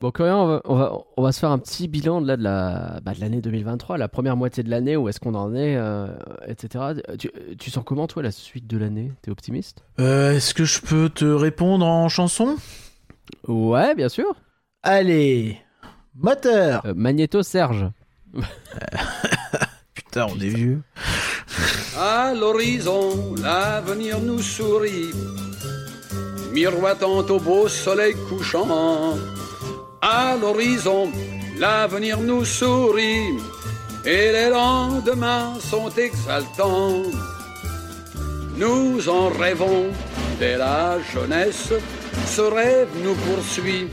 Bon, on va, on, va, on va se faire un petit bilan de là, de la bah, de l'année 2023, la première moitié de l'année, où est-ce qu'on en est, euh, etc. Tu, tu sens comment, toi, la suite de l'année? T'es optimiste? Euh, Est-ce que je peux te répondre en chanson? Ouais, bien sûr. Allez, moteur Euh, Magnéto Serge. Putain, on est vieux. À l'horizon, l'avenir nous sourit, miroitant au beau soleil couchant. À l'horizon, l'avenir nous sourit, et les lendemains sont exaltants. Nous en rêvons dès la jeunesse, ce rêve nous poursuit,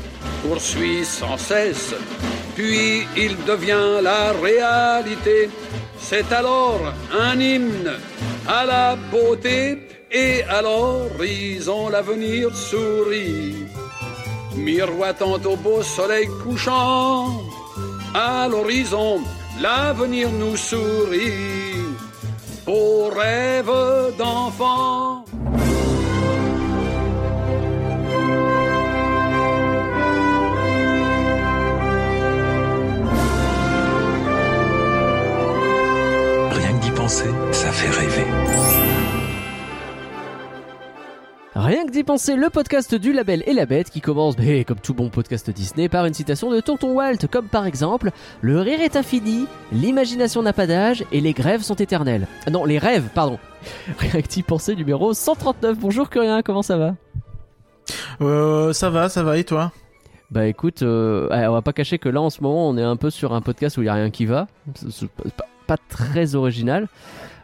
poursuit sans cesse, puis il devient la réalité. C'est alors un hymne à la beauté et à l'horizon l'avenir sourit. Miroitant au beau soleil couchant, à l'horizon l'avenir nous sourit. Beau rêve d'enfant. Rien que d'y penser, ça fait rêver. Rien que d'y penser, le podcast du label et la bête qui commence, mais comme tout bon podcast Disney, par une citation de Tonton Walt, comme par exemple Le rire est infini, l'imagination n'a pas d'âge et les grèves sont éternelles. Ah Non, les rêves, pardon. Rien que d'y penser, numéro 139. Bonjour Curien, comment ça va? Euh, ça va, ça va, et toi? Bah écoute, euh, ouais, on va pas cacher que là en ce moment on est un peu sur un podcast où il y a rien qui va. C'est- c'est pas, pas très original.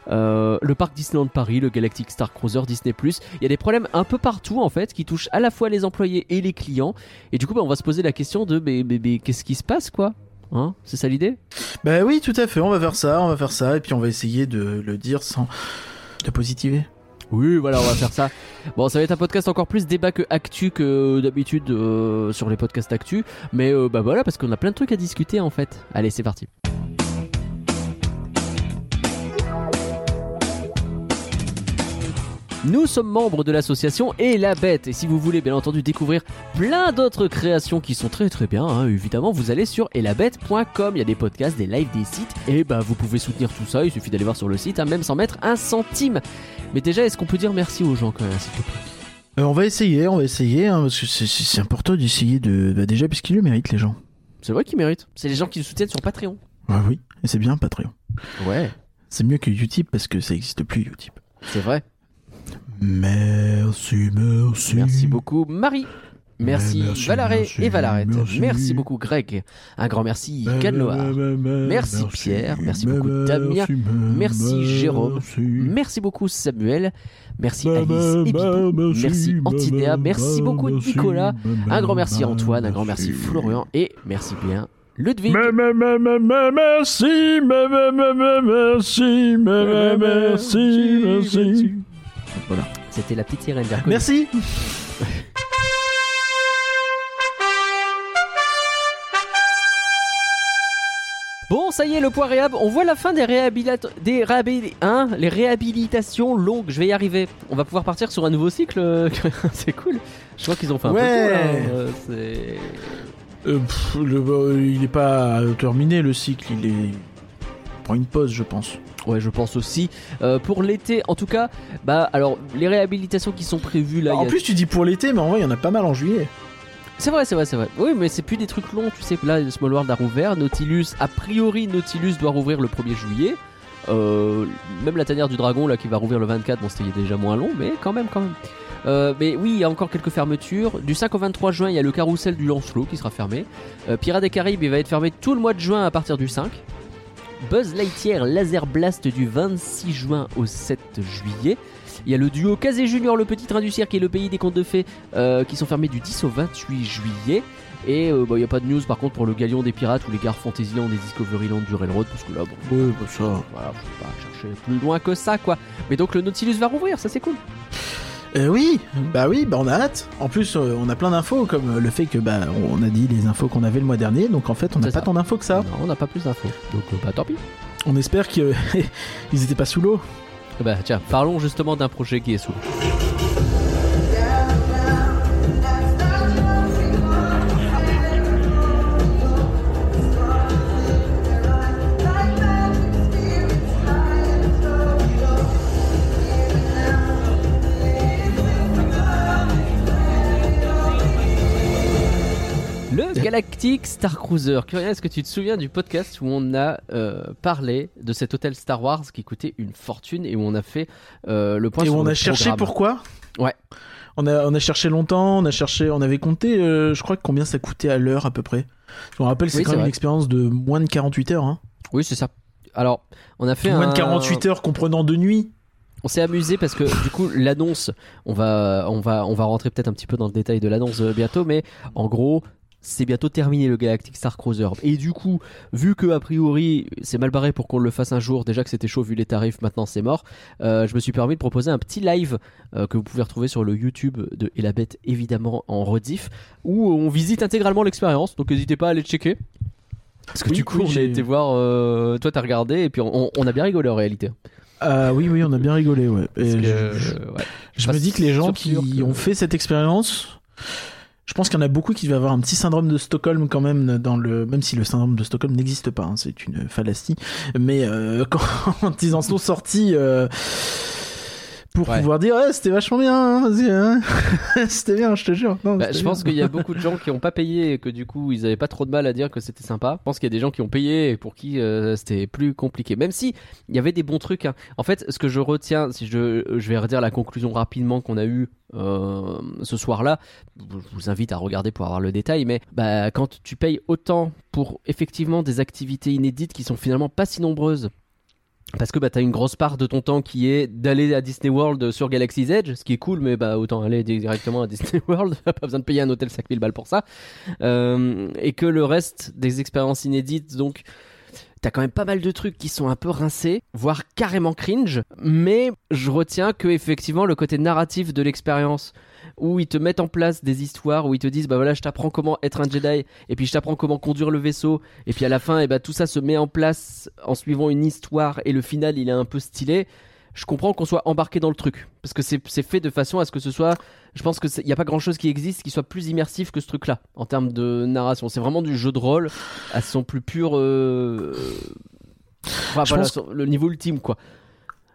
Euh, le parc Disneyland Paris, le Galactic Star Cruiser, Disney+, il y a des problèmes un peu partout en fait qui touchent à la fois les employés et les clients. Et du coup, bah, on va se poser la question de mais, mais- mais qu'est-ce qui se passe quoi? Hein? C'est ça l'idée? Bah oui, tout à fait, on va faire ça, on va faire ça, et puis on va essayer de le dire sans... de positiver. Oui, voilà, on va faire ça. Bon, ça va être un podcast encore plus débat que actu que d'habitude euh, sur les podcasts actu. Mais euh, bah voilà, parce qu'on a plein de trucs à discuter en fait. Allez, c'est parti. Nous sommes membres de l'association Et la Bête. Et si vous voulez bien entendu découvrir plein d'autres créations qui sont très très bien, hein, évidemment, vous allez sur elabette.com. Il y a des podcasts, des lives, des sites. Et bah vous pouvez soutenir tout ça. Il suffit d'aller voir sur le site, hein, même sans mettre un centime. Mais déjà, est-ce qu'on peut dire merci aux gens quand même, s'il te plaît? Euh, on va essayer, on va essayer, hein, parce que c'est- important d'essayer de... Bah déjà, puisqu'ils le méritent, les gens. C'est vrai qu'ils méritent. C'est les gens qui nous soutiennent sur Patreon. Ah oui, et c'est bien, Patreon. Ouais, C'est mieux que Utip, parce que ça existe plus, Utip. c'est vrai. Merci, merci. Merci beaucoup, Marie. Merci, merci, Valaré merci, et Valarette. Merci. merci. beaucoup, Greg. Un grand merci, Canoir. Merci, Pierre. Merci beaucoup, Damien. merci, Jérôme. merci. Beaucoup, Samuel. Merci, Alice et Bibou. merci, bah, Merci beaucoup, Nicolas. Un grand merci, Antoine. Un grand merci. Florian. Et merci bien, Ludwig. Merci, merci, merci, merci. Voilà. C'était la petite sirène. Merci. Bon, ça y est, le point réhab. On voit la fin des réhabilitations. Des réhabil- hein, les réhabilitations longues. Je vais y arriver. On va pouvoir partir sur un nouveau cycle. euh, c'est cool. Je crois qu'ils ont fait un Ouais. peu tout, là. Euh. Euh, pff, le- euh, il est pas terminé le cycle, il est il prend une pause, je pense. Ouais, je pense aussi. Euh, pour l'été, en tout cas, bah, alors, les réhabilitations qui sont prévues là. il en y a- plus, tu dis pour l'été, mais en vrai, il y en a pas mal en juillet. C'est vrai, c'est vrai, c'est vrai. Oui, mais c'est plus des trucs longs, tu sais. Là, Small World a rouvert. Nautilus, a priori, Nautilus doit rouvrir le 1er juillet. Euh, même la tanière du dragon, là, qui va rouvrir le 24, bon, c'était déjà moins long, mais quand même, quand même. Euh, mais oui, il y a encore quelques fermetures. Du 5 au 23 juin, il y a le carrousel du Lancelot qui sera fermé. Euh, Pirates des Caraïbes, il va être fermé tout le mois de juin à partir du 5. Buzz Lightyear Laser Blast du 26 juin au 7 juillet. Il y a le duo Kazé Junior, le petit train du cirque et le pays des contes de fées euh, qui sont fermés du 10 au 28 juillet. Et euh, bah, il n'y a pas de news par contre pour le Galion des Pirates ou les gares Fantasyland et Discoveryland du Railroad parce que là, bon, Ouais, bah ça. voilà, faut pas chercher plus loin que ça quoi. Mais donc le Nautilus va rouvrir, ça c'est cool. Euh, oui, bah oui, bah on a hâte. En plus, euh, on a plein d'infos, comme euh, le fait que bah on a dit les infos qu'on avait le mois dernier, donc en fait, on n'a pas ça. tant d'infos que ça. Non, on n'a pas plus d'infos. Donc euh, bah tant pis. On espère qu'ils étaient pas sous l'eau. Bah tiens, parlons justement d'un projet qui est sous. Le Galactic Star Cruiser. Curien, est-ce que tu te souviens du podcast où on a euh, parlé de cet hôtel Star Wars qui coûtait une fortune et où on a fait euh, le point Et sur on le a cherché programme. pourquoi? Ouais. On a, on a cherché longtemps, on a cherché, on avait compté, euh, je crois combien ça coûtait à l'heure à peu près. Je me rappelle, c'est Oui, quand même une expérience de moins de 48 heures. Hein. Oui, c'est ça. Alors, on a fait Moins un... de 48 heures comprenant deux nuits. On s'est amusé parce que du coup l'annonce, on va, on va, on va rentrer peut-être un petit peu dans le détail de l'annonce bientôt, mais en gros. C'est bientôt terminé le Galactic Star Cruiser. Et du coup, vu que a priori c'est mal barré pour qu'on le fasse un jour, déjà que c'était chaud vu les tarifs, maintenant c'est mort, euh, je me suis permis de proposer un petit live euh, que vous pouvez retrouver sur le YouTube de Et la Bête, évidemment en rediff, où on visite intégralement l'expérience. Donc n'hésitez pas à aller checker. Parce que Oui, du coup, oui, j'ai- été voir. euh, toi, t'as regardé et puis on, on a bien rigolé en réalité. Ah oui, oui, on a bien rigolé, ouais. Et Parce que, je, ouais. me dis que les gens qui que- ont fait cette expérience, je pense qu'il y en a beaucoup qui devaient avoir un petit syndrome de Stockholm quand même dans le, même si le syndrome de Stockholm n'existe pas, hein, c'est une fallacie. Mais euh, quand ils en sont sortis. euh, pour Ouais. pouvoir dire ouais, c'était vachement bien hein, vas-y, hein. c'était bien je te jure Non, Bah, je bien. pense qu'il y a beaucoup de gens qui ont pas payé et que du coup ils avaient pas trop de mal à dire que c'était sympa. Je pense qu'il y a des gens qui ont payé et pour qui euh, c'était plus compliqué. Même si il y avait des bons trucs. hein. En fait, ce que je retiens, si je, je vais redire la conclusion rapidement qu'on a eue euh, ce soir-là, je vous invite à regarder pour avoir le détail. Mais bah, quand tu payes autant pour effectivement des activités inédites qui sont finalement pas si nombreuses. Parce que bah, une grosse part de ton temps qui est d'aller à Disney World sur Galaxy's Edge, ce qui est cool, mais bah, autant aller directement à Disney World, pas besoin de payer un hôtel 5000 balles pour ça. Euh, et que le reste des expériences inédites, donc t'as quand même pas mal de trucs qui sont un peu rincés, voire carrément cringe, mais je retiens que effectivement le côté narratif de l'expérience, où ils te mettent en place des histoires, où ils te disent bah voilà je t'apprends comment être un Jedi, et puis je t'apprends comment conduire le vaisseau, et puis à la fin et bah tout ça se met en place en suivant une histoire, et le final il est un peu stylé. Je comprends qu'on soit embarqué dans le truc parce que c'est fait de façon à ce que ce soit. Je pense que il n'y a pas grand chose qui existe qui soit plus immersif que ce truc-là en termes de narration. C'est vraiment du jeu de rôle à son plus pur. euh, enfin, voilà, le niveau ultime quoi.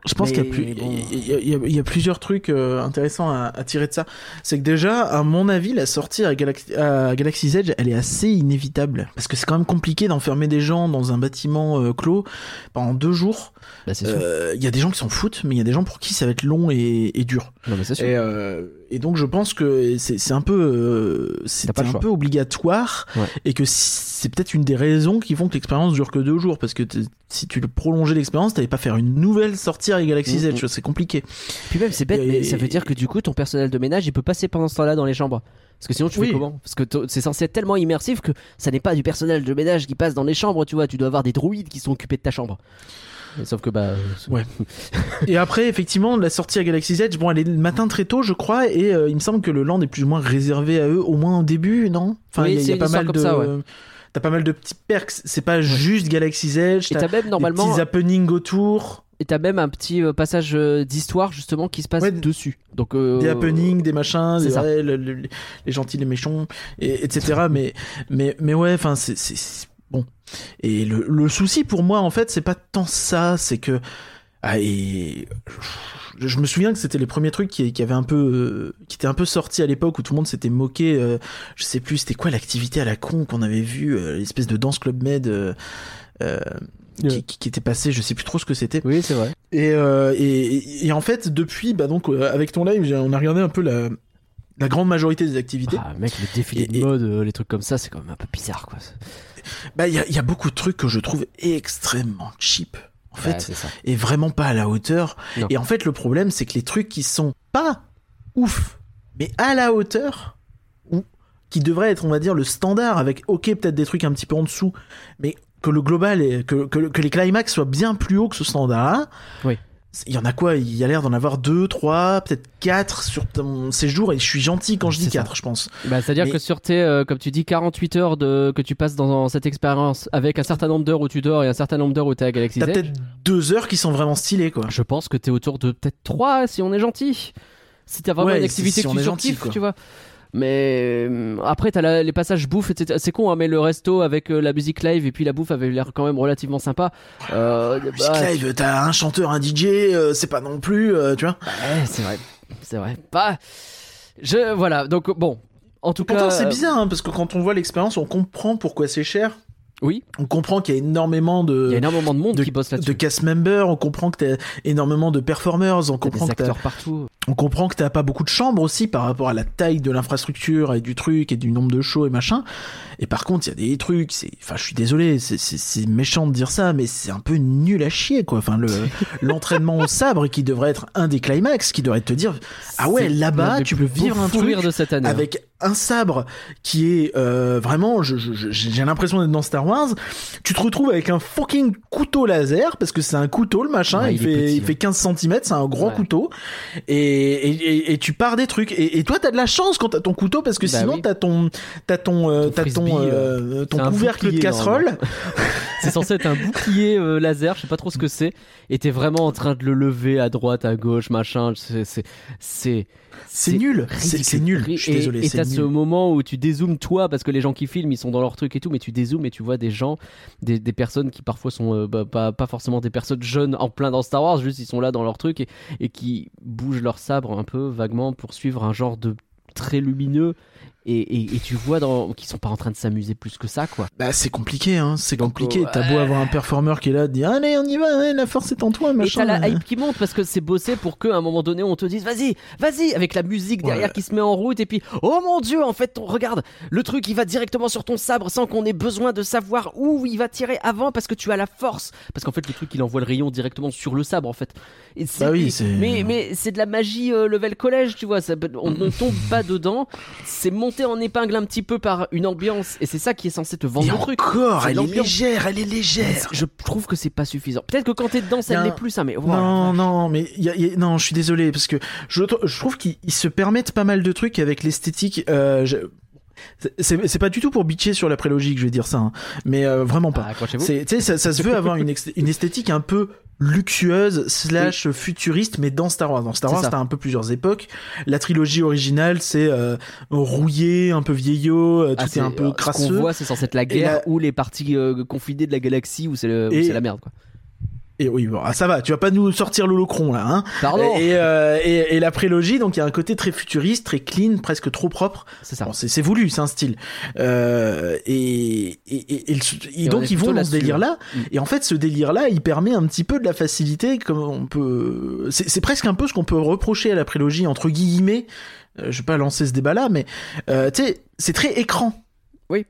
Je pense qu'il y a, plus- bon. il y a- il y a- il y a plusieurs trucs euh, intéressants à, à tirer de ça. C'est que déjà, à mon avis, la sortie à, Galaxy, à Galaxy's Edge, elle est assez inévitable. Parce que c'est quand même compliqué d'enfermer des gens dans un bâtiment euh, clos pendant deux jours. Bah, c'est sûr. Euh, Il y a des gens qui s'en foutent, mais il y a des gens pour qui ça va être long et, et dur. non mais c'est sûr. Et, euh, et donc je pense que c'est un peu, euh, c'est un choix. peu obligatoire Ouais. et que c'est peut-être une des raisons qui font que l'expérience dure que deux jours parce que si tu le prolongeais l'expérience, t'allais pas faire une nouvelle sortie à Galaxy's Mhm. Edge, c'est compliqué. Puis même c'est bête, Et- mais ça veut dire que du coup ton personnel de ménage il peut passer pendant ce temps-là dans les chambres. Parce que sinon tu Oui. fais comment? Parce que c'est censé être tellement immersif que ça n'est pas du personnel de ménage qui passe dans les chambres, tu vois. Tu dois avoir des droïdes qui sont occupés de ta chambre. Sauf que bah. c'est- Ouais. Et après, effectivement, la sortie à Galaxy's Edge, bon, elle est le matin très tôt, je crois, et euh, il me semble que le land est plus ou moins réservé à eux, au moins au début, non? Enfin, Oui, il y a- y, pas mal comme de. ça, ouais. T'as pas mal de petits perks, c'est pas juste Galaxy's Edge, Et t'as même normalement. des petits happenings autour, Et t'as même un petit euh, passage euh, d'histoire justement qui se passe Ouais, dessus. Donc euh, des happenings, des machins, c'est des, ça. ouais, le- le- les gentils, les méchants, et, etc. mais, mais, mais ouais, enfin, c'est- bon. Et le, le souci pour moi, en fait, c'est pas tant ça, c'est que, ah, et je, me souviens que c'était les premiers trucs qui, qui avaient un peu, euh, qui étaient un peu sortis à l'époque où tout le monde s'était moqué. euh, je sais plus, c'était quoi l'activité à la con qu'on avait vu, euh, l'espèce de danse club med. Ouais. qui, était passé, je sais plus trop ce que c'était. Oui, c'est vrai. Et, et, et- et en fait, depuis, bah donc, avec ton live, on a regardé un peu la, la grande majorité des activités. Ah, mec, les défilés Et- de mode, les trucs comme ça, c'est quand même un peu bizarre quoi. Bah, il y a, il y a beaucoup de trucs que je trouve extrêmement cheap, en fait, Ouais, et vraiment pas à la hauteur. Non. Et en fait, le problème, c'est que les trucs qui sont pas ouf, mais à la hauteur, ou qui devraient être, on va dire, le standard, avec, ok, peut-être des trucs un petit peu en dessous, mais que le global, est, que, que, que les climax soient bien plus hauts que ce standard-là. Oui. Il y en a quoi? Il y a l'air d'en avoir deux, trois, peut-être quatre sur ton séjour, et je suis gentil quand je dis ça. quatre, je pense. Bah, c'est-à-dire Mais- que sur tes, euh, comme tu dis, 48 heures de, que tu passes dans cette expérience avec un certain nombre d'heures où tu dors et un certain nombre d'heures où t'es à Galaxy T'as peut-être deux heures qui sont vraiment stylées, quoi. je pense que t'es autour de peut-être 3 si on est gentil. Si t'as vraiment Ouais, une activité si que tu gentil, quoi. tu vois. Mais euh, après, t'as la- les passages bouffe, etc. C'est con, hein, mais le resto avec euh, la musique live et puis la bouffe avait l'air quand même relativement sympa. Euh, Music bah, live, t'as un chanteur, un DJ, euh, c'est pas non plus, tu vois. Ouais, c'est vrai. C'est vrai. Pas. Je voilà. Donc bon. En tout Pourtant, cas, c'est bizarre, hein, parce que quand on voit l'expérience, on comprend pourquoi c'est cher. Oui, On comprend qu'il y a énormément il y a de, énormément de monde de- qui bosse de là-dessus. cast members, on comprend que t'as énormément de performers, on comprend des que t'as acteurs partout. On comprend que t'as pas beaucoup de chambres aussi par rapport à la taille de l'infrastructure et du truc et du nombre de shows et machin. Et par contre, il y a des trucs, c'est, enfin, je suis désolé, c'est, méchant de dire ça, mais c'est un peu nul à chier, quoi. Enfin, le, l'entraînement au sabre qui devrait être un des climax, qui devrait te dire, ah ouais, là-bas, tu peux vivre un truc de cette année. hein. Un sabre qui est euh, vraiment, je, je- je- j'ai l'impression d'être dans Star Wars. Tu te retrouves avec un fucking couteau laser parce que c'est un couteau le machin. Ouais, il, fait, petit, il fait 15 cm, c'est un gros Ouais. couteau. Et, et, et, et tu pars des trucs. Et, toi, t'as de la chance quand t'as ton couteau parce que Bah sinon oui. t'as ton, t'as ton, euh, Ton t'as ton, frisbee, euh, ton couvercle de casserole. C'est censé être un bouclier euh, laser, je sais pas trop ce que c'est. Et t'es vraiment en train de le lever à droite, à gauche, machin. C'est, c'est, c'est, nul. C'est nul. Je suis désolé. Et c'est t'as ce moment où tu dézoomes toi, parce que les gens qui filment, ils sont dans leur truc et tout, mais tu dézoomes et tu vois des gens, des, des personnes qui parfois sont euh, bah, pas, pas forcément des personnes jeunes en plein dans Star Wars, juste ils sont là dans leur truc et, et qui bougent leur sabre un peu vaguement pour suivre un genre de trait lumineux. Et, et, et tu vois dans, qu'ils sont pas en train de s'amuser plus que ça, quoi. Bah, c'est compliqué, hein. C'est compliqué. euh, T'as beau avoir un performeur qui est là, dire, allez, on y va, la force est en toi, Et machin. t'as la hype qui monte parce que c'est bossé pour qu'à un moment donné on te dise vas-y, vas-y, avec la musique derrière Ouais. qui se met en route et puis oh mon dieu, en fait, on- regarde, le truc il va directement sur ton sabre sans qu'on ait besoin de savoir où il va tirer avant parce que tu as la force. Parce qu'en fait, le truc il envoie le rayon directement sur le sabre en fait. Et c'est- Bah oui, mais, mais c'est de la magie euh, level collège, tu vois, ça, on ne tombe pas dedans. C'est monté en épingle un petit peu par une ambiance et c'est ça qui est censé te vendre Et le truc. encore, elle est légère, elle est légère. Je trouve que c'est pas suffisant. Peut-être que quand t'es dedans, ça l'est plus, ça, mais. Non, non, mais y a- y a- non, je suis désolé parce que je, tr- je trouve qu'ils ils se permettent pas mal de trucs avec l'esthétique. Euh, je- c'est pas du tout pour bitcher sur la prélogie que je vais dire ça, hein, mais euh, vraiment pas. Ah, ça, ça se veut avoir une esthétique un peu luxueuse slash futuriste, mais dans Star Wars. Dans Star Wars, t'as un peu plusieurs époques. La trilogie originale, c'est euh, rouillé, un peu vieillot, euh, tout Ah, est, c'est- un peu Ce qu'on crasseux. voit, c'est censé être la guerre la- ou les parties euh, confinées de la galaxie où c'est la merde, quoi. Et oui, bon, ah, ça va, tu vas pas nous sortir l'holocron là, hein. Pardon Et, euh, et, et la prélogie, donc il y a un côté très futuriste, très clean, presque trop propre. C'est ça. Bon, c'est voulu, c'est un style. Euh, et, et, et, donc ils vont dans ce délire-là. Mm. Et en fait, ce délire-là, il permet un petit peu de la facilité, comme on peut. C'est c'est presque un peu ce qu'on peut reprocher à la prélogie entre guillemets. Euh, je vais pas lancer ce débat-là, mais euh, tu sais, c'est très écran. Oui.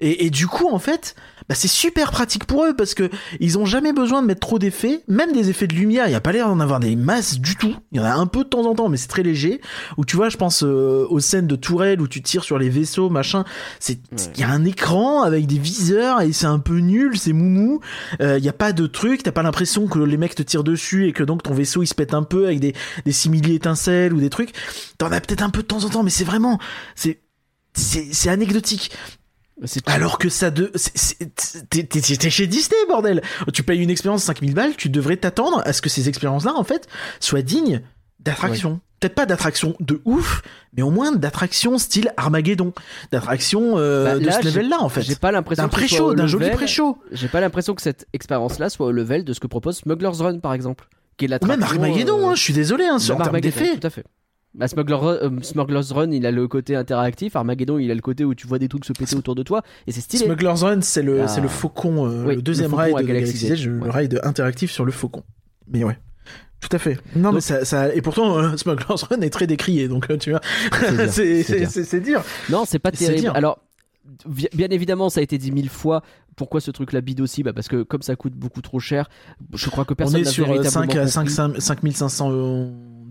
Et, et du coup, en fait, bah, c'est super pratique pour eux parce que ils ont jamais besoin de mettre trop d'effets, même des effets de lumière. Il y a pas l'air d'en avoir des masses du tout. Il y en a un peu de temps en temps, mais c'est très léger. Où tu vois, je pense euh, aux scènes de tourelles où tu tires sur les vaisseaux, machin. C'est, il y a un écran avec des viseurs et c'est un peu nul, c'est moumou. Euh, Il y a pas de truc, t'as pas l'impression que les mecs te tirent dessus et que donc ton vaisseau il se pète un peu avec des des simili étincelles ou des trucs. T'en as peut-être un peu de temps en temps, mais c'est vraiment, c'est c'est c'est anecdotique. Alors que ça de, t'es chez Disney, bordel. Tu payes une expérience 5000 balles, tu devrais t'attendre à ce que ces expériences-là, en fait, soient dignes d'attractions. Peut-être pas d'attractions de ouf, mais au moins d'attractions style Armageddon. D'attractions euh, Bah, de ce level-là, en fait. J'ai pas l'impression D'un pré-show, d'un joli pré-show. J'ai pas l'impression que cette expérience-là soit au level de ce que propose Smuggler's Run, par exemple. Qui est Ou même Armageddon, euh, hein, je suis désolé, hein, sur en termes Armageddon, d'effets. Tout à fait. Bah, euh, Smuggler's Run, il a le côté interactif. Armageddon, il a le côté où tu vois des trucs se péter autour de toi. Et c'est stylé. Smuggler's Run, c'est le, Ah. c'est le faucon, euh, Oui, le deuxième le à de Galaxy's Edge, Edge, le ouais. ride interactif sur le faucon. Mais ouais. Tout à fait. Non, mais ça, ça, et pourtant, euh, Smuggler's Run est très décrié, donc tu vois, c'est, c'est dur. Non, c'est pas terrible. dire. Alors, bien évidemment, ça a été dit mille fois. Pourquoi ce truc-là bide aussi? Bah Parce que comme ça coûte beaucoup trop cher, je crois que On personne est n'a sur véritablement 5 à compris. 5, 5500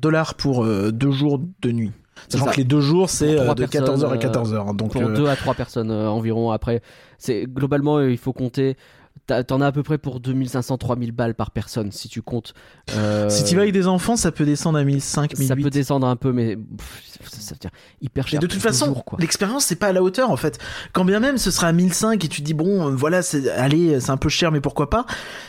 dollars pour euh, deux jours de nuit. Sachant que les deux jours, c'est euh, de personnes, 14h à euh, 14h. Donc, pour euh, deux à trois personnes euh, environ. Après, c'est globalement, euh, il faut compter. T'en as à peu près pour 2500-3000 balles par personne si tu comptes. Euh, si tu vas avec des enfants, ça peut descendre à 1005, 1008. ça peut descendre un peu, mais pff, ça, ça veut dire hyper cher. de toute façon, l'expérience c'est pas à la hauteur en fait. Quand bien même ce sera à 1005 et tu dis bon, euh, voilà, c'est allez, c'est un peu cher mais pourquoi pas.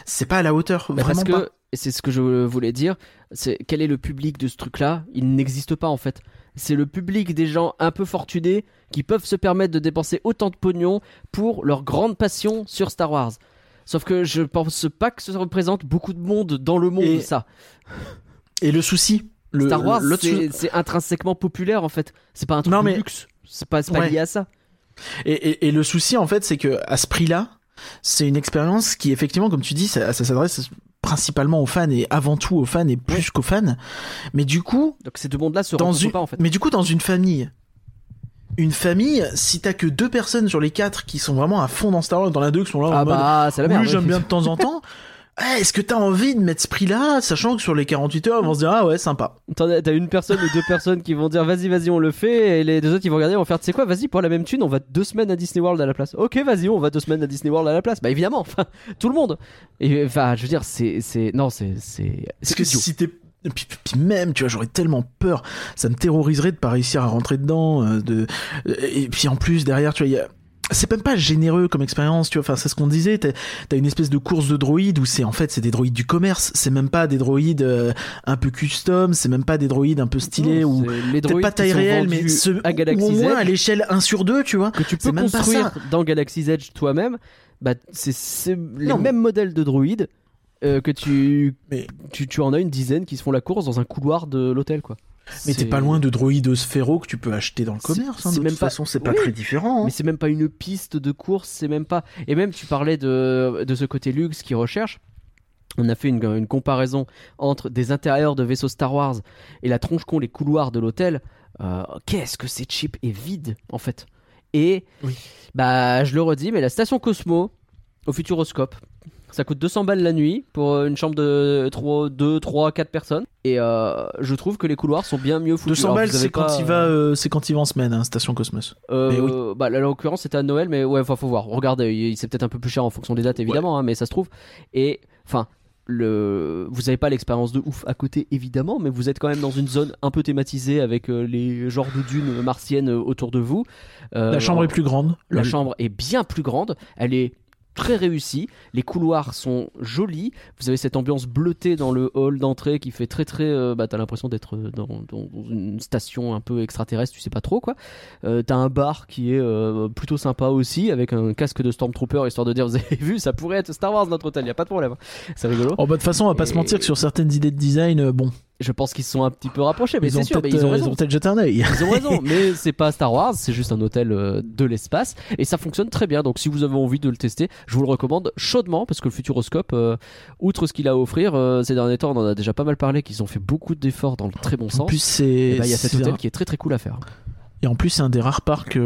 C'est pas à la hauteur, Bah, vraiment parce pas. que et c'est ce que je voulais dire. C'est quel est le public de ce truc-là? Il n'existe pas en fait. C'est le public des gens un peu fortunés qui peuvent se permettre de dépenser autant de pognon pour leur grande passion sur Star Wars. Sauf que je pense pas que ça représente beaucoup de monde dans le monde Et ça. Et le souci, le Star Wars, c'est intrinsèquement populaire en fait. C'est pas un truc Non, de mais- luxe. C'est pas, c'est pas Ouais. lié à ça. Et, et, et le souci, en fait, c'est que à ce prix-là, c'est une expérience qui, effectivement, comme tu dis, ça, ça s'adresse principalement aux fans et avant tout aux fans et plus qu'aux fans. Mais du coup, Donc ces deux mondes-là se dans une, pas en fait. mais du coup, dans une famille, une famille, si t'as que deux personnes sur les quatre qui sont vraiment à fond dans Star Wars, dans la deux qui sont là en Ah mode, bah, c'est la oui, merde. j'aime bien de temps en temps. Eh, Est-ce que t'as envie de mettre ce prix-là, sachant que sur les 48 heures, ils vont se dire ah ouais sympa. T'as une personne ou deux personnes qui vont dire vas-y, vas-y, on le fait, et les deux autres ils vont regarder, ils vont faire, tu sais quoi, vas-y, pour la même thune, on va deux semaines à Disney World à la place. Ok, vas-y, on va deux semaines à Disney World à la place. Bah évidemment, enfin, tout le monde. Et enfin, je veux dire, c'est, c'est, non, c'est, c'est, Parce que idiot. si t'es puis, puis- même, tu vois, j'aurais tellement peur. Ça me terroriserait de pas réussir à rentrer dedans. euh, de et puis en plus derrière, tu vois, il y a c'est même pas généreux comme expérience, tu vois. Enfin, c'est ce qu'on disait. T'as as une espèce de course de droïdes où c'est en fait c'est des droïdes du commerce. C'est même pas des droïdes euh, un peu custom. C'est même pas des droïdes un peu stylés ou peut-être droïdes pas taille réelle, mais ce, au moins à l'échelle 1 sur 2, tu vois. que tu peux construire dans Galaxy's Edge toi-même, bah c'est, c'est les Non. mêmes modèles de droïdes euh, que tu, Mais- tu, tu en as une dizaine qui se font la course dans un couloir de l'hôtel quoi. Mais t'es pas loin de droïdes sphéro que tu peux acheter dans le commerce. hein, c'est de même toute pas- façon, c'est pas Oui. très différent. hein. Mais c'est même pas une piste de course, c'est même pas. Et même, tu parlais de, de ce côté luxe qui recherche. On a fait une, une comparaison entre des intérieurs de vaisseaux Star Wars et la tronche con, les couloirs de l'hôtel. Euh, Qu'est-ce que c'est cheap et vide, en fait. Et, Oui. bah, je le redis, mais la station Cosmo, au Futuroscope, ça coûte 200 balles la nuit pour une chambre de 3, 2, 3, 4 personnes. Et euh, je trouve que les couloirs sont bien mieux foutus. 200 Alors, balles, vous avez c'est quand pas- il va, euh, c'est quand il va en semaine, hein, station Cosmos. euh, Mais bah là, en l'occurrence c'était à Noël mais ouais faut voir regardez il- c'est peut-être un peu plus cher en fonction des dates évidemment hein, mais ça se trouve et enfin le vous avez pas l'expérience de ouf à côté évidemment mais vous êtes quand même dans une zone un peu thématisée avec euh, les genres de dunes martiennes euh, autour de vous Euh, La chambre est plus grande. la chambre est bien plus grande, elle est très réussie, les couloirs sont jolis, vous avez cette ambiance bleutée dans le hall d'entrée qui fait très très... euh, bah t'as l'impression d'être dans, dans une station un peu extraterrestre, tu sais pas trop quoi. Euh, t'as un bar qui est euh, plutôt sympa aussi, avec un casque de Stormtrooper, histoire de dire, vous avez vu, ça pourrait être Star Wars notre hôtel, y a pas de problème. C'est rigolo. Oh bah de toute façon, on va pas Et- se mentir que sur certaines idées de design, euh, bon, Je pense qu'ils se sont un petit peu rapprochés, mais ils ont c'est sûr, mais ils ont euh, raison. ils ont peut-être jeté un œil. Ils ont raison, mais c'est pas Star Wars, c'est juste un hôtel euh, de l'espace et ça fonctionne très bien. Donc si vous avez envie de le tester, je vous le recommande chaudement parce que le Futuroscope, euh, outre ce qu'il a à offrir, euh, ces derniers temps, on en a déjà pas mal parlé, qu'ils ont fait beaucoup d'efforts dans le très bon En sens. plus, c'est Et bah, il y a cet hôtel un- qui est très très cool à faire. et en plus c'est un des rares parcs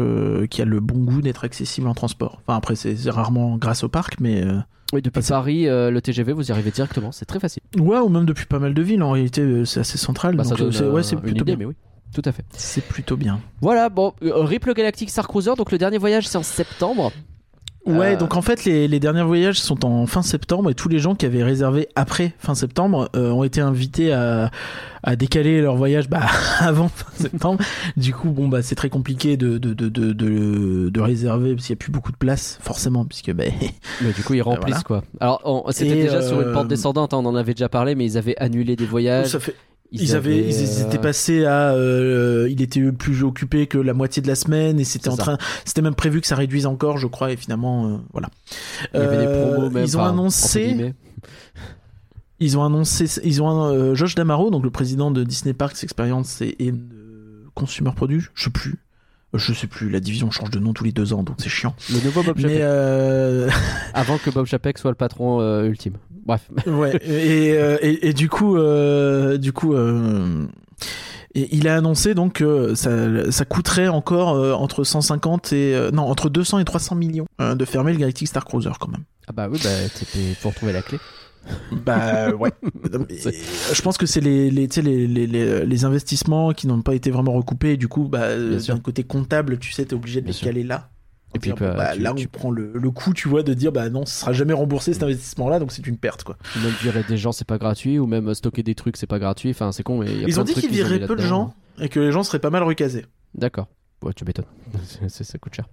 qui a le bon goût d'être accessible en transport. Enfin après c'est c'est rarement grâce au parc, mais euh, Oui, depuis Paris, euh, le TGV, vous y arrivez directement, c'est très facile. ouais ou même depuis pas mal de villes en réalité euh, c'est assez central. Bah, donc euh, donne c'est ouais c'est une plutôt idée, bien. mais oui, tout à fait. C'est plutôt bien. Voilà, bon, Ripple Galactic Star Cruiser, donc le dernier voyage c'est en septembre. Ouais, Euh, donc en fait, les, les derniers voyages sont en fin septembre et tous les gens qui avaient réservé après fin septembre euh, ont été invités à, à décaler leur voyage bah, avant fin septembre. Du coup, bon, bah, c'est très compliqué de, de, de, de, de, réserver parce qu'il n'y a plus beaucoup de place, forcément, puisque bah, Mais du coup, ils remplissent voilà. quoi. Alors, on- c'était déjà sur une euh, pente descendante, hein, on en avait déjà parlé, mais ils avaient annulé des voyages. ça fait, ils, avaient, ils étaient euh, passés à, euh, il était plus occupé que la moitié de la semaine et c'était en ça. train, c'était même prévu que ça réduise encore, je crois, et finalement, euh, voilà. Il y avait des Euh, promos même. ils ont annoncé. Ils ont annoncé, ils ont euh, Josh Damaro, donc le président de Disney Parks Experience et, et de Consumer Produce, je sais plus, je sais plus, la division change de nom tous les deux ans, donc c'est chiant. Le nouveau Bob Chapek. euh, Avant que Bob Chapek soit le patron euh, ultime. Bref. ouais, et, euh, et, et du coup, euh, du coup, euh, et il a annoncé donc que ça, ça coûterait encore euh, entre 150 et euh, non entre 200 et 300 millions euh, de fermer le Galactic Star Cruiser quand même. Ah bah oui, bah, pour trouver la clé. Bah ouais. Je pense que c'est les, les, les, les, les, les investissements qui n'ont pas été vraiment recoupés. Et du coup, bah, d'un côté comptable, tu sais, t'es obligé de Bien les sûr. caler là. Et puis, bah, bah, tu- là, tu- on prend le, le coup, tu vois, de dire, bah non, ce sera jamais remboursé cet investissement-là, donc c'est une perte, quoi. Ou même virer des gens, c'est pas gratuit. Ou même stocker des trucs, c'est pas gratuit. Enfin, c'est con, mais. y a Ils ont dit qu'ils vireraient peu de gens et que les gens seraient pas mal recasés. D'accord. Ouais, tu m'étonnes. Ça coûte cher.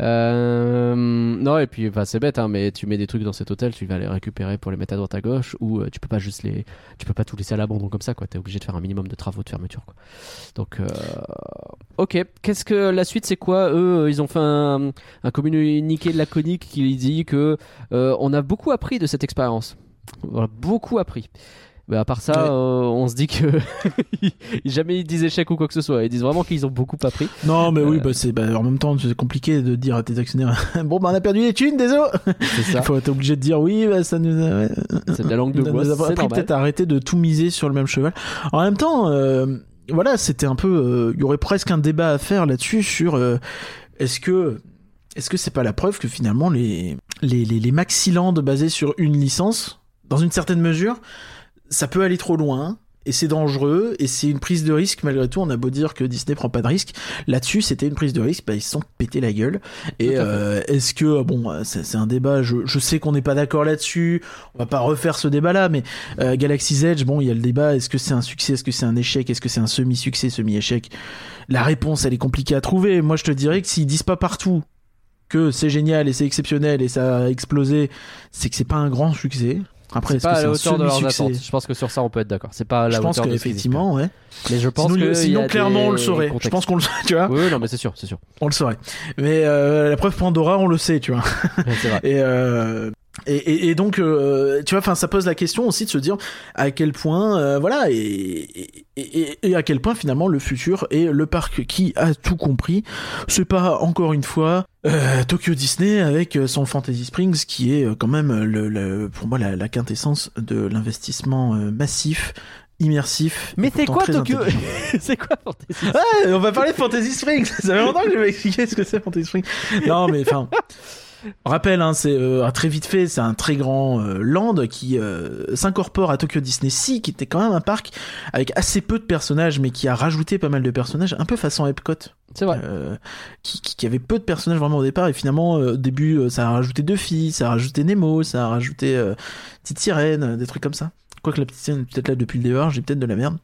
Euh, non, et puis, enfin, c'est bête, hein, mais tu mets des trucs dans cet hôtel, tu vas les récupérer pour les mettre à droite à gauche, ou euh, tu peux pas juste les, tu peux pas tout laisser à l'abandon comme ça, quoi. T'es obligé de faire un minimum de travaux de fermeture, quoi. Donc, euh, ok. Qu'est-ce que la suite, c'est quoi Eux, euh, ils ont fait un, un communiqué laconique qui dit que on a beaucoup appris de cette expérience. Voilà, beaucoup appris. Mais à part ça, Ouais. euh, on se dit que jamais ils disent échec ou quoi que ce soit. Ils disent vraiment qu'ils ont beaucoup appris. Non, mais oui, Euh. bah, c'est bah, en même temps, c'est compliqué de dire à tes actionnaires Bon, bah, on a perdu les thunes, désolé C'est ça. Il faut être obligé de dire Oui, bah, ça nous a. ouais, C'est de la langue de bois. nous peut-être arrêter de tout miser sur le même cheval. En même temps, euh, voilà, c'était un peu. euh, Il y aurait presque un débat à faire là-dessus sur euh, est-ce que. Est-ce que c'est pas la preuve que finalement les, les, les, les Maxiland basés sur une licence, dans une certaine mesure, ça peut aller trop loin et c'est dangereux et c'est une prise de risque malgré tout. On a beau dire que Disney prend pas de risque, là-dessus c'était une prise de risque, bah, ils se sont pété la gueule. Et euh, est-ce que bon, euh, c'est c'est un débat. Je, je sais qu'on n'est pas d'accord là-dessus. On va pas refaire ce débat-là, mais euh, Galaxy's Edge, bon, il y a le débat. Est-ce que c'est un succès Est-ce que c'est un échec Est-ce que c'est un semi-succès, semi-échec? La réponse, elle est compliquée à trouver. Moi, je te dirais que s'ils disent pas partout que c'est génial et c'est exceptionnel et ça a explosé, c'est que c'est pas un grand succès. Après, C'est est-ce pas à la hauteur de leurs attentes. Je pense que sur ça, on peut être d'accord. C'est pas à la Je pense hauteur ce qu'ils qu'effectivement, ouais. Mais je pense sinon, que. sinon clairement, on le saurait. Je pense qu'on le, tu vois, Oui, oui, non, mais c'est sûr, c'est sûr. on le saurait. Mais euh, la preuve Pandora, on le sait, tu vois. vrai. Et, euh, et, et, et donc, euh, tu vois, enfin, ça pose la question aussi de se dire à quel point, euh, voilà, et, et, à quel point finalement le futur et le parc qui a tout compris, c'est pas encore une fois euh, Tokyo Disney avec euh, son Fantasy Springs qui est euh, quand même le, le- pour moi la, la quintessence de l'investissement euh, massif immersif Mais c'est quoi Tokyo. C'est quoi Fantasy Ouais, on va parler de Fantasy Springs. Ça fait longtemps que je vais expliquer ce que c'est Fantasy Springs. Non, mais enfin, rappel, hein, c'est euh, très vite fait, c'est un très grand euh, land qui euh, s'incorpore à Tokyo Disney Sea, qui était quand même un parc avec assez peu de personnages, mais qui a rajouté pas mal de personnages, un peu façon Epcot, C'est vrai. euh, qui, qui, qui avait peu de personnages vraiment au départ, et finalement, au début, ça a rajouté deux filles, ça a rajouté Nemo, ça a rajouté petite sirène, des trucs comme ça. Quoique la petite sirène est peut-être là depuis le départ, j'ai peut-être de la merde.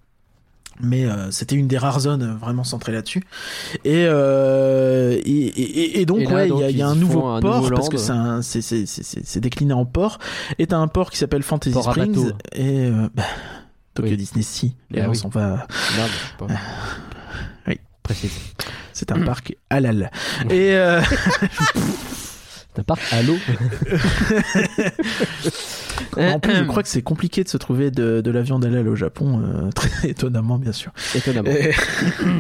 Mais euh, c'était une des rares zones euh, vraiment centrées là-dessus. Et, euh, et, et, et donc, là, ouais, il y a, y un nouveau un port, nouveau parce que c'est un- c'est- c'est- c'est- c'est- c'est décliné en port. Et t'as un port qui s'appelle Fantasy Port Springs. Et euh, bah, Tokyo Oui. Disney va... Merde, je sais pas. Oui. C'est un parc halal. Et... euh, T'as pas à l'eau En plus, je crois que c'est compliqué de se trouver de, de la viande halal au Japon, euh, très étonnamment, bien sûr. Étonnamment. Et,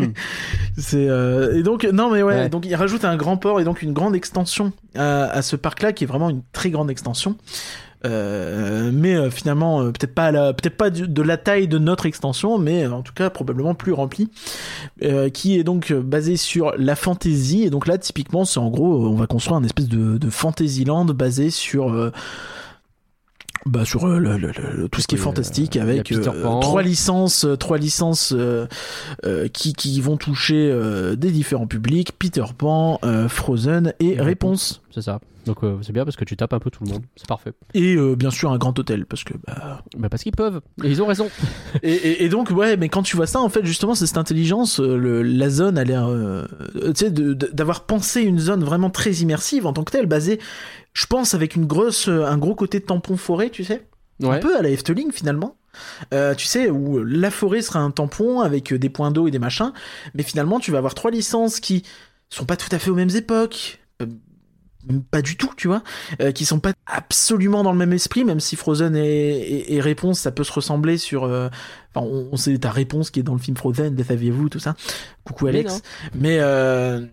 c'est euh, et donc non mais ouais, Ouais. donc il rajoute un grand port et donc une grande extension à, à ce parc-là qui est vraiment une très grande extension. Euh, mais euh, finalement euh, peut-être pas à la peut-être pas du- de la taille de notre extension mais en tout cas probablement plus remplie euh, qui est donc euh, basé sur la fantasy et donc là typiquement c'est en gros on va construire un espèce de, de Fantasyland basé sur euh, bah sur le- le- le- tout ce qui est fantastique avec euh, trois licences trois licences euh, euh, qui, qui vont toucher des différents publics. Peter Pan Frozen et Et Réponse. C'est ça. Donc euh, c'est bien parce que tu tapes un peu tout le monde. C'est parfait. et euh, bien sûr un grand hôtel parce que bah Bah parce qu'ils peuvent. Et ils ont raison. et, et, et donc ouais mais quand tu vois ça en fait justement c'est cette intelligence euh, le, la zone a l'air euh, tu sais de- de- d'avoir pensé une zone vraiment très immersive en tant que telle basée je pense avec une grosse un gros côté tampon forêt tu sais un Ouais. peu à la Efteling finalement. Euh, tu sais, où la forêt sera un tampon avec des points d'eau et des machins, mais finalement tu vas avoir trois licences qui sont pas tout à fait aux mêmes époques. Pas du tout, tu vois, euh, qui sont pas absolument dans le même esprit, même si Frozen et, et, et Réponse, ça peut se ressembler sur... euh, Enfin, on, on sait ta réponse qui est dans le film Frozen, le saviez-vous, tout ça. Coucou Alex. Mais... Euh,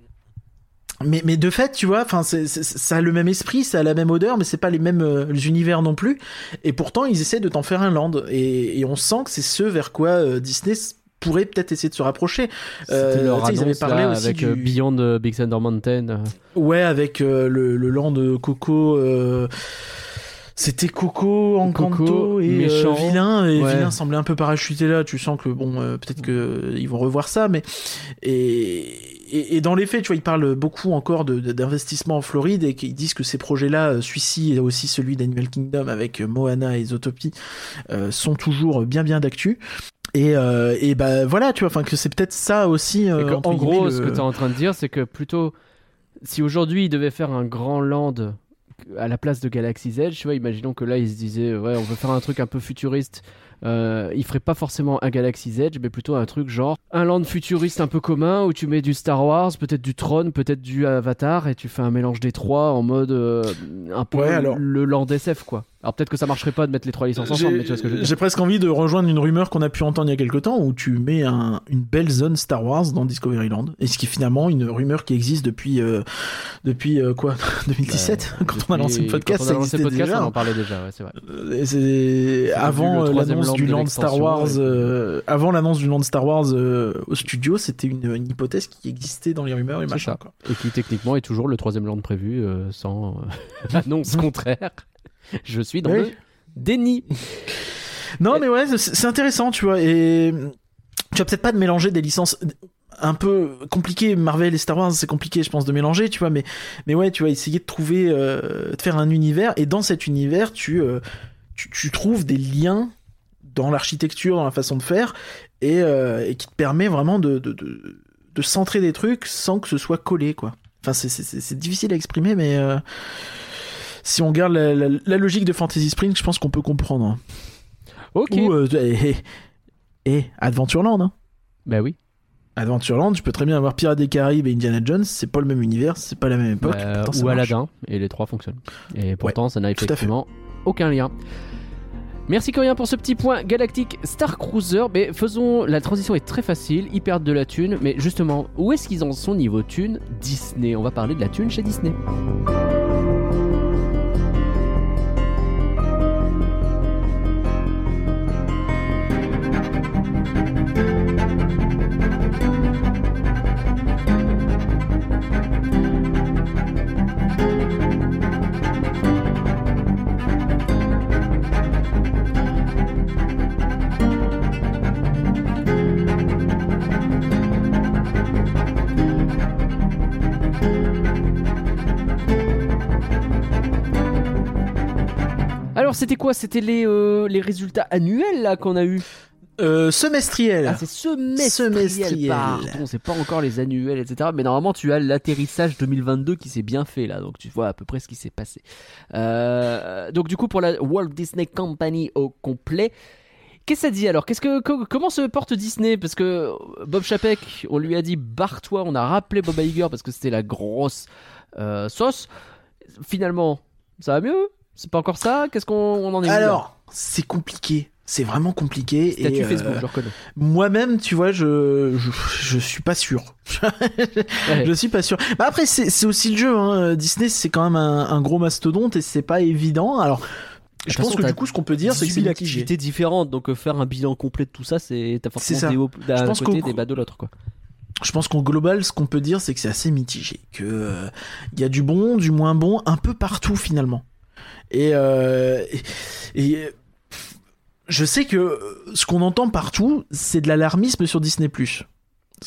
mais, mais de fait, tu vois, enfin, ça a le même esprit, ça a la même odeur, mais c'est pas les mêmes euh, univers non plus. Et pourtant, ils essaient de t'en faire un land. Et, et on sent que c'est ce vers quoi euh, Disney pourrait peut-être essayer de se rapprocher. Euh, leur ils avaient parlé là, aussi avec du- euh, Beyond euh, Big Thunder Mountain. Ouais, avec euh, le, le land de Coco. euh, C'était Coco, Encanto Coco, et méchant. Vilain. Et Ouais. Vilain semblait un peu parachuté là. Tu sens que, bon, euh, peut-être que ils vont revoir ça. Mais et, et, dans les faits, tu vois, ils parlent beaucoup encore d'investissement en Floride et qu'ils disent que ces projets-là, celui-ci et aussi celui d'Animal Kingdom avec Moana et Zootopie, euh, sont toujours bien bien d'actu. Et, euh, et bah voilà, tu vois, enfin que c'est peut-être ça aussi. euh, que, en gros, le- ce que tu es en train de dire, c'est que plutôt, si aujourd'hui ils devaient faire un grand land à la place de Galaxy's Edge, tu vois, imaginons que là ils se disaient, ouais, on veut faire un truc un peu futuriste. Euh, ils feraient pas forcément un Galaxy's Edge, mais plutôt un truc genre un land futuriste un peu commun où tu mets du Star Wars, peut-être du Tron, peut-être du Avatar, et tu fais un mélange des trois en mode euh, un peu Ouais, alors- le land SF quoi. Alors peut-être que ça marcherait pas de mettre les trois licences ensemble, mais tu vois ce que je veux dire. J'ai presque envie de rejoindre une rumeur qu'on a pu entendre il y a quelques temps où tu mets un- une belle zone Star Wars dans Discoveryland. Et ce qui est finalement une rumeur qui existe depuis, euh, depuis euh, quoi? 2017 Quand on a lancé le podcast, ça existait podcast, déjà. on en parlait déjà, ouais, c'est vrai. Et C'est avant l'annonce du land Star Wars, avant l'annonce du land Star Wars au studio, c'était une, une hypothèse qui existait dans les rumeurs et C'est machin. Quoi. Et qui techniquement est toujours le troisième land prévu euh, sans annonce contraire. Je suis dans Oui. le déni. Non, mais ouais, c'est intéressant, tu vois. Et tu vas peut-être pas de mélanger des licences un peu compliquées. Marvel et Star Wars, c'est compliqué, je pense, de mélanger, tu vois. Mais, mais ouais, tu vas essayer de trouver, euh, de faire un univers. Et dans cet univers, tu, euh, tu, tu trouves des liens dans l'architecture, dans la façon de faire, et, euh, et qui te permet vraiment de, de, de, de centrer des trucs sans que ce soit collé, quoi. Enfin, c'est- difficile à exprimer, mais si on garde la, la- la logique de Fantasy Spring, je pense qu'on peut comprendre. hein. Ok. Ou euh, et, et Adventureland. Hein. Bah oui. Adventureland, tu peux très bien avoir Pirates des Caraïbes et Indiana Jones, c'est pas le même univers, c'est pas la même époque. Bah, pourtant, ou. Aladdin, et les trois fonctionnent. Et pourtant, ça n'a effectivement aucun lien. Merci Coréen pour ce petit point galactique Star Cruiser. Mais faisons, la transition est très facile, ils perdent de la thune. Mais justement, où est-ce qu'ils en sont niveau thune Disney. On va parler de la thune chez Disney. Alors c'était quoi? C'était les, euh, les résultats annuels là qu'on a eu? Euh, semestriel. Ah c'est semestriel, Semestriel. pardon, c'est pas encore les annuels, etc. Mais normalement tu as l'atterrissage 2022 qui s'est bien fait là, donc tu vois à peu près ce qui s'est passé. Euh, donc du coup pour la Walt Disney Company au complet, qu'est-ce que ça dit alors? Qu'est-ce que co- comment se porte Disney? Parce que Bob Chapek, on lui a dit barre-toi, on a rappelé Bob Iger parce que c'était la grosse euh, sauce. Finalement, ça va mieux? C'est pas encore ça Qu'est-ce qu'on on en est Alors, c'est compliqué. C'est vraiment compliqué. Statut et, euh, Facebook, je reconnais. Moi-même, tu vois, je, je, je suis pas sûr. Ouais. Je suis pas sûr. Bah après, c'est c'est aussi le jeu. Hein. Disney, c'est quand même un, un gros mastodonte et c'est pas évident. Alors, je pense façon, que du coup, ce qu'on peut dire, c'est que 18 c'est 000 mitigé. activités différentes, donc euh, faire un bilan complet de tout ça, c'est t'as forcément des d'un côté, qu'au- des bas de l'autre, quoi. Je pense qu'en global, ce qu'on peut dire, c'est que c'est assez mitigé. Que euh, il y a du bon, du moins bon, un peu partout finalement. Et, euh, et, et, je sais que ce qu'on entend partout, c'est de l'alarmisme sur Disney+.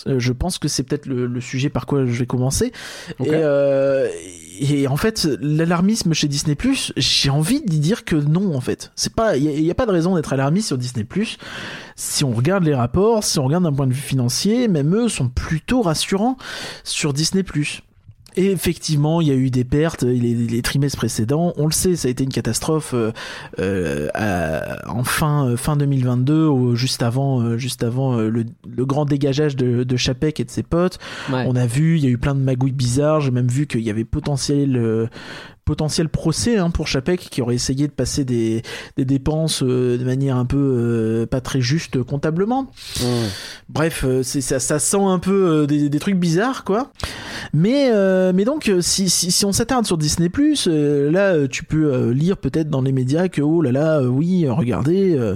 Euh, Je pense que c'est peut-être le, le sujet par quoi je vais commencer. Et, euh, et en fait, l'alarmisme chez Disney+, j'ai envie d'y dire que non, en fait. C'est pas, il n'y a, pas de raison d'être alarmiste sur Disney+. Si on regarde les rapports, si on regarde d'un point de vue financier, même eux sont plutôt rassurants sur Disney+. Et effectivement, il y a eu des pertes les, les trimestres précédents. On le sait, ça a été une catastrophe euh, euh, à- en fin, euh, fin 2022, au- juste avant, euh, juste avant le, le grand dégageage de, de Chapek et de ses potes. Ouais. On a vu, il y a eu plein de magouilles bizarres. J'ai même vu qu'il y avait potentiel, euh, potentiel procès hein, pour Chapek qui aurait essayé de passer des, des dépenses euh, de manière un peu euh, pas très juste comptablement. Ouais. Bref, euh, c'est ça, ça sent un peu euh, des, des trucs bizarres, quoi. Mais, euh, mais donc, si, si, si on s'attarde sur Disney+, euh, là, tu peux euh, lire peut-être dans les médias que, oh là là, euh, oui, regardez, euh,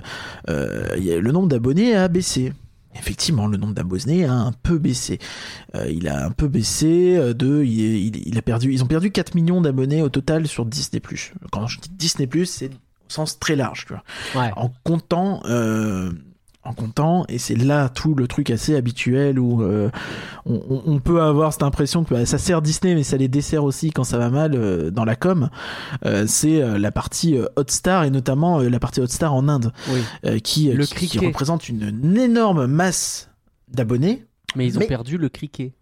euh, y a- le nombre d'abonnés a baissé. Effectivement, le nombre d'abonnés a un peu baissé. Euh, il a un peu baissé euh, de, il, il- il a perdu, ils ont perdu 4 millions d'abonnés au total sur Disney+. Quand je dis Disney+, c'est au sens très large, tu vois Ouais. en comptant euh, en comptant et c'est là tout le truc assez habituel où euh, on, peut avoir cette impression que bah, ça sert Disney mais ça les dessert aussi quand ça va mal euh, dans la com Euh, c'est la partie Hotstar et notamment la partie Hotstar en Inde Oui. qui, Le qui, qui cricket. représente une, une énorme masse d'abonnés Mais ils ont Mais- perdu le cricket.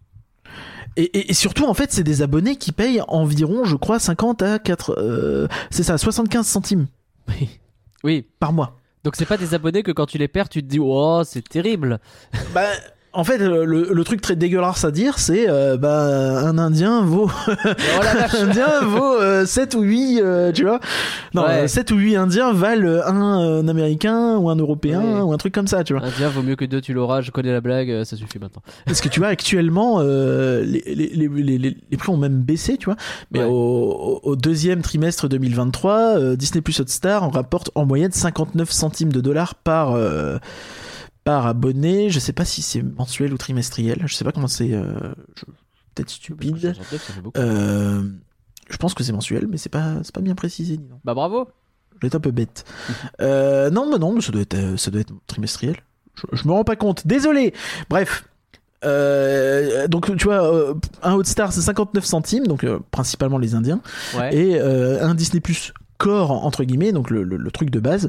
et, et- et surtout en fait c'est des abonnés qui payent environ je crois 50 à 4 euh, c'est ça 75 centimes Oui. par mois Donc c'est pas des abonnés que quand tu les perds, tu te dis oh c'est terrible. Bah, En fait, le, le truc très dégueulasse à dire, c'est euh, bah un Indien vaut Oh un Indien vaut 7 ou 8, euh, tu vois. Non, Ouais. euh, 7 ou 8 Indiens valent un, euh, Américain ou un Européen Ouais. ou un truc comme ça, tu vois. Indien vaut mieux que deux, tu l'auras, je connais la blague, euh, ça suffit maintenant. Parce que tu vois, actuellement, euh, les, les, les, les, les- les prix ont même baissé, tu vois. Mais Ouais. au, au- deuxième trimestre 2023, euh, Disney Plus Hotstar en rapporte en moyenne 59 centimes de dollars par, euh, par abonné. Je sais pas si c'est mensuel ou trimestriel. Je sais pas comment c'est. euh, je- Peut-être stupide. 69, ça fait beaucoup. Euh, je pense que c'est mensuel, mais c'est pas, c'est pas bien précisé. dis donc. Bah bravo. Je vais être un peu bête. Euh, non, mais non, mais ça doit être, euh, ça doit être trimestriel. Je, je me rends pas compte. Désolé. Bref. Euh, donc tu vois, euh, un Hotstar c'est 59 centimes, donc euh, principalement les Indiens, Ouais. et un Disney Plus Core entre guillemets, donc le, le- le truc de base,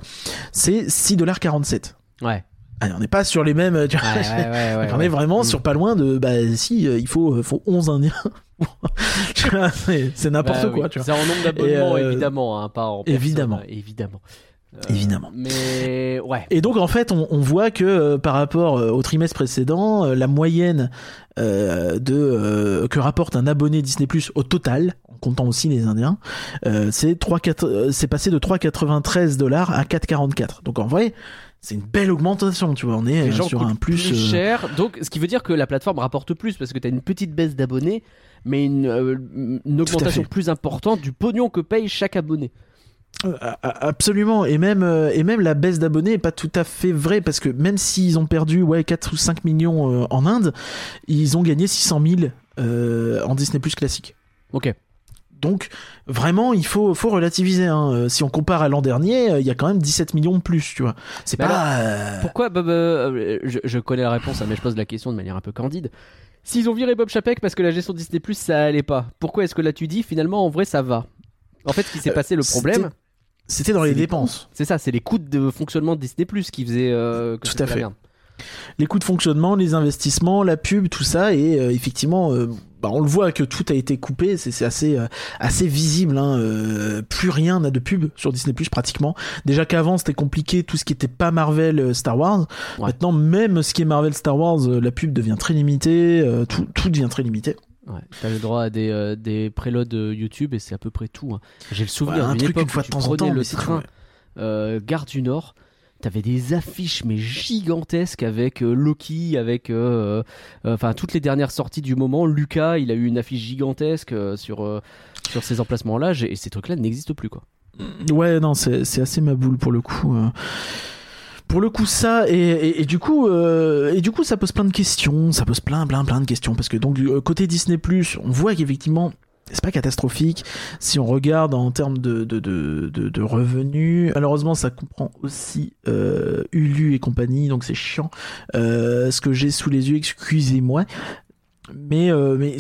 c'est 6,47$. Ouais. Allez, on n'est pas sur les mêmes. tu vois, Ouais, ouais, ouais, ouais, on est vraiment Mm. sur pas loin de. Bah si, euh, il faut, euh, faut 11 Indiens. C'est n'importe Bah quoi, oui. C'est en nombre d'abonnements, euh, évidemment, hein, pas en personne, évidemment. euh, évidemment. Euh, Évidemment. Mais ouais. Et donc en fait, on, on voit que euh, par rapport au trimestre précédent, la moyenne euh, de euh, que rapporte un abonné Disney Plus au total, en comptant aussi les Indiens, euh, c'est 3, 4, euh, c'est passé de 3,93 dollars à 4,44. Donc en vrai, c'est une belle augmentation, tu vois. On est Les euh, gens sur un plus. plus euh, cher. Donc, ce qui veut dire que la plateforme rapporte plus parce que tu as une petite baisse d'abonnés, mais une, euh, une augmentation plus importante du pognon que paye chaque abonné. Absolument, et même, et même la baisse d'abonnés est pas tout à fait vraie parce que même s'ils ont perdu ouais, 4 ou 5 millions en Inde, ils ont gagné 600 000 euh, en Disney Plus classique. Ok. Donc vraiment, il faut, faut relativiser. Hein. Euh, Si on compare à l'an dernier, euh, il y a quand même 17 millions de plus, tu vois. C'est pas. euh, Pourquoi Bob euh, je, je connais la réponse, hein, mais je pose la question de manière un peu candide. S'ils ont viré Bob Chapek parce que la gestion Disney Plus ça allait pas, pourquoi est-ce que là tu dis finalement en vrai ça va? En fait, ce qui s'est Euh, passé, le problème, C'était dans les dépenses. c'est ça, c'est les coûts de fonctionnement de Disney Plus qui faisaient euh, que Tout à fait. Les coûts de fonctionnement, les investissements, la pub, tout ça, et euh, effectivement, euh, bah, on le voit que tout a été coupé. C'est assez, euh, assez visible. Hein. euh, plus rien n'a de pub sur Disney Plus pratiquement. Déjà qu'avant c'était compliqué, tout ce qui était pas Marvel, euh, Star Wars. Ouais. Maintenant, même ce qui est Marvel, Star Wars, la pub devient très limitée. tout, tout devient très limité. Ouais, t'as le droit à des, euh, des préloads YouTube et c'est à peu près tout. hein. J'ai le souvenir Ouais, un d'une truc époque une fois où de temps en temps, le train très- euh, Gare du Nord, t'avais des affiches mais gigantesques avec euh, Loki, avec euh, euh, enfin toutes les dernières sorties du moment. Lucas, il a eu une affiche gigantesque sur sur ces emplacements-là et ces trucs-là n'existent plus quoi. Ouais, non, c'est assez ma boule pour le coup. Pour le coup, ça et, et, du coup, et du coup, ça pose plein de questions. Ça pose plein, plein, plein de questions parce que donc côté Disney on voit qu'effectivement. C'est pas catastrophique si on regarde en termes de, de, de, de, de revenus. Malheureusement, ça comprend aussi euh, Hulu et compagnie, donc c'est chiant. Euh, ce que j'ai sous les yeux, excusez-moi. Mais, euh, mais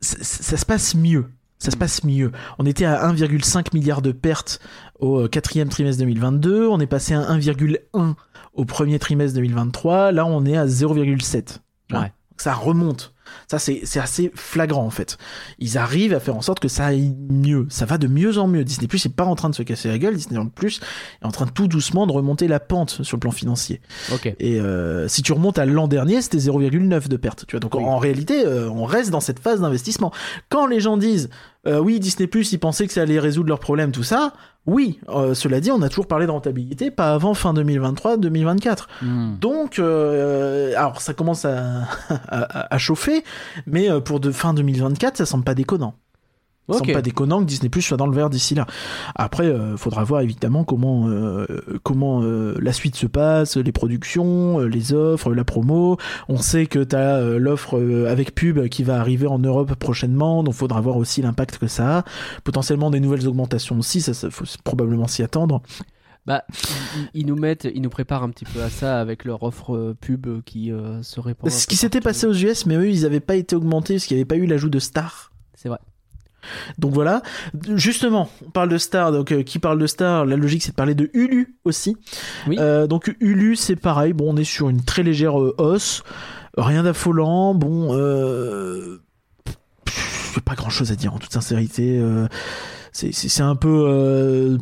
ça, ça se passe mieux. Ça se passe mieux. On était à 1,5 milliard de pertes au quatrième trimestre 2022. On est passé à 1,1 au premier trimestre 2023. Là, on est à 0,7. Ouais. Ça remonte. Ça, c'est assez flagrant, en fait. Ils arrivent à faire en sorte que ça aille mieux. Ça va de mieux en mieux. Disney Plus n'est pas en train de se casser la gueule. Disney Plus est en train tout doucement de remonter la pente sur le plan financier. Ok. Et euh, si tu remontes à l'an dernier, c'était 0,9 de perte. Tu vois, donc Oui. en réalité, euh, on reste dans cette phase d'investissement. Quand les gens disent euh, oui, Disney Plus, ils pensaient que ça allait résoudre leurs problèmes, tout ça. Oui, euh, cela dit, on a toujours parlé de rentabilité, pas avant fin 2023-2024. Hmm. Donc, euh, alors ça commence à, à, à chauffer, mais euh, pour de fin 2024, ça semble pas déconnant. Ça Ok. semble pas déconnant que Disney Plus soit dans le vert d'ici là. Après, euh, faudra voir évidemment comment euh, comment euh, la suite se passe, les productions, les offres, la promo. On sait que t'as euh, l'offre avec pub qui va arriver en Europe prochainement, donc faudra voir aussi l'impact que ça a. Potentiellement des nouvelles augmentations aussi, ça, ça faut probablement s'y attendre. Bah, ils, ils nous mettent, ils nous préparent un petit peu à ça avec leur offre euh, pub qui euh, se répand. un Ce qui s'était passé aux US, mais eux, ils avaient pas été augmentés parce qu'il n'y avait pas eu l'ajout de Star. C'est vrai. Donc voilà. Justement, on parle de Star. Donc euh, qui parle de Star? La logique, c'est de parler de Hulu aussi. Oui. Euh, donc Hulu, c'est pareil. Bon, on est sur une très légère euh, hausse. Rien d'affolant. Bon, euh... pas grand chose à dire en toute sincérité. Euh, c'est- un peu. euh,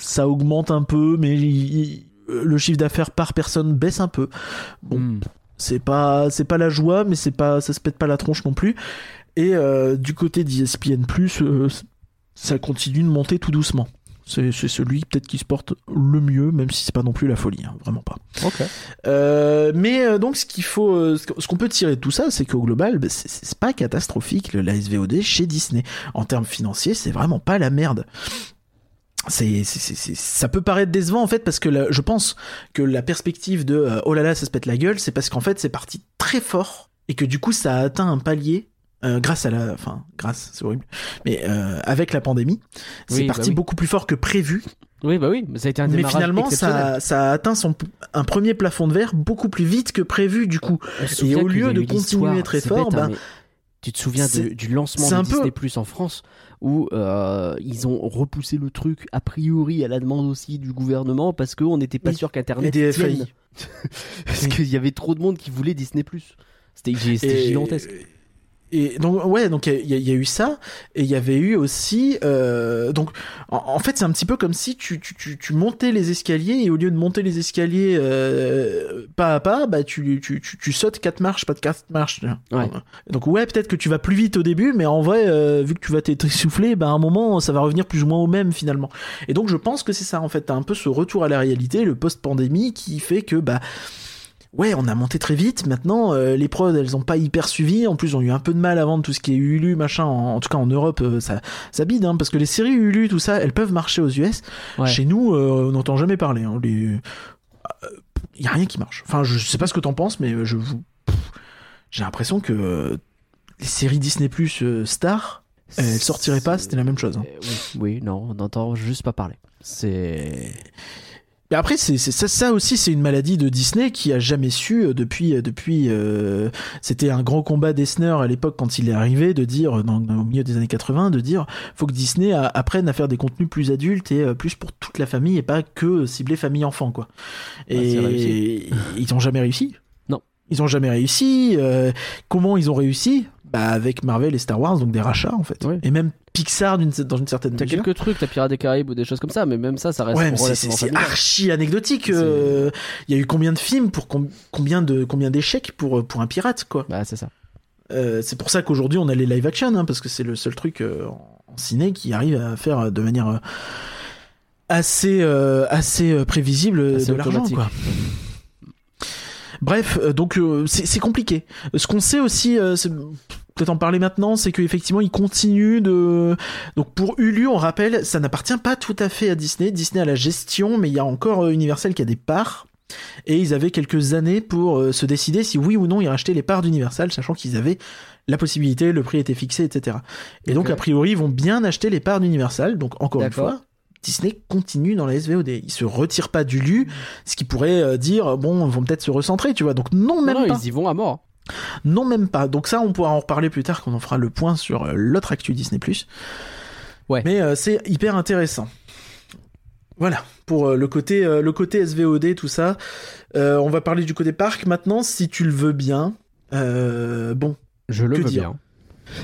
Ça augmente un peu, mais il- il- le chiffre d'affaires par personne baisse un peu. Bon, Hmm. C'est pas, c'est pas la joie, mais c'est pas, ça se pète pas la tronche non plus. Et euh, du côté d'ESPN+, euh, ça continue de monter tout doucement. C'est celui peut-être qui se porte le mieux, même si c'est pas non plus la folie, hein, vraiment pas. Ok. Euh, mais euh, donc ce qu'il faut, ce qu'on peut tirer de tout ça, c'est qu'au global, bah, c'est- pas catastrophique la SVOD chez Disney. En termes financiers, c'est vraiment pas la merde. C'est, ça peut paraître décevant en fait parce que la- je pense que la perspective de euh, oh là là ça se pète la gueule, c'est parce qu'en fait c'est parti très fort et que du coup ça a atteint un palier euh, grâce à la, enfin grâce c'est horrible, mais euh, avec la pandémie, c'est Oui, bah parti oui. beaucoup plus fort que prévu Oui, bah oui, ça a été un mais finalement, ça, ça a atteint son, un premier plafond de verre beaucoup plus vite que prévu, du coup. Souvient au lieu a de continuer très fort, bête, hein, bah, mais tu te souviens de- du lancement de un peu- Disney Plus en France? Où euh, ils ont repoussé le truc a priori à la demande aussi du gouvernement parce qu'on n'était pas Oui. sûr Et qu'Internet tienne. Parce Oui. qu'il y avait trop de monde qui voulait Disney. C'était Et- gigantesque. Et donc ouais, donc il y, a- il y a eu ça, et il y avait eu aussi euh, donc en, en fait c'est un petit peu comme si tu, tu, tu, tu montais les escaliers et au lieu de monter les escaliers euh, pas à pas, bah tu, tu, tu, tu sautes quatre marches, pas de quatre marches. Ouais. Donc ouais, peut-être que tu vas plus vite au début, mais en vrai, euh, vu que tu vas t'essouffler, bah à un moment ça va revenir plus ou moins au même finalement. Et donc je pense que c'est ça en fait, t'as un peu ce retour à la réalité, le post-pandémie qui fait que bah ouais, on a monté très vite. Maintenant, euh, les prods, elles ont pas hyper suivi. En plus, on a eu un peu de mal à vendre tout ce qui est Hulu, machin. En, en tout cas, en Europe, euh, ça, ça bide, hein, parce que les séries Hulu, tout ça, elles peuvent marcher aux US. Ouais. Chez nous, euh, on n'entend jamais parler. Hein, les... Il y a rien qui marche. Enfin, je sais pas ce que t'en penses, mais je vous, j'ai l'impression que les séries Disney Plus Star, elles sortiraient pas. C'était la même chose. hein. Oui, oui, non, on n'entend juste pas parler. C'est. Mais après, c'est ça, ça aussi, c'est une maladie de Disney qui a jamais su euh, depuis. euh, depuis euh, C'était un grand combat d'Esner à l'époque quand il est arrivé de dire, dans, au milieu des années 80, de dire faut que Disney a- apprenne à faire des contenus plus adultes et euh, plus pour toute la famille et pas que cibler famille-enfant, quoi. Et c'est réussi. ils ont jamais réussi. Non. Ils ont jamais réussi. euh, comment ils ont réussi? Bah, Avec Marvel et Star Wars, donc des rachats, en fait. Oui. Et même Pixar dans une certaine T'as mesure. quelques trucs, t'as Pirates des Caraïbes ou des choses comme ça, mais même ça, ça reste Ouais, c'est- archi anecdotique. euh, Il y a eu combien de films pour com- combien de combien d'échecs pour euh, pour un pirate quoi? Bah, c'est ça. Euh, c'est pour ça qu'aujourd'hui on a les live action hein, parce que c'est le seul truc euh, en ciné qui arrive à faire de manière assez assez prévisible Assez de l'argent quoi. Bref, euh, donc euh, c'est compliqué. Ce qu'on sait aussi, euh, c'est- peut-être en parler maintenant, c'est qu'effectivement ils continuent de. Donc pour Hulu, on rappelle, ça n'appartient pas tout à fait à Disney. Disney a la gestion, mais il y a encore Universal qui a des parts. Et ils avaient quelques années pour se décider si oui ou non ils rachetaient les parts d'Universal, sachant qu'ils avaient la possibilité, le prix était fixé, etc. Et donc a priori ils vont bien acheter les parts d'Universal. Donc encore une fois, Disney continue dans la SVOD. Ils se retirent pas du lu, ce qui pourrait euh, dire bon, ils vont peut-être se recentrer, tu vois. Donc non, même non, pas. ils y vont à mort. Non, même pas. Donc ça, on pourra en reparler plus tard quand on fera le point sur euh, l'autre actu Disney+. Ouais. Mais euh, c'est hyper intéressant. Voilà pour euh, le côté euh, le côté SVOD tout ça. On va parler du côté parc maintenant, si tu le veux bien. Bon, Je le veux dire bien.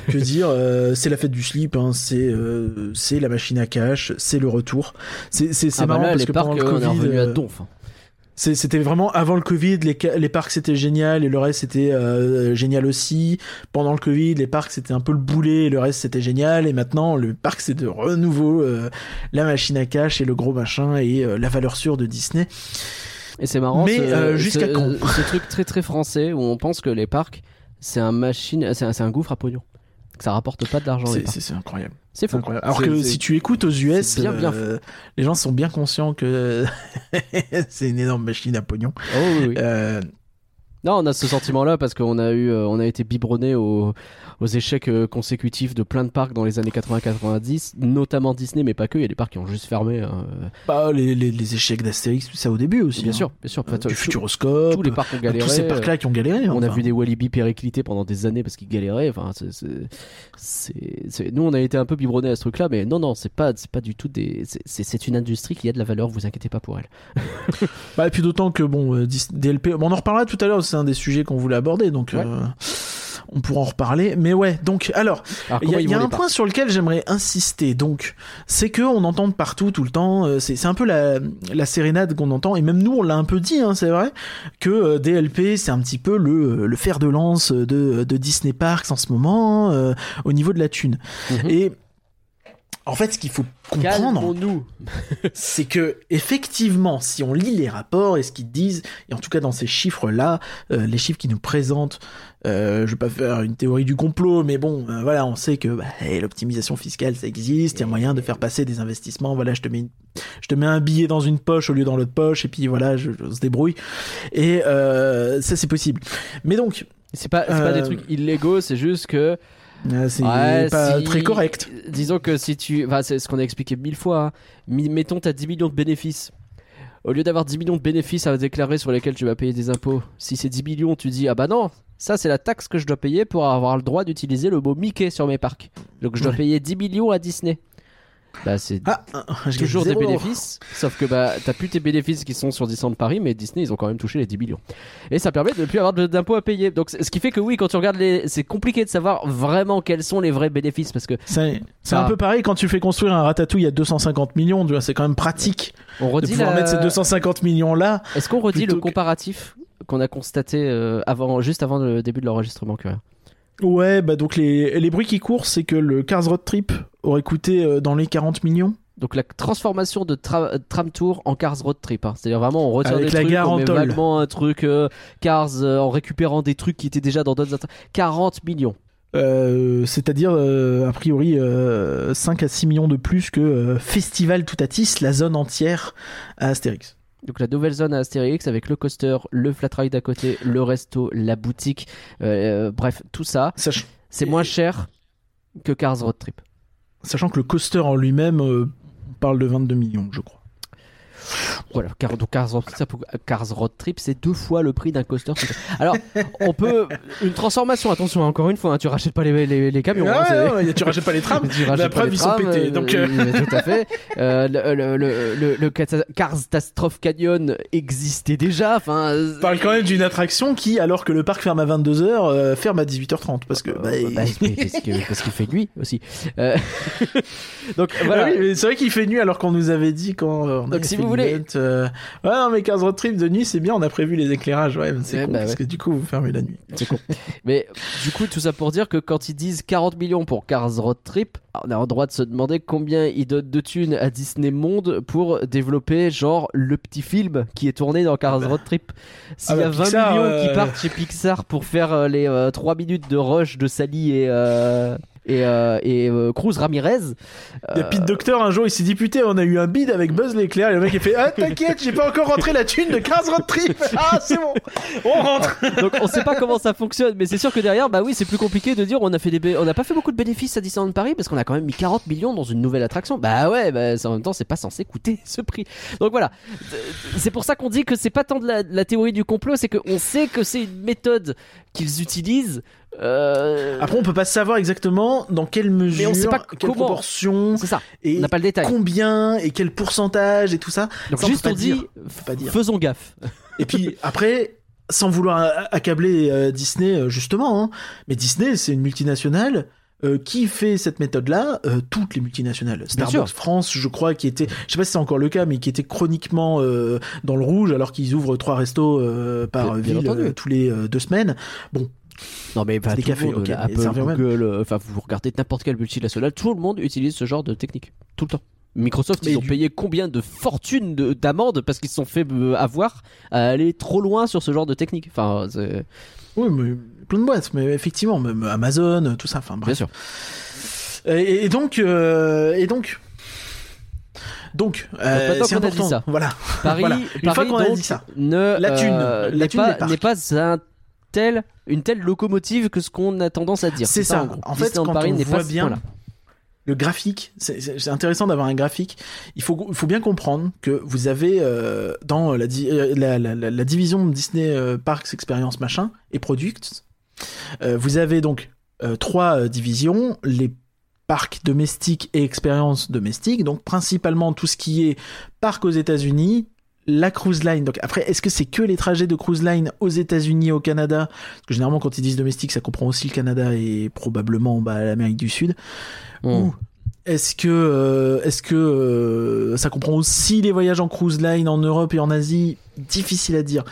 Que dire euh, C'est la fête du slip, hein, c'est euh, c'est la machine à cash, c'est le retour. C'est c'est c'est Ah bah marrant là, parce les que parcs, pendant le euh, on est Covid, revenu à donf. c'est- C'était vraiment avant le Covid, les, les parcs c'était génial et le reste c'était euh, génial aussi. Pendant le Covid, les parcs c'était un peu le boulet et le reste c'était génial. Et maintenant, le parc c'est de renouveau euh, la machine à cash et le gros machin et euh, la valeur sûre de Disney. Et c'est marrant. Mais, jusqu'à quand? Ce truc très très français où on pense que les parcs, c'est un machine, c'est un, c'est un gouffre à pognon. Que ça rapporte pas de l'argent. C'est- incroyable. C'est fou. incroyable. Alors que si tu écoutes aux US, c'est bien, bien euh, les gens sont bien conscients que c'est une énorme machine à pognon. Oh, oui, oui. Euh, Non, on a ce sentiment-là parce qu'on a eu, euh, on a été biberonné aux, aux échecs euh, consécutifs de plein de parcs dans les années 80-90, notamment Disney, mais pas que. Il y a des parcs qui ont juste fermé. hein. bah, les, les, les échecs d'Astérix, tout ça au début aussi. bien hein. sûr, bien sûr. Euh, Enfin, du Futuroscope. tous les parcs ont galéré. tous ces parcs-là qui ont galéré. On a vu des Walibi périclités pendant des années parce qu'ils galéraient. Enfin, c'est- c'est- c'est- c'est- nous, on a été un peu biberonnés à ce truc-là, mais non, non, c'est pas, c'est pas du tout des. c'est- une industrie qui a de la valeur. Vous inquiétez pas pour elle. Bah, et puis d'autant que bon, DLP, bon, on en reparlera tout à l'heure, c'est un des sujets qu'on voulait aborder, donc Ouais. euh, on pourra en reparler. Mais ouais, donc alors, il y a, y un point sur lequel j'aimerais insister. Donc, c'est que on entend partout tout le temps. euh, C'est un peu la, la sérénade qu'on entend, et même nous, on l'a un peu dit, hein, c'est vrai, que euh, DLP, c'est un petit peu le, le fer de lance de, de Disney Parks en ce moment euh, au niveau de la thune. Mhm. Et en fait, ce qu'il faut comprendre, c'est que effectivement, si on lit les rapports et ce qu'ils disent, et en tout cas dans ces chiffres-là, euh, les chiffres qui nous présentent, euh, je vais pas faire une théorie du complot, mais bon, euh, voilà, on sait que bah, l'optimisation fiscale ça existe, il y a moyen de faire passer des investissements. Voilà, je te mets, une- je te mets un billet dans une poche au lieu dans l'autre poche, et puis voilà, je, je se débrouille. Et euh, ça c'est possible. Mais donc, C'est pas, pas des Euh, trucs illégaux, c'est juste que. Euh, c'est Ouais, pas si- très correct. Disons que si tu. Enfin, c'est ce qu'on a expliqué mille fois. hein. Mettons, t'as 10 millions de bénéfices. Au lieu d'avoir 10 millions de bénéfices à déclarer sur lesquels tu vas payer des impôts, si c'est 10 millions, tu dis Ah bah non, ça c'est la taxe que je dois payer pour avoir le droit d'utiliser le mot Mickey sur mes parcs. Donc je dois Ouais. payer 10 millions à Disney. Bah c'est Ah, je toujours des bénéfices, sauf que bah t'as plus tes bénéfices qui sont sur Disneyland Paris, mais Disney ils ont quand même touché les 10 millions. Et ça permet de ne plus avoir de- d'impôts à payer. Donc ce qui fait que oui, quand tu regardes les, c'est compliqué de savoir vraiment quels sont les vrais bénéfices parce que C'est Ah. un peu pareil quand tu fais construire un ratatouille à 250 millions, tu vois, c'est quand même pratique on de redit pouvoir la- mettre ces 250 millions là. Est-ce qu'on redit le comparatif qu'on a constaté euh, avant, juste avant le début de l'enregistrement Curia Ouais, bah donc les, les bruits qui courent, c'est que le Cars Road Trip aurait coûté euh, dans les 40 millions. Donc la transformation de tra- tram tour en Cars Road Trip. hein. C'est-à-dire vraiment on retire Avec des la trucs, gare on met vaguement un truc euh, Cars euh, en récupérant des trucs qui étaient déjà dans d'autres attra- 40 millions. Euh, C'est-à-dire, euh, a priori, euh, 5 à 6 millions de plus que euh, Festival Toutatis, la zone entière à Astérix. Donc la nouvelle zone à Astérix avec le coaster, le flat ride à côté, le resto, la boutique, euh, euh, bref tout ça, Sach- c'est moins cher que Cars Road Trip. sachant que le coaster en lui-même euh, on parle de 22 millions, je crois. Voilà, car, donc Cars, Road- Cars Road Trip, c'est deux fois le prix d'un coaster. Alors, on peut. Une transformation, attention, encore une fois, hein, tu rachètes pas les, les, les camions. hein, Ouais, c'est- ouais, ouais, tu rachètes pas les trams. tu rachètes La preuve, ils sont pétés. euh, Donc, euh, euh, tout à fait. Euh, le, le, le, le, le Cata- Catastrophe Canyon existait déjà. Enfin, On parle quand même d'une attraction qui, alors que le parc ferme à 22h, ferme à 18h30. Parce que. bah, Euh, bah, parce qu'il fait nuit aussi. Euh, Donc Ah voilà. oui, c'est vrai qu'il fait nuit alors qu'on nous avait dit quand euh, on Donc, si vous voulez- euh, Ouais, non, mais 15 road trip de nuit, c'est bien, on a prévu les éclairages. Ouais, mais c'est Ouais, con, bah parce ouais. que du coup, vous fermez la nuit. C'est con. Mais du coup, tout ça pour dire que quand ils disent 40 millions pour Cars Road Trip, on a le droit de se demander combien ils donnent de thunes à Disney Monde pour développer, genre, le petit film qui est tourné dans Cars Road Trip. S'il Ah y a bah, 20 Pixar, millions euh, qui partent chez Pixar pour faire euh, les 3 minutes de rush de Sally et. Et, euh, et euh, Cruz Ramirez. Il y a Pete Docter un jour, il s'est dit putain, on a eu un bid avec Buzz l'éclair. Et le mec il fait ah t'inquiète, j'ai pas encore rentré la thune de 15 road trip. Ah c'est bon, on rentre. Donc on sait pas comment ça fonctionne, mais c'est sûr que derrière, bah oui, c'est plus compliqué de dire on a fait des, on n'a pas fait beaucoup de bénéfices à Disneyland Paris parce qu'on a quand même mis 40 millions dans une nouvelle attraction. Bah ouais, bah, ça, en même temps, c'est pas censé coûter ce prix. Donc voilà, c'est pour ça qu'on dit que c'est pas tant de la, de la théorie du complot, c'est qu'on sait que c'est une méthode qu'ils utilisent. Euh, Après on peut pas savoir exactement dans quelle mesure, Mais on sait pas quelle comment. proportion ça. et On n'a pas le détail. combien et quel pourcentage et tout ça. Donc Ça, juste on dit, dire. pas dire. faisons gaffe. Et puis après, sans vouloir accabler euh, Disney euh, justement, hein, mais Disney c'est une multinationale. euh, qui fait cette méthode-là euh, Toutes les multinationales. Starbucks. France, je crois, qui était, je sais pas si c'est encore le cas, mais qui était chroniquement euh, dans le rouge, alors qu'ils ouvrent trois restos par ville tous les deux semaines. Non mais pas des tout le cafés, monde, ok, mais Apple, ça revient au même. Google, euh, enfin vous regardez n'importe quelle multinationale, tout le monde utilise ce genre de technique, tout le temps. Microsoft, Mais ils ont du- payé combien de fortunes de- d'amendes parce qu'ils se sont fait euh, avoir à aller trop loin sur ce genre de technique? Enfin, Oui, mais plein de boîtes, mais effectivement, même Amazon, tout ça. Enfin bien sûr. Et, et donc, euh, et donc, donc, euh, c'est a dit important. ça. Voilà. Paris, Voilà. Une fois Paris, qu'on a dit ça. ne La thune. euh, La n'est pas pas un une telle locomotive que ce qu'on a tendance à dire. C'est ça. en, gros. En fait, quand Paris on n'est voit pas bien-. Le graphique, c'est- intéressant d'avoir un graphique. Il faut, il faut bien comprendre que vous avez euh, dans la, di- euh, la, la, la- division Disney euh, Parks Experience machin et Products, euh, vous avez donc trois divisions les parcs domestiques et expériences domestiques. Donc principalement tout ce qui est parc aux États-Unis, la cruise line. Donc après, est-ce que c'est que les trajets de cruise line aux États-Unis, au Canada? Parce que généralement, quand ils disent domestique, ça comprend aussi le Canada et probablement bah, l'Amérique du Sud. Hmm. Ou est-ce que, euh, est-ce que euh, ça comprend aussi les voyages en cruise line en Europe et en Asie? Difficile à dire.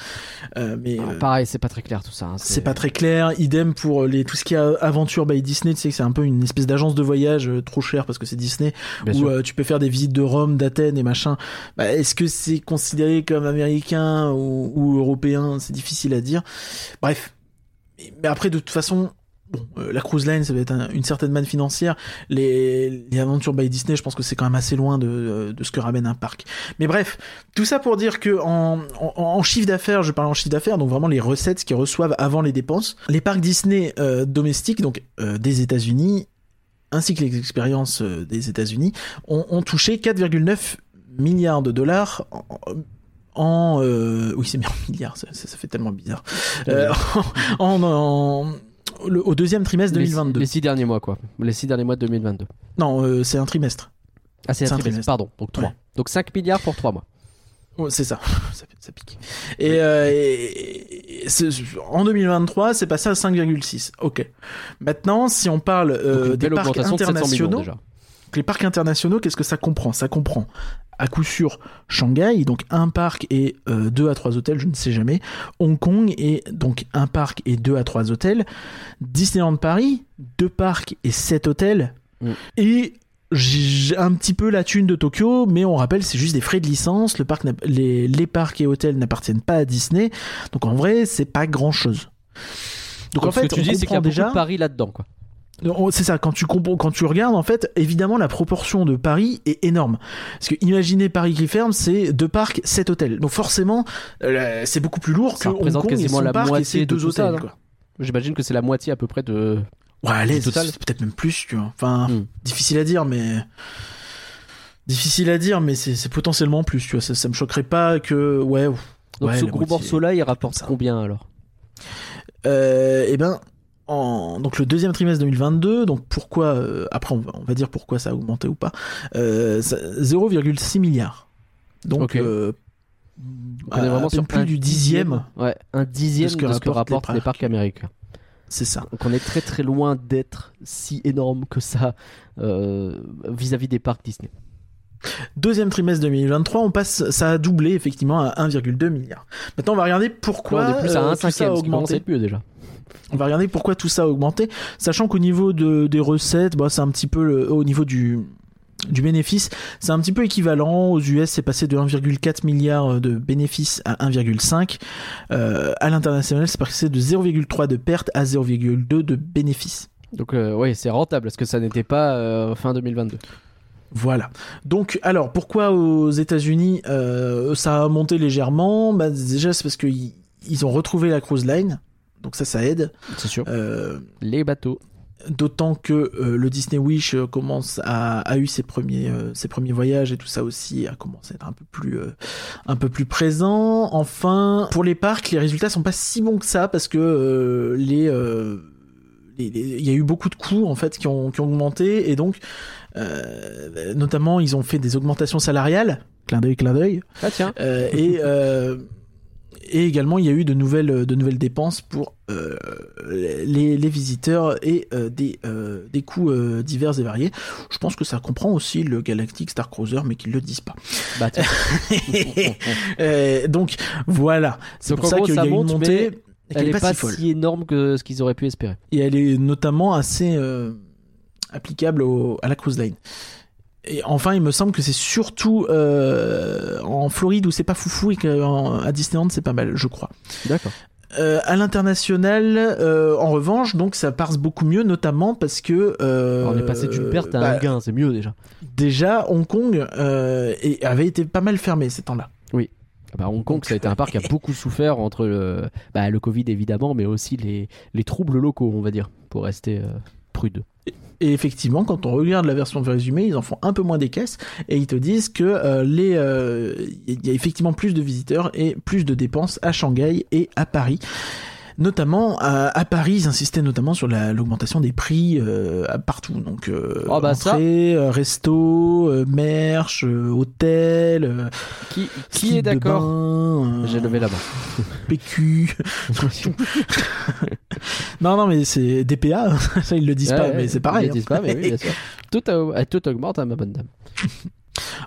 Euh, mais Ah, euh, pareil, c'est pas très clair tout ça. hein, c'est pas très clair. Idem pour les tout ce qui est aventure by Disney. Tu sais que c'est un peu une espèce d'agence de voyage euh, trop cher parce que c'est Disney Bien où euh, tu peux faire des visites de Rome, d'Athènes et machin. Bah, Est-ce que c'est considéré comme américain ou, ou européen? C'est difficile à dire. Bref. Mais mais après, de toute façon, bon, euh, la cruise line, ça va être un- une certaine manne financière. Les, les aventures by Disney, je pense que c'est quand même assez loin de, euh, de ce que ramène un parc. Mais bref, tout ça pour dire que en, en, en chiffre d'affaires, je parle en chiffre d'affaires, donc vraiment les recettes ce qu'ils reçoivent avant les dépenses. Les parcs Disney euh, domestiques, donc euh, des États-Unis, ainsi que les expériences des États-Unis, ont, ont touché 4,9 milliards de dollars en, en, oui c'est bien en milliards, ça, ça- ça fait tellement bizarre. En, en- le- au deuxième trimestre Les- 2022. Les, six derniers mois, quoi. Les six derniers mois de 2022. Non, euh, c'est un trimestre. Ah, c'est un un trimestre, trimestre. pardon. Donc 3. Ouais. Donc 5 milliards pour 3 mois. C'est ça. ça, ça pique. Et, euh, et- et c'est- en 2023, c'est passé à 5,6. Ok. Maintenant, si on parle euh, des parcs augmentation de 700 millions internationaux, déjà. les parcs internationaux, qu'est-ce que ça comprend? Ça comprend à coup sûr Shanghai, donc un parc et euh, deux à trois hôtels, je ne sais jamais. Hong Kong et donc un parc et deux à trois hôtels. Disneyland Paris, deux parcs et sept hôtels. Mm. Et j'ai un petit peu la thune de Tokyo, mais on rappelle, c'est juste des frais de licence. Le parc les, les parcs et hôtels n'appartiennent pas à Disney. Donc en vrai, c'est pas grand chose. Donc, en ce fait, que tu on dis, c'est qu'il y a beaucoup déjà. de paris là-dedans, quoi. Non, C'est ça, quand tu, quand tu regardes, en fait, évidemment, la proportion de Paris est énorme. Parce que imaginez Paris qui ferme, c'est deux parcs, sept hôtels. Donc forcément, euh, c'est beaucoup plus lourd Ça que Hong représente et quasiment son la parc et moitié ses de deux hôtels. J'imagine que c'est la moitié à peu près de. Ouais, total. c'est peut-être même plus, tu vois. Enfin, Hmm. difficile à dire, mais... Difficile à dire, mais c'est potentiellement plus, tu vois. Ça, ça me choquerait pas que... Ouais, Donc Ouais, ce la gros moitié, morceau-là, il rapporte ça. combien alors? Euh, eh ben, en, donc le deuxième trimestre 2022, donc pourquoi, euh, après on va, on va dire pourquoi ça a augmenté ou pas, euh, ça- 0,6 milliards. Donc, Ok. euh, On est à vraiment sur plus du dixième, Ouais, un dixième de ce que, rapportent rapportent les les parcs américains. c'est ça. Donc on est très très loin d'être si énorme que ça euh, vis-à-vis des parcs Disney. Deuxième trimestre 2023, on passe, ça a doublé effectivement à 1,2 milliard. Maintenant, on va regarder pourquoi Là, on est plus à euh, un tout ça a cinquième, à augmenté. mieux déjà. On va regarder pourquoi tout ça a augmenté, sachant qu'au niveau de, des recettes, bah, c'est un petit peu le- au niveau du, du bénéfice, c'est un petit peu équivalent. Aux US, c'est passé de 1,4 milliard de bénéfices à 1,5. Euh, à l'international, c'est passé de 0,3 de perte à 0,2 de bénéfices. Donc euh, oui, c'est rentable parce que ça n'était pas euh, fin 2022. Voilà. Donc, alors, pourquoi aux États-Unis euh, ça a monté légèrement? Bah, Déjà, c'est parce qu'ils ils ont retrouvé la cruise line. Donc ça, ça aide. C'est sûr. Euh, Les bateaux. D'autant que euh, le Disney Wish euh, commence à a eu ses premiers euh, ses premiers voyages et tout ça aussi a commencé à être un peu plus euh, un peu plus présent. Enfin, pour les parcs, les résultats sont pas si bons que ça parce que les il y a eu beaucoup de coûts en fait qui ont qui ont augmenté et donc notamment ils ont fait des augmentations salariales. Clin d'œil, clin d'œil. Ah tiens. Et et également il y a eu de nouvelles de nouvelles dépenses pour euh, les, les visiteurs et euh, des euh, des coûts euh, divers et variés. Je pense que ça comprend aussi le Galactic Star Cruiser, mais qu'ils le disent pas. Bah. Euh, donc voilà, c'est pour ça qu'il y a eu une monte, montée. Elle est est pas si énorme que ce qu'ils auraient pu espérer. Et elle est notamment assez euh, applicable au- à la cruise line. Et enfin, il me semble que c'est surtout euh, en Floride où c'est pas foufou et qu'à Disneyland c'est pas mal, je crois. D'accord. Euh, à l'international, euh, en revanche, donc ça passe beaucoup mieux, notamment parce que euh, On est passé d'une perte à bah, un gain, c'est mieux déjà. Déjà, Hong Kong et- avait été pas mal fermé ces temps-là. Ah Bah, Hong Kong, ça a été un parc qui a beaucoup souffert entre le, bah, le Covid évidemment, mais aussi les, les troubles locaux, on va dire, pour rester prude. Et effectivement, quand on regarde la version résumée, ils en font un peu moins des caisses et ils te disent que euh, les, euh, il y a effectivement plus de visiteurs et plus de dépenses à Shanghai et à Paris. Notamment à, à Paris, ils insistaient notamment sur la- l'augmentation des prix euh, partout. Donc euh, Oh, bah, entrée, euh, resto, euh, merch, euh, hôtel, euh, Qui, est d'accord euh, J'ai levé la main. PQ. non, non, mais c'est DPA. Ça, ils le disent pas, Ouais, mais c'est pareil. Ils le disent pas, mais oui, bien sûr. Tout, a- tout augmente, hein, ma bonne dame.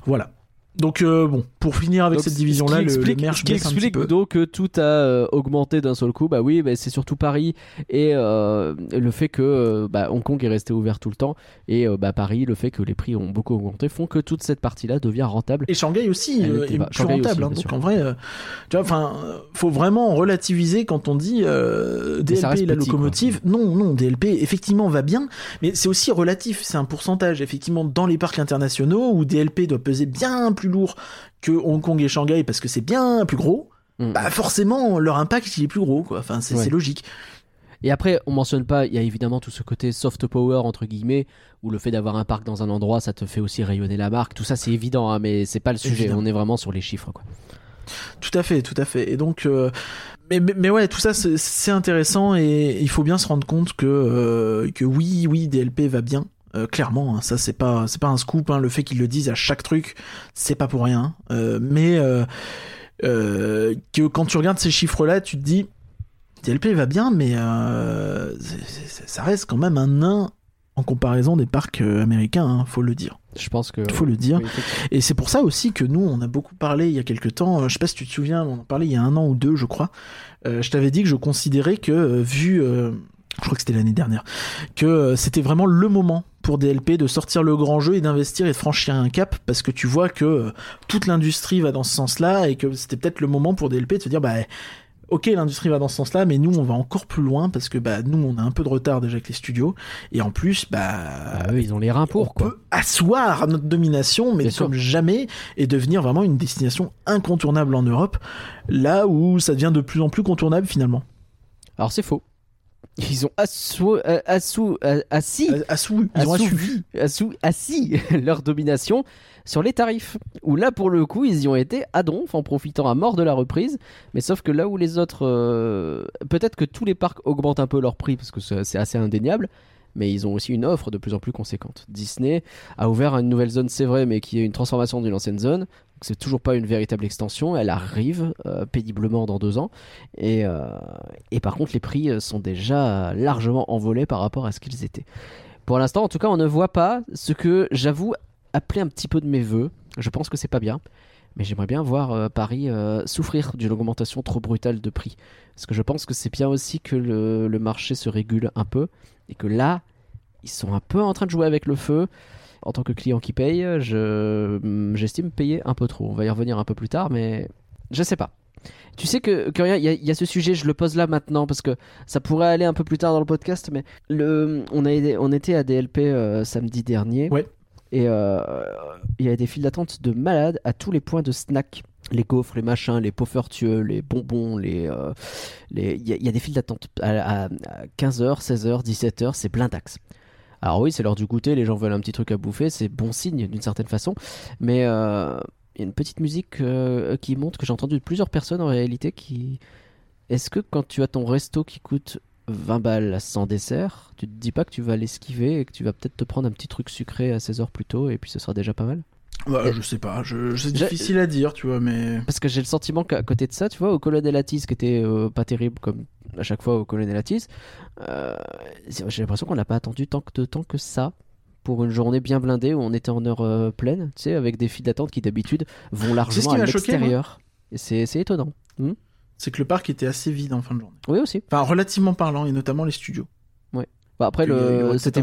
Voilà. Donc euh, bon, pour finir avec Donc, cette ce division-là, qui le, le explique, merch ce qui explique peu. donc que tout a euh, augmenté d'un seul coup. Bah oui, bah, c'est surtout Paris et euh, le fait que bah, Hong Kong est resté ouvert tout le temps et bah, Paris, le fait que les prix ont beaucoup augmenté, font que toute cette partie-là devient rentable. Et Shanghai aussi Elle est plus Shanghai rentable. aussi, hein. donc en vrai, euh, tu vois, enfin, faut vraiment relativiser quand on dit DLP la locomotive. Non, non, DLP effectivement va bien, mais c'est aussi relatif. C'est un pourcentage effectivement dans les parcs internationaux où DLP doit peser bien plus lourd que Hong Kong et Shanghai parce que c'est bien plus gros. Mm. Bah forcément, leur impact il est plus gros, quoi. Enfin, c'est Ouais. logique. Et après, on mentionne pas, il y a évidemment tout ce côté soft power entre guillemets, où le fait d'avoir un parc dans un endroit, ça te fait aussi rayonner la marque. Tout ça, c'est évident, hein, mais c'est pas le sujet. On est vraiment sur les chiffres, quoi. Tout à fait, tout à fait. Et donc, euh, mais, mais, mais ouais, tout ça c'est- c'est intéressant et il faut bien se rendre compte que euh, que oui, oui, DLP va bien. Euh, clairement, hein, ça c'est pas c'est pas un scoop. Hein, le fait qu'ils le disent à chaque truc, c'est pas pour rien. Euh, mais euh, que quand tu regardes ces chiffres-là, tu te dis DLP va bien, mais ça reste quand même un nain en comparaison des parcs américains. Hein, faut le dire. Je pense que. Faut le dire. Oui. Et c'est pour ça aussi que nous, on a beaucoup parlé il y a quelques temps, je sais pas si tu te souviens, on en parlait il y a un an ou deux, je crois. Euh, je t'avais dit que je considérais que, vu, euh, je crois que c'était l'année dernière, que euh, c'était vraiment le moment pour DLP de sortir le grand jeu et d'investir et de franchir un cap, parce que tu vois que euh, toute l'industrie va dans ce sens-là et que c'était peut-être le moment pour DLP de se dire, bah, ok, l'industrie va dans ce sens-là, mais nous, on va encore plus loin parce que, bah, nous, on a un peu de retard déjà avec les studios et en plus, bah, Bah, eux, ils ont les reins pour, on quoi. peut asseoir notre domination, mais Bien sûr. comme jamais, et devenir vraiment une destination incontournable en Europe, là où ça devient de plus en plus contournable finalement. Alors, c'est faux. Ils ont assou- euh, assou- euh, assis, Euh, Assou, ils ont Assouvi. assouvi. assou- assis leur domination sur les tarifs. Où là, pour le coup, ils y ont été à donf en profitant à mort de la reprise. Mais sauf que là où les autres. euh, Peut-être que tous les parcs augmentent un peu leur prix parce que c'est assez indéniable. Mais ils ont aussi une offre de plus en plus conséquente. Disney a ouvert une nouvelle zone, c'est vrai, mais qui est une transformation d'une ancienne zone. C'est toujours pas une véritable extension. Elle arrive euh, péniblement dans deux ans. Et, euh, par contre, les prix euh, sont déjà largement envolés par rapport à ce qu'ils étaient. Pour l'instant, en tout cas, on ne voit pas ce que j'avoue appeler un petit peu de mes voeux. Je pense que c'est pas bien. Mais j'aimerais bien voir Paris souffrir d'une augmentation trop brutale de prix. Parce que je pense que c'est bien aussi que le marché se régule un peu. Et que là, ils sont un peu en train de jouer avec le feu. En tant que client qui paye, je, mm, j'estime payer un peu trop. On va y revenir un peu plus tard, mais je sais pas. Tu sais que, il y, a- y ce sujet, je le pose là maintenant parce que ça pourrait aller un peu plus tard dans le podcast, mais le, on, a, on était à DLP euh, samedi dernier. Ouais. Et euh, il y avait des files d'attente de malades à tous les points de snack. Les gaufres, les machins, les poffertieux, les bonbons, les. euh, les- Il y, a- il y a des files d'attente à, à 15h, 16h, 17h, c'est blindax. Alors oui, c'est l'heure du goûter, les gens veulent un petit truc à bouffer, c'est bon signe d'une certaine façon. Mais euh, il y a une petite musique euh, qui monte que j'ai entendue de plusieurs personnes en réalité qui... Est-ce que quand tu as ton resto qui coûte 20 balles sans dessert, tu te dis pas que tu vas l'esquiver et que tu vas peut-être te prendre un petit truc sucré à 16 heures plus tôt et puis ce sera déjà pas mal? Bah, je sais pas, c'est difficile à dire, tu vois, mais. Parce que j'ai le sentiment qu'à côté de ça, tu vois, au Colonel Atis, qui était euh, pas terrible comme à chaque fois au Colonel Atis, euh, j'ai l'impression qu'on n'a pas attendu tant que de temps que ça pour une journée bien blindée où on était en heure euh, pleine, tu sais, avec des files d'attente qui d'habitude vont largement à l'extérieur. C'est c'est étonnant. C'est que le parc était assez vide en fin de journée. Oui aussi. Enfin, relativement parlant, et notamment les studios. Bah, après, le c'était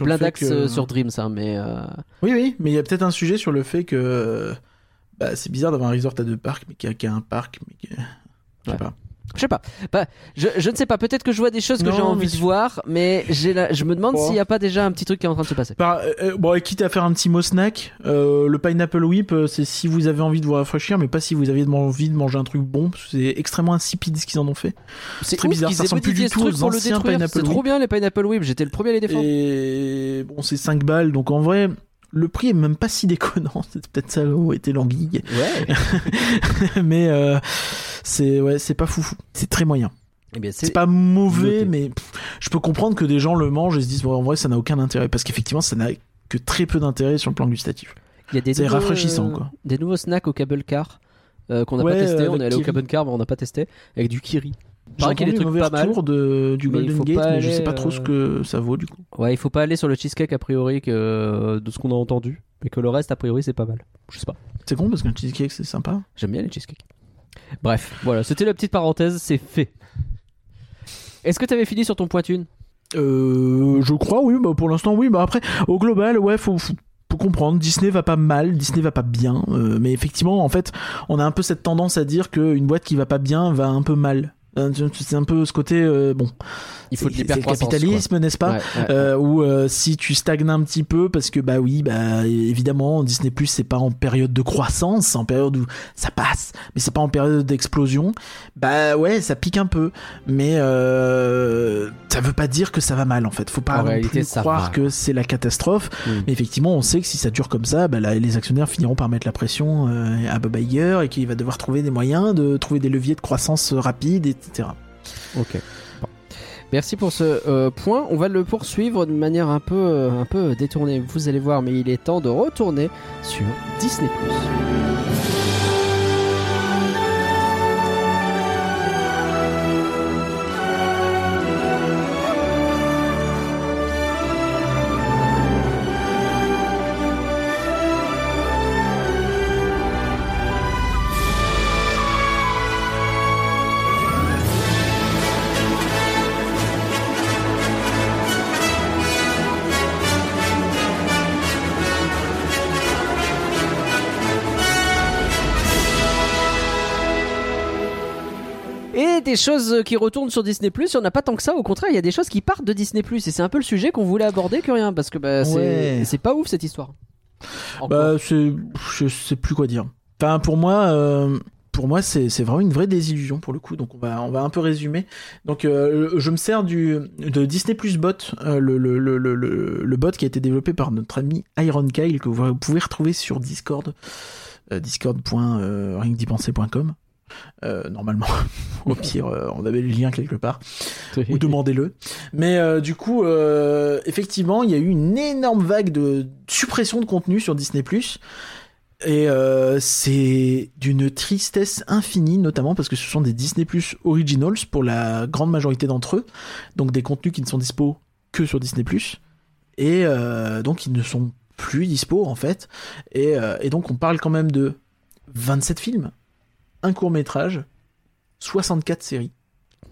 Blindax que- euh, sur Dreams, hein, mais euh, Oui, oui, mais il y a peut-être un sujet sur le fait que. Bah, c'est bizarre d'avoir un resort à deux parcs, mais qui a, qui a un parc, mais qui. Je sais Ouais. pas. Je sais pas. Bah, je, je ne sais pas. Peut-être que je vois des choses que j'ai envie de voir, mais la- je me demande Oh. s'il n'y a pas déjà un petit truc qui est en train de se passer. Par- euh, euh, bon, et quitte à faire un petit mot snack, euh, le pineapple whip, euh, c'est si vous avez envie de vous rafraîchir, mais pas si vous avez envie de manger un truc bon. C'est extrêmement insipide ce qu'ils en ont fait. C'est très bizarre, ça ressemble plus du tout aux anciens. Pineapple C'est trop Whip. bien les Pineapple Whip, j'étais le premier à les défendre. Et bon, c'est 5 balles, donc en vrai, le prix est même pas si déconnant. C'est peut-être ça où était l'anguille. Ouais. mais euh, c'est ouais, c'est pas foufou. C'est très moyen. Eh C'est pas mauvais, noté. mais pff, je peux comprendre que des gens le mangent et se disent bon, en vrai ça n'a aucun intérêt parce qu'effectivement ça n'a que très peu d'intérêt sur le plan gustatif. Il y a des C'est nouveaux, rafraîchissant, euh, quoi. Des nouveaux snacks au cable car euh, qu'on n'a Ouais, pas testé. on est allé au cable car, mais on n'a pas testé avec du kiri. J'ai entendu des mauvais pas mal. retours de, du Golden Gate, mais je sais pas trop ce euh, que ça vaut du coup. Ouais, il faut pas aller sur le cheesecake a priori que, euh, de ce qu'on a entendu, mais que le reste a priori c'est pas mal. Je sais pas. C'est con parce qu'un cheesecake c'est sympa. J'aime bien les cheesecakes. Bref, voilà, c'était la petite parenthèse, c'est fait. Est-ce que t'avais fini sur ton pointune? Euh, je crois, oui. Bah, pour l'instant, oui. Bah, après, au global, ouais, faut, faut, faut comprendre. Disney va pas mal, Disney va pas bien. euh, mais effectivement, en fait, on a un peu cette tendance à dire qu'une boîte qui va pas bien va un peu mal. Euh, C'est un peu ce côté, euh, bon. Il faut de capitalisme, n'est-ce pas. Ouais, ouais. euh, ou euh, si tu stagnes un petit peu parce que bah oui bah évidemment Disney Plus c'est pas en période de croissance c'est en période où ça passe mais c'est pas en période d'explosion bah ouais ça pique un peu mais euh, ça veut pas dire que ça va mal en fait faut pas En non réalité, plus ça croire va. que c'est la catastrophe Mm. mais effectivement on sait que si ça dure comme ça bah, là, les actionnaires finiront par mettre la pression euh, à Bob Iger et qu'il va devoir trouver des moyens de trouver des leviers de croissance rapide etc Ok. Bon. Merci pour ce euh, point. On va le poursuivre de manière un peu, euh, un peu détournée. Vous allez voir, mais il est temps de retourner sur Disney+. Des choses qui retournent sur Disney+, il n'y en a pas tant que ça. Au contraire, il y a des choses qui partent de Disney+. Et c'est un peu le sujet qu'on voulait aborder que rien. Parce que bah, c'est Ouais. c'est pas ouf cette histoire. Encore. Bah, je sais plus quoi dire. Enfin, pour moi, euh, pour moi, c'est, vraiment une vraie désillusion pour le coup. Donc, on va, on va un peu résumer. Donc, euh, je me sers du de Disney Plus Bot, euh, le, le, le, le, le, le bot qui a été développé par notre ami Iron Kyle que vous pouvez retrouver sur Discord, euh, discord.ringdipenser.com. Euh, normalement, au pire, euh, on avait le lien quelque part ou demandez-le. Mais euh, du coup, effectivement, il y a eu une énorme vague de suppression de contenu sur Disney+. Et c'est d'une tristesse infinie, notamment parce que ce sont des Disney Plus Originals pour la grande majorité d'entre eux, donc des contenus qui ne sont dispo que sur Disney Plus, et donc ils ne sont plus dispo en fait. Et, et donc on parle quand même de 27 films, un court métrage, 64 séries.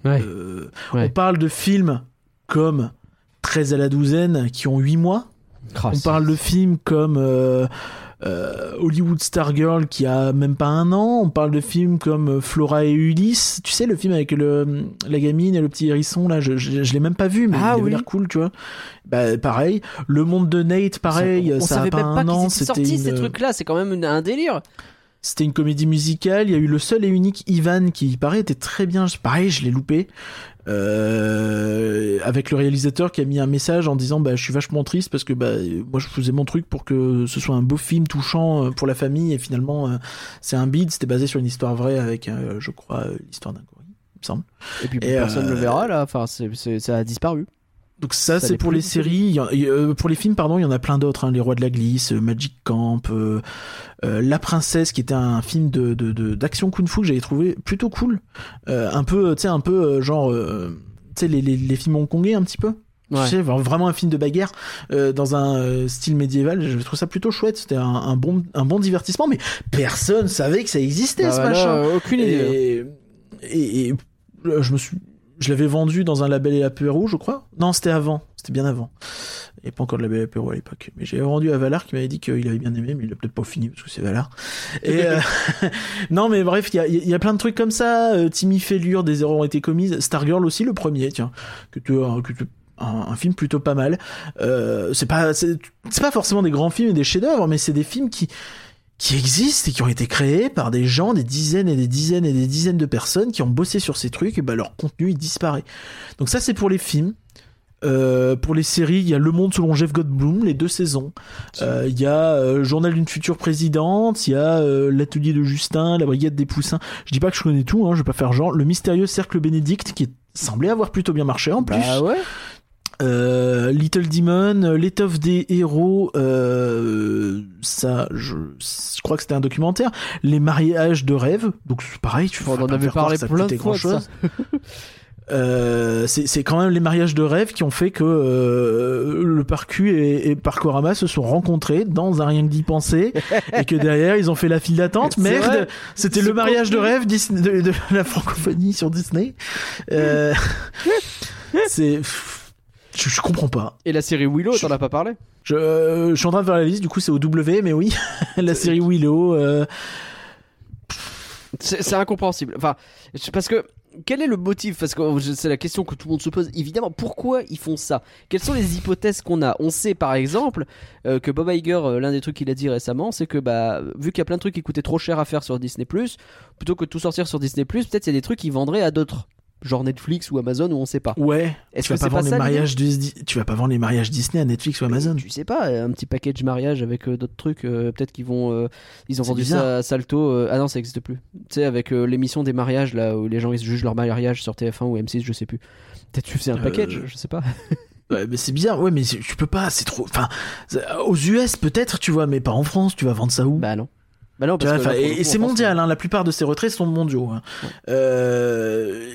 Ouais. Euh, Ouais. On parle de films comme 13 à la douzaine qui ont 8 mois. Ah, On parle de films comme euh, euh, Hollywood Star Girl qui a même pas un an. On parle de films comme Flora et Ulysse. Tu sais, le film avec le, la gamine et le petit hérisson, là, je, je, je l'ai même pas vu, mais Ah il avait oui. l'air cool, tu vois. Bah, pareil. Le monde de Nate, pareil. on ça savait a pas même un pas an. C'était sortis ces une- trucs-là. C'est quand même un délire. C'était une comédie musicale. Il y a eu le seul et unique Ivan qui, il paraît, était très bien. Pareil, je l'ai loupé. Euh, avec le réalisateur qui a mis un message en disant bah je suis vachement triste parce que bah moi je faisais mon truc pour que ce soit un beau film touchant euh, pour la famille et finalement euh, c'est un bide c'était basé sur une histoire vraie avec euh, je crois l'histoire d'un gorille il me semble Et puis Et, personne ne le verra là. Enfin, c'est- c'est- ça a disparu. Donc ça, Ça c'est pour les séries. Euh, pour les films, pardon, il y en a plein d'autres. hein. Les Rois de la Glisse, euh, Magic Camp, euh, euh, La Princesse, qui était un film de de- de- d'action kung-fu que j'avais trouvé plutôt cool. Euh, un peu, tu sais, un peu genre, tu sais, les, les, les films hongkongais un petit peu. Ouais. Tu sais, vra- vraiment un film de bagarre dans un style médiéval. Je trouve ça plutôt chouette. C'était un, un bon un bon divertissement, mais personne savait que ça existait Bah, ce voilà, machin. aucune idée. Et, et, et, je me suis, je l'avais vendu dans un label et la Pérou, je crois. Non, c'était avant. C'était bien avant. Il n'y avait pas encore de label et la Pérou à l'époque. Mais j'avais vendu à Valar qui m'avait dit qu'il avait bien aimé, mais il a peut-être pas fini parce que c'est Valar. Euh, non, mais bref, il y a, plein de trucs comme ça. Euh, Timmy Fellure, des erreurs ont été commises. Stargirl aussi, le premier, tiens, que que un, film plutôt pas mal. Euh, c'est pas, c'est pas forcément des grands films et des chefs-d'œuvre, mais c'est des films qui qui existent et qui ont été créés par des gens, des dizaines et des dizaines et des dizaines de personnes qui ont bossé sur ces trucs et bah leur contenu il disparaît. Donc ça c'est pour les films. Euh, pour les séries, il y a Le Monde selon Jeff Goldblum, les deux saisons. Euh, Il y a euh, Journal d'une future présidente, il y a L'atelier de Justin, La brigade des poussins. Je dis pas que je connais tout, hein, je vais pas faire genre. Le mystérieux cercle Bénédicte, qui semblait avoir plutôt bien marché en plus. Bah ouais. Euh, Little Demon, l'étoffe des héros, euh, ça, je, je crois que c'était un documentaire. Les mariages de rêve, donc c'est pareil, tu On vas en pas avait parlé plein de de grand-chose. Euh, c'est c'est quand même les mariages de rêve qui ont fait que euh, le parcu et, et Parkorama se sont rencontrés dans un rien que d'y penser et que derrière ils ont fait la file d'attente. Merde, c'était le mariage de rêve Disney- de, de la francophonie sur Disney. Euh, c'est je, je comprends pas. Et la série Willow, t'en as pas parlé Je, euh, je suis en train de faire la liste, du coup c'est au W, mais oui, la série Willow. euh, C'est incompréhensible. Enfin, parce que quel est le motif? Parce que je- c'est la question que tout le monde se pose. Évidemment, pourquoi ils font ça? Quelles sont les hypothèses qu'on a? On sait par exemple euh, que Bob Iger, euh, l'un des trucs qu'il a dit récemment, c'est que bah vu qu'il y a plein de trucs qui coûtaient trop cher à faire sur Disney+, plutôt que de tout sortir sur Disney+, peut-être il y a des trucs qu'ils vendraient à d'autres, genre Netflix ou Amazon ou on sait pas. Ouais. Est-ce Tu vas que pas c'est pas vendre les ça mariages Dis- tu vas pas vendre les mariages Disney à Netflix ou Amazon. Tu sais pas, un petit package mariage avec euh, d'autres trucs, euh, peut-être qu'ils vont. euh, ils ont vendu bizarre. ça à Salto. ah non, ça existe plus. Tu sais, avec l'émission des mariages, là, où les gens ils jugent leur mariage sur TF1 ou M6, je sais plus. Peut-être tu faisais un package, je sais pas. Ouais, mais c'est bizarre. Ouais, mais tu peux pas. C'est trop. Enfin, aux US peut-être, tu vois, mais pas en France. Tu vas vendre ça où? Bah non. Bah non, parce que. là, et et c'est mondial. Hein, la plupart de ces retraits sont mondiaux. hein. Ouais. Euh,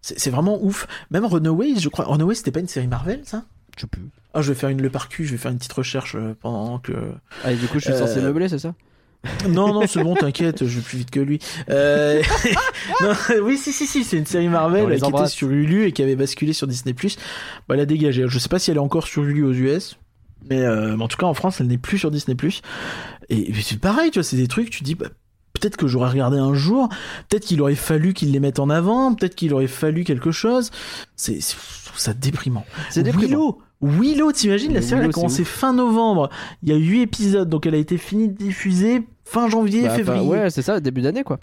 c'est vraiment ouf. Même Runaways, je crois. Runaways, c'était pas une série Marvel, ça? Je sais plus. Ah, je vais faire une le parcu. Je vais faire une petite recherche euh, pendant que. Allez, du coup, je suis Euh, censé meubler, c'est ça? Non, non, c'est bon, t'inquiète, je vais plus vite que lui. Euh... non, oui, si, si, si, c'est une série Marvel qui était sur Hulu et qui avait basculé sur Disney+. Bah, elle a dégagé. Je sais pas si elle est encore sur Hulu aux US, mais, euh, mais en tout cas en France, elle n'est plus sur Disney+. Et, et c'est pareil, tu vois, c'est des trucs, tu dis, bah, peut-être que j'aurais regardé un jour, peut-être qu'il aurait fallu qu'ils les mettent en avant, peut-être qu'il aurait fallu quelque chose. C'est, c'est- ça déprimant. C'est déprimant. Willow, Willow, t'imagines, la série a Willow, c'est commencé fin novembre. Il y a 8 épisodes, donc elle a été finie de diffuser fin janvier, Bah, février. Ouais, c'est ça, début d'année quoi.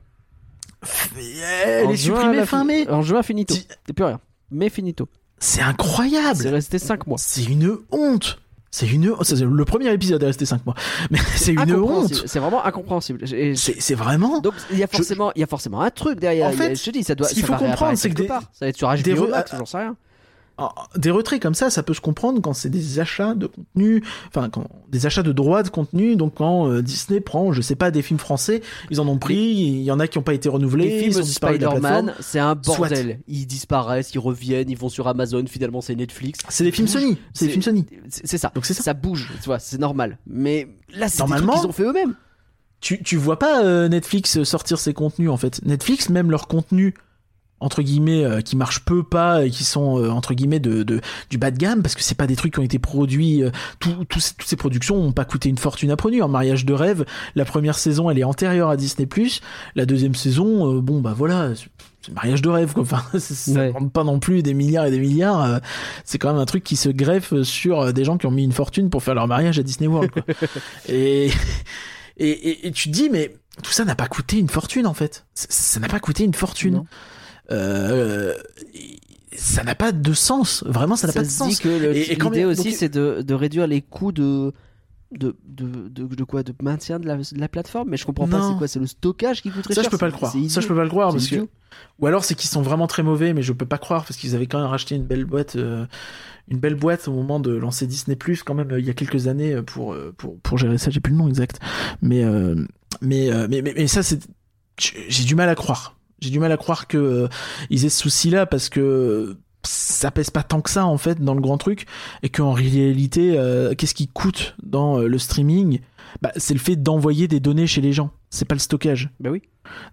Elle En est juin, supprimée fin fi- mai. En juin, finito. C'est plus rien. Mais finito. C'est C'est incroyable. resté 5 mois. C'est une honte. C'est une. C'est- Le premier épisode est resté 5 mois. Mais c'est une honte. C'est vraiment incompréhensible. C'est vraiment. Donc il y a forcément, il y a forcément un truc derrière. En fait, je te dis, ça doit. ce qu'il faut comprendre, c'est que des- part. ça va être sur des HBO Max, ah, j'en sais rien. Ah, Des retraits comme ça, ça peut se comprendre quand c'est des achats de contenu, enfin quand des achats de droits de contenu. Donc quand euh, Disney prend, je sais pas, des films français, ils en ont pris, il y en a qui ont pas été renouvelés, Les ils films. Spider-Man, c'est un Soit. bordel. Ils disparaissent, ils reviennent, ils vont sur Amazon. Finalement, c'est Netflix. C'est des films. Sony. C'est des films Sony. C'est ça. Donc c'est ça. bouge, tu vois, c'est normal. Mais là, c'est Normalement- qu'ils ont fait eux-mêmes. tu, tu vois pas euh, Netflix sortir ses contenus en fait. Netflix, même leurs contenus entre guillemets euh, qui marchent peu pas et qui sont euh, entre guillemets de, de du bas de gamme parce que c'est pas des trucs qui ont été produits euh, tout- tout ces- toutes ces productions ont pas coûté une fortune à produire mariage de rêve la première saison elle est antérieure à Disney la deuxième saison euh, bon bah voilà c'est- mariage de rêve quoi enfin ça Ouais. pas non plus des milliards et des milliards c'est quand même un truc qui se greffe sur des gens qui ont mis une fortune pour faire leur mariage à Disney World quoi. et, et, et, et tu te dis mais tout ça n'a pas coûté une fortune en fait ça ça n'a pas coûté une fortune Non. Euh, ça n'a pas de sens. Vraiment ça n'a pas de se sens. dit que l'idée aussi, donc- c'est de, de réduire les coûts de. De, de, de, quoi De maintien de la, plateforme Mais je comprends pas, c'est quoi C'est le stockage qui coûterait ça cher je peux pas le croire. ça je peux pas le croire parce que ou alors c'est qu'ils sont vraiment très mauvais mais je peux pas croire parce qu'ils avaient quand même racheté une belle boîte euh, une belle boîte au moment de lancer Disney Plus quand même euh, il y a quelques années pour pour pour gérer ça. J'ai plus le nom exact. Mais euh, mais, mais mais mais ça c'est j'ai du mal à croire j'ai du mal à croire que euh, ils aient ce souci là parce que ça pèse pas tant que ça en fait dans le grand truc et qu'en réalité euh, qu'est-ce qui coûte dans euh, le streaming? Bah, c'est le fait d'envoyer des données chez les gens. C'est pas le stockage. Bah oui.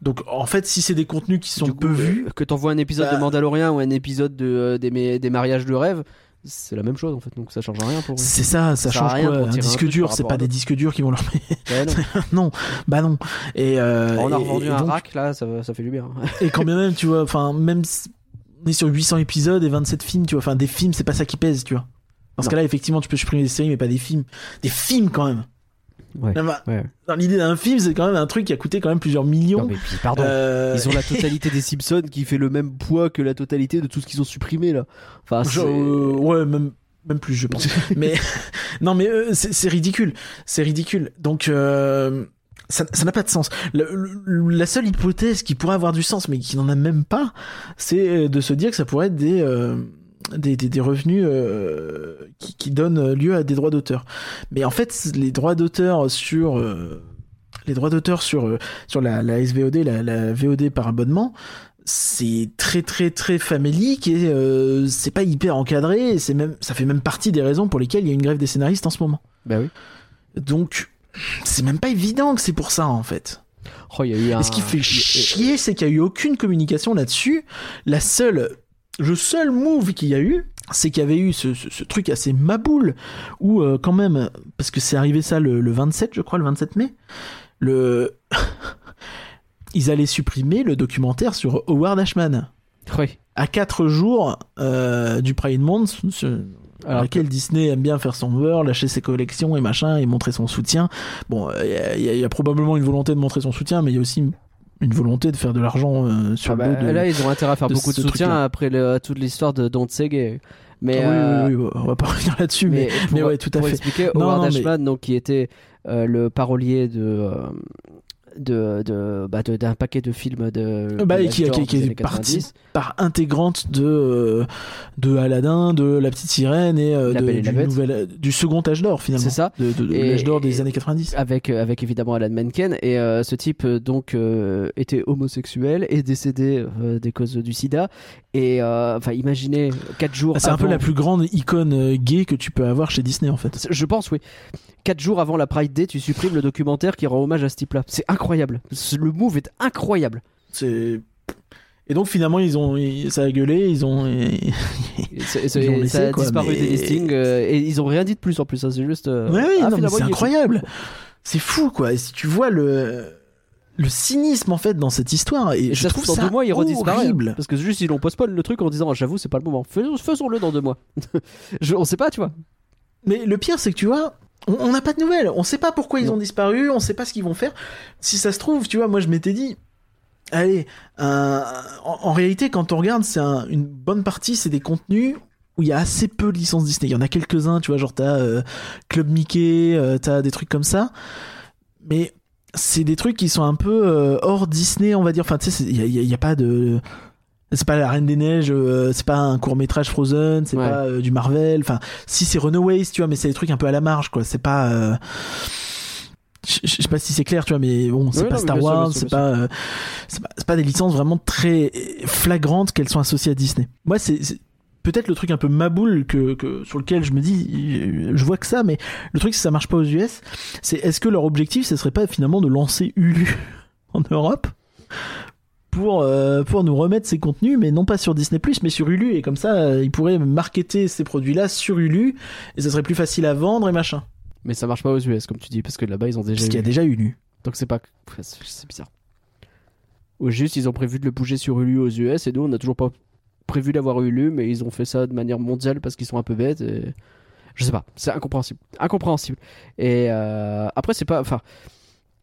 donc en fait si c'est des contenus qui sont coup, peu vus Que t'envoies un épisode bah- de Mandalorian ou un épisode de, euh, des mariages de rêve, c'est la même chose en fait, donc ça change rien pour eux. C'est ça, ça, change rien quoi Un un disque truc dur, c'est pas des disques durs qui vont leur Ouais, non. non, bah non. Et euh, On a revendu et un donc- rack là, ça, ça fait du bien. Et quand bien même, tu vois, enfin même on est sur 800 épisodes et 27 films, tu vois, enfin des films, c'est pas ça qui pèse, tu vois. Dans ce Non. cas-là, effectivement, tu peux supprimer des séries, mais pas des films. Des films quand même. Ouais. Même, Ouais. Dans l'idée d'un film, c'est quand même un truc qui a coûté quand même plusieurs millions. Non, mais puis, pardon. Euh, Ils ont la totalité des Simpsons qui fait le même poids que la totalité de tout ce qu'ils ont supprimé là. Enfin, Genre, euh, ouais, même, même plus, je pense. mais non, mais euh, c'est ridicule, c'est ridicule. Donc, ça n'a pas de sens. Le- le- la seule hypothèse qui pourrait avoir du sens, mais qui n'en a même pas, c'est de se dire que ça pourrait être des des, des, des revenus euh, qui, qui donnent lieu à des droits d'auteur. Mais en fait, les droits d'auteur sur euh, les droits d'auteur sur euh, sur la, la SVOD, la, la VOD par abonnement, c'est très très très famélique et euh, c'est pas hyper encadré. C'est même ça fait même partie des raisons pour lesquelles il y a une grève des scénaristes en ce moment. Bah oui. Donc c'est même pas évident que c'est pour ça en fait. Oh, il y a eu un. Et ce qui fait chier, c'est qu'il y a eu aucune communication là-dessus. La seule, le seul move qu'il y a eu, c'est qu'il y avait eu ce, ce- ce truc assez maboule où euh, quand même, parce que c'est arrivé ça le, le 27, je crois, le 27 mai, le ils allaient supprimer le documentaire sur Howard Ashman Oui. à 4 jours euh, du Pride Month, Alors, lequel Disney aime bien faire son beurre, lâcher ses collections et machin, et montrer son soutien. Bon, il y y a probablement une volonté de montrer son soutien, mais il y a aussi une volonté de faire de l'argent euh, sur ah bah, le dos de... Là, ils ont intérêt à faire de beaucoup de soutien après le- toute l'histoire de Don't Gay. Mais, Ah oui, euh, oui, oui, on va pas revenir là-dessus, mais, pour, mais ouais, tout à pour fait. expliquer, Non, Howard non, mais- Ashman, donc, qui était euh, le parolier de. Euh, de, de, bah, de- d'un paquet de films de, Bah, de et qui, qui, qui est partie 90. par intégrante de euh, de Aladdin, de La Petite Sirène et euh, de- et du, nouvel- du second âge d'or finalement. C'est ça. De, l'âge d'or des et- années 90. avec euh, avec évidemment Alan Menken et euh, ce type euh, donc euh, était homosexuel et décédé euh, des causes du sida et euh, enfin imaginez quatre jours Ah, c'est un peu la plus grande icône euh, gay que tu peux avoir chez Disney en fait. je pense oui quatre jours avant la Pride Day tu supprimes le documentaire qui rend hommage à ce type là c'est incroyable le move est incroyable C'est et donc finalement ils ont ça a gueulé, ils ont Ils l'ont ça a laissé, quoi, disparu mais- des listings euh, et ils ont rien dit de plus en plus hein, c'est juste euh, Ouais, ah, non, mais finalement, c'est incroyable. C'est fou, quoi. Et si tu vois le, le cynisme, en fait, dans cette histoire, et, et je ça trouve dans ça deux mois hein. horrible. parce que juste ils l'ont postpone le truc en disant j'avoue c'est pas le moment Fais- faisons-le dans deux mois Je- on sait pas tu vois Mais le pire, c'est que tu vois, on n'a pas de nouvelles. On sait pas pourquoi ils Non. ont disparu, on sait pas ce qu'ils vont faire. Si ça se trouve, tu vois, moi, je m'étais dit, allez, un- en, en réalité, quand on regarde, c'est un- une bonne partie, c'est des contenus où il y a assez peu de licences Disney. Il y en a quelques-uns, tu vois, genre t'as euh, Club Mickey, euh, t'as des trucs comme ça. Mais c'est des trucs qui sont un peu euh, hors Disney, on va dire. Enfin, tu sais, il y a, a pas de... C'est pas la Reine des Neiges, euh, c'est pas un court métrage Frozen, c'est Ouais. pas euh, du Marvel. Enfin, si c'est Runaways, tu vois, mais c'est des trucs un peu à la marge, quoi. C'est pas. euh, Je sais pas si c'est clair, tu vois, mais bon, c'est Ouais, pas non, Star sûr, Wars, c'est pas, euh, c'est pas, c'est pas des licences vraiment très flagrantes qu'elles sont associées à Disney. Moi, c'est peut-être le truc un peu maboule que, que sur lequel je me dis, je vois que ça, mais le truc si ça marche pas aux US, c'est est-ce que leur objectif, ce serait pas finalement de lancer Hulu en Europe? Pour, euh, pour nous remettre ces contenus, mais non pas sur Disney+, mais sur Hulu, et comme ça, euh, ils pourraient marketer ces produits-là sur Hulu, et ça serait plus facile à vendre et machin. mais ça marche pas aux US comme tu dis parce que là-bas ils ont déjà Parce qu'il y a déjà Hulu. Donc c'est pas. c'est bizarre. Ou juste, ils ont prévu de le bouger sur Hulu aux US et nous, on n'a toujours pas prévu d'avoir Hulu, mais ils ont fait ça de manière mondiale parce qu'ils sont un peu bêtes. Et... Je sais pas, c'est incompréhensible. Incompréhensible. Et euh, après, c'est pas. Enfin.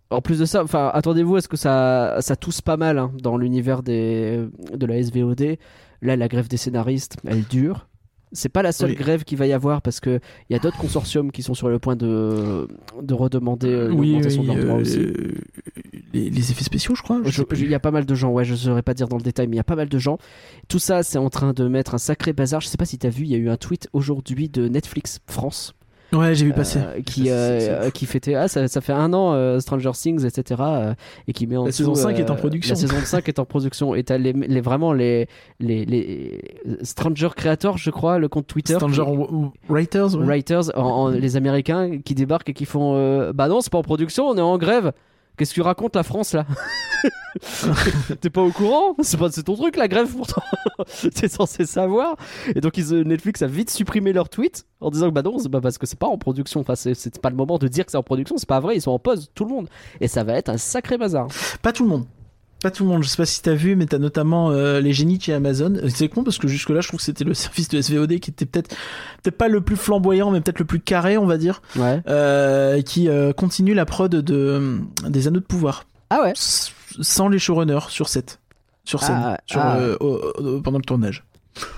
En plus de ça, enfin, attendez-vous à ce que ça, ça tousse pas mal hein, dans l'univers des, de la SVOD. Là, la grève des scénaristes, elle dure. C'est pas la seule Oui. grève qu'il va y avoir parce que il y a d'autres consortiums qui sont sur le point de, de redemander euh, oui, l'augmentation oui, de leurs droits euh, aussi. les, les effets spéciaux, je crois. Il y a pas mal de gens, ouais, je ne saurais pas dire dans le détail, mais il y a pas mal de gens. Tout ça, c'est en train de mettre un sacré bazar. Je sais pas si tu as vu, il y a eu un tweet aujourd'hui de Netflix France Ouais, j'ai vu passer. euh, qui, C'est- euh, euh, qui fêtait, ah, ça, ça fait un an, euh, Stranger Things, etc. euh, et qui met en La dessous, saison 5 euh, est en production. La saison 5 est en production. Et t'as les, les, vraiment les, les, les Stranger Creators, je crois, le compte Twitter. Stranger qui- Writers, ouais. Writers, en- en- les Américains qui débarquent et qui font euh, Bah non, c'est pas en production, on est en grève. Qu'est-ce que tu racontes la France là T'es pas au courant C'est pas ton truc la grève pourtant. T'es censé savoir. Et donc euh, Netflix a vite supprimé leur tweet en disant que bah non, parce que c'est pas en production. Enfin, c'est pas le moment de dire que c'est en production. C'est pas vrai. Ils sont en pause, tout le monde. Et ça va être un sacré bazar. Pas tout le monde. Pas tout le monde. Je sais pas si t'as vu, mais t'as notamment euh, les génies chez Amazon. Euh, C'est con parce que jusque-là, je trouve que c'était le service de SVOD qui était peut-être peut-être pas le plus flamboyant, mais peut-être le plus carré, on va dire, Ouais. euh, qui euh, continue la prod de des Anneaux de pouvoir Ah ouais. S- sans les showrunners sur set, sur scène, Ah, sur, ah. pendant le tournage.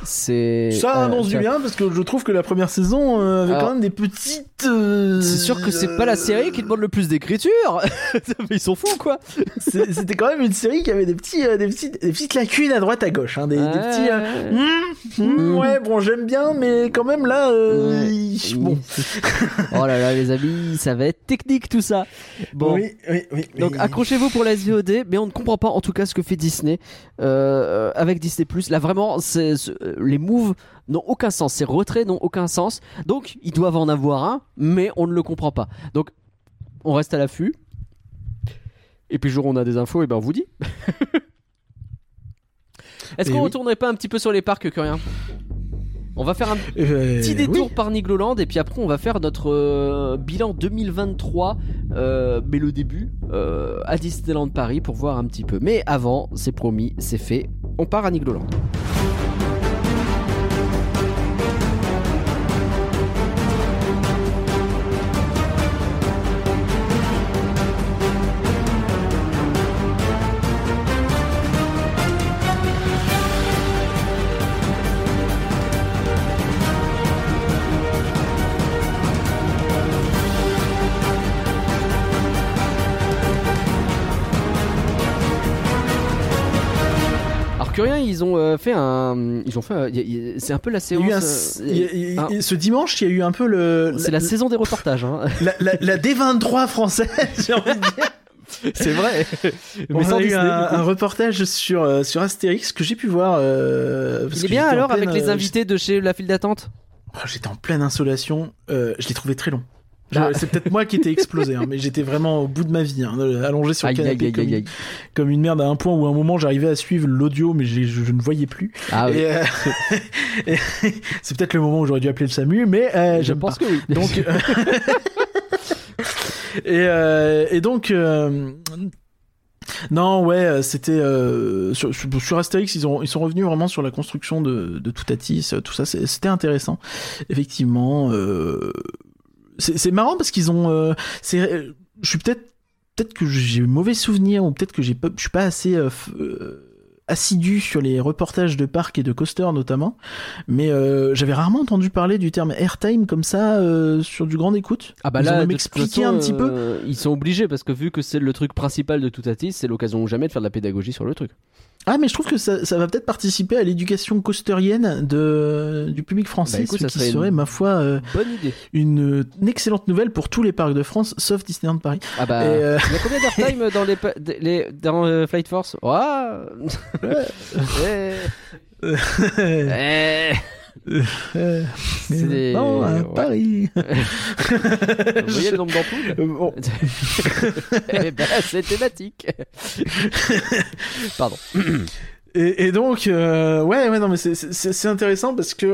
C'est. Ça euh, annonce du bien parce que je trouve que la première saison euh, avait Alors, quand même des petites. euh, C'est sûr que c'est pas la série qui demande le plus d'écriture. Ils sont fous quoi. C'était quand même une série qui avait des petits, euh, des petites, des petites lacunes à droite à gauche, hein, des, des petits. Ouais. hmm, hmm, ouais, bon, j'aime bien, mais quand même là, Ouais. bon. oh là là les amis, ça va être technique tout ça. Bon. Oui, oui, oui. Donc accrochez-vous pour la VOD, mais on ne comprend pas en tout cas ce que fait Disney avec Disney+. Là vraiment, c'est, c'est- les moves n'ont aucun sens, ces retraits n'ont aucun sens. Donc ils doivent en avoir un, mais on ne le comprend pas. Donc on reste à l'affût. Et puis jour où on a des infos, et ben on vous dit. Est-ce Et qu'on oui. retournerait pas un petit peu sur les parcs, que rien On va faire un Euh, petit détour oui. par Nigloland et puis après on va faire notre euh, bilan 2023 euh, mais le début euh, à Disneyland Paris pour voir un petit peu mais avant c'est promis c'est fait on part à Nigloland ils ont euh, fait un ils ont fait c'est un peu la Il y a eu un- séance euh, il y a- il y a- un- ce dimanche, il y a eu un peu le. c'est la saison des reportages hein. la, la, la D23 française, j'ai envie de dire. c'est vrai On mais sans a eu un, reportage sur, euh, sur Astérix que j'ai pu voir. euh, parce il est que bien alors avec les invités de chez la file d'attente? Oh, J'étais en pleine insolation. euh, je l'ai trouvé très long. Ah. C'est peut-être moi qui étais explosé, hein, mais j'étais vraiment au bout de ma vie, hein, allongé sur le canapé aïe comme, aïe aïe comme une merde à un point où à un moment j'arrivais à suivre l'audio, mais je, je ne voyais plus. ah oui euh, c'est peut-être le moment où j'aurais dû appeler le SAMU, mais euh, je pense pas. que oui Donc, euh, et, euh, et donc, euh, non, ouais, euh, c'était euh, sur, sur, Astérix, ils ont ils sont revenus vraiment sur la construction de de Toutatis, tout ça, c'était intéressant, effectivement. Euh, c'est marrant parce qu'ils ont, euh, c'est, euh, je suis peut-être peut-être que j'ai mauvais souvenir ou peut-être que j'ai je suis pas assez euh, assidu sur les reportages de parcs et de coasters notamment, mais euh, j'avais rarement entendu parler du terme airtime comme ça euh, sur du grand écoute. Ah bah Ils ont là, façon, un petit peu. Ils sont obligés parce que vu que c'est le truc principal de Toutatis, c'est l'occasion ou jamais de faire de la pédagogie sur le truc. Ah, mais je trouve que ça, ça va peut-être participer à l'éducation coasterienne de, du public français, Bah, écoute, ce ça qui serait serait, une- ma foi, euh, Bonne idée. une, une excellente nouvelle pour tous les parcs de France, sauf Disneyland Paris. Ah bah, Et, euh, il y a combien d'airtime dans les, les dans euh, Flight Force? Eh. Euh, des- Non, à ouais. Paris. Vous voyez le nombre d'ampoules Euh, bon. Eh ben, c'est thématique. Pardon. Et, et donc, euh, ouais, ouais, non, mais c'est- intéressant parce que.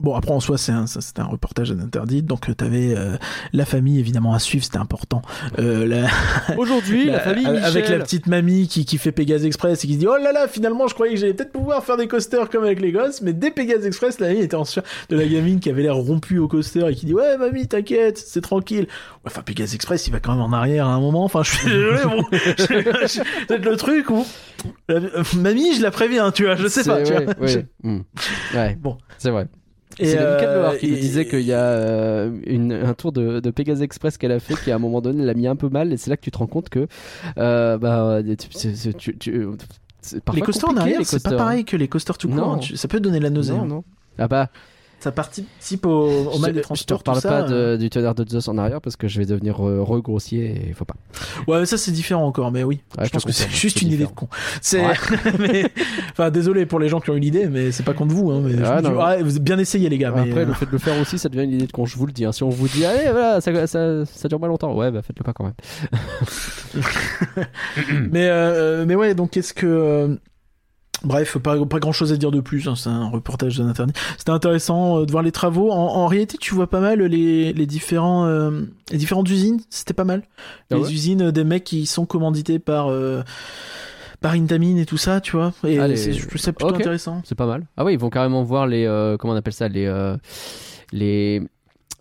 Bon, après, en soi, c'est un, ça, c'était un reportage interdit, donc euh, t'avais euh, la famille, évidemment, à suivre, c'était important. Euh, la, Aujourd'hui, la, famille avec Michel. la petite mamie qui, qui fait Pégase Express et qui se dit oh là là finalement je croyais que j'allais peut-être pouvoir faire des coasters comme avec les gosses mais dès Pégase Express la mamie était en sueur de la gamine qui avait l'air rompue au coaster et qui dit ouais mamie t'inquiète c'est tranquille enfin Pégase Express il va quand même en arrière à un moment enfin je suis désolé bon peut-être le truc où mamie je la préviens tu vois je sais pas tu C'est- vois ouais, ouais. Hmm. Ouais, Bon. c'est vrai. Et, C'est euh, Lohr qui nous et- disait qu'il y a euh, une- un tour de, de Pegasus Express qu'elle a fait qui à un moment donné l'a mis un peu mal et c'est là que tu te rends compte que euh, bah, tu, c'est- c'est- tu- tu- c'est parfois les coasters en arrière c'est pas coasters. pareil que les coasters tout court Non. hein. Ça peut donner de la nausée Non, hein. non. Ah bah, ça participe au, au mal je, des je te transports reparle tout ça, pas euh. de- du tonnerre de Zeus en arrière parce que je vais devenir euh, regrossier et il faut pas. Ouais, ça c'est différent encore, mais oui. Ouais, je je pense te que c'est juste une idée de con. C'est, Ouais. enfin, désolé pour les gens qui ont eu l'idée, mais c'est pas contre vous, hein. Mais je Ah, vous dis- ouais, bien essayé les gars. mais, Après, euh, le fait de le faire aussi, ça devient une idée de con. Je vous le dis. hein. Si on vous dit, allez, voilà, ça, ça, ça dure pas longtemps. Ouais, bah faites-le pas quand même. mais, euh, mais ouais, donc qu'est-ce que euh, Bref, pas, pas grand chose à dire de plus, hein, c'est un reportage d'un internet. C'était intéressant euh, de voir les travaux. En, en réalité, tu vois pas mal les, les, différents, euh, les différentes usines, c'était pas mal. Ah les ouais usines des mecs qui sont commandités par, euh, par Intamin et tout ça, tu vois. Et Ah, c'est- je trouve ça plutôt intéressant. C'est pas mal. Ah oui, ils vont carrément voir les. euh, comment on appelle ça Les. les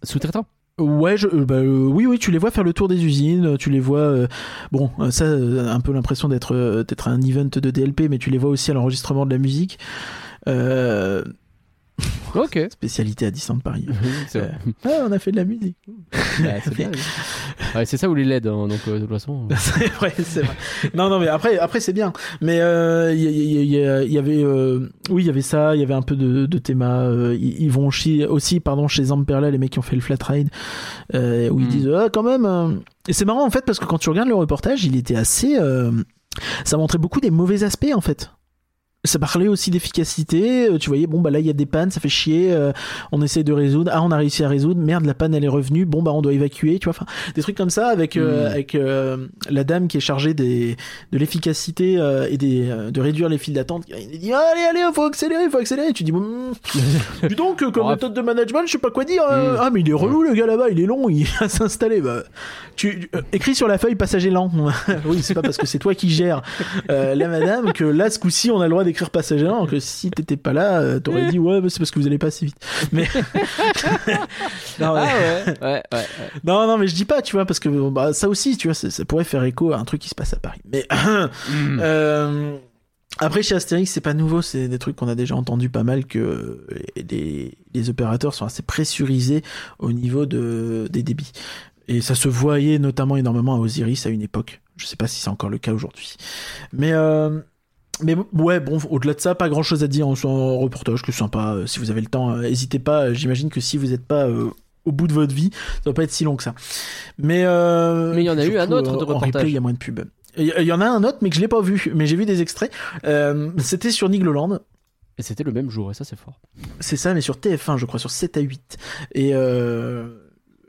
sous-traitants. Ouais, je, euh, bah, euh, oui, oui, tu les vois faire le tour des usines, tu les vois. euh, bon, euh, ça, euh, un peu l'impression d'être euh, d'être un event de DLP, mais tu les vois aussi à l'enregistrement de la musique. Euh, Ok. spécialité à Disneyland Paris. c'est vrai. Ah, on a fait de la musique. Ouais, c'est bien, oui. Ouais, c'est ça ou les LED, hein, donc euh, de toute façon. c'est vrai, c'est vrai. Non, non, mais après, après c'est bien. Mais euh, il y, y- y- y- il y avait, euh, oui, il y avait ça. Il y avait un peu de, de théma. euh, ils, vont chier aussi, pardon, chez Zamperla, les mecs qui ont fait le flat ride, euh, où ils Mm. disent, ah, quand même. euh, Et c'est marrant en fait parce que quand tu regardes le reportage, il était assez. euh, Ça montrait beaucoup des mauvais aspects en fait. Ça parlait aussi d'efficacité. euh, Tu voyais, bon, bah là, il y a des pannes, ça fait chier. euh, on essaie de résoudre. Ah, on a réussi à résoudre. Merde, la panne, elle est revenue. Bon, bah, on doit évacuer. Tu vois, enfin, des trucs comme ça avec, euh, Mm. avec euh, la dame qui est chargée des, de l'efficacité et des, de réduire les files d'attente. Il dit, allez, allez, faut accélérer, faut accélérer. Et tu dis, bon, dis donc, comme méthode de management, je sais pas quoi dire. euh, Mm. Ah, mais il est relou, le gars là-bas, il est long, il va s'installer. Bah, tu, écris sur la feuille passager lent. oui, c'est pas parce que c'est toi qui gères la madame que là, ce coup-ci, on a le droit d'écrire passager lent. Que si t'étais pas là, euh, t'aurais dit, ouais, bah, c'est parce que vous allez pas assez vite. Mais. non, Ah mais- ouais, ouais, ouais. ouais. non, non, mais je dis pas, tu vois, parce que bah, ça aussi, tu vois, ça, ça pourrait faire écho à un truc qui se passe à Paris. Mais Mm. euh, après, chez Astérix, c'est pas nouveau, c'est des trucs qu'on a déjà entendu pas mal que les, les opérateurs sont assez pressurisés au niveau de, des débits. Et ça se voyait notamment énormément à Osiris à une époque. Je sais pas si c'est encore le cas aujourd'hui. Mais euh, mais ouais, bon, au-delà de ça, pas grand chose à dire en, en reportage, que sympa. Euh, Si vous avez le temps, euh, n'hésitez pas. Euh, J'imagine que si vous n'êtes pas euh, au bout de votre vie, ça va pas être si long que ça. Mais euh, Mais il y en a eu un autre de reportage. Il y a moins de pubs. Il y- en a un autre, mais que je l'ai pas vu. Mais j'ai vu des extraits. C'était sur Nigloland. Et c'était le même jour, et ça c'est fort. C'est ça, mais sur TF1, je crois, sur 7 à 8. Et, et,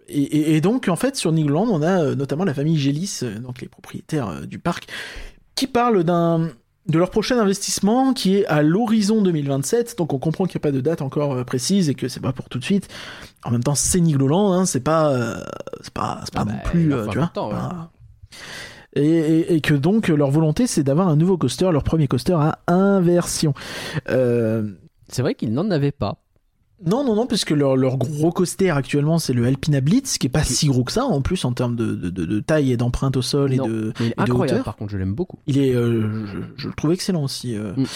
et- et donc, en fait, sur Nigloland, on a notamment la famille Gélis, donc les propriétaires du parc, qui parlent d'un de leur prochain investissement qui est à l'horizon 2027. Donc, on comprend qu'il n'y a pas de date encore euh, précise et que c'est pas pour tout de suite. En même temps, c'est Nigloland, hein, c'est pas, euh, c'est pas, pas Ah non bah, plus, euh, tu vois. temps, ouais. pas- Et, et- et que donc leur volonté c'est d'avoir un nouveau coaster, leur premier coaster à inversion. Euh, C'est vrai qu'ils n'en avaient pas. Non, non, non, puisque leur, leur gros coaster actuellement, c'est le Alpina Blitz, qui est pas si gros que ça, en plus, en termes de, de, taille et d'empreinte au sol Non. et de, Mais il est et de incroyable, hauteur. par contre, je l'aime beaucoup. Il est, euh, je, je le trouve excellent aussi, euh, Mm, mm.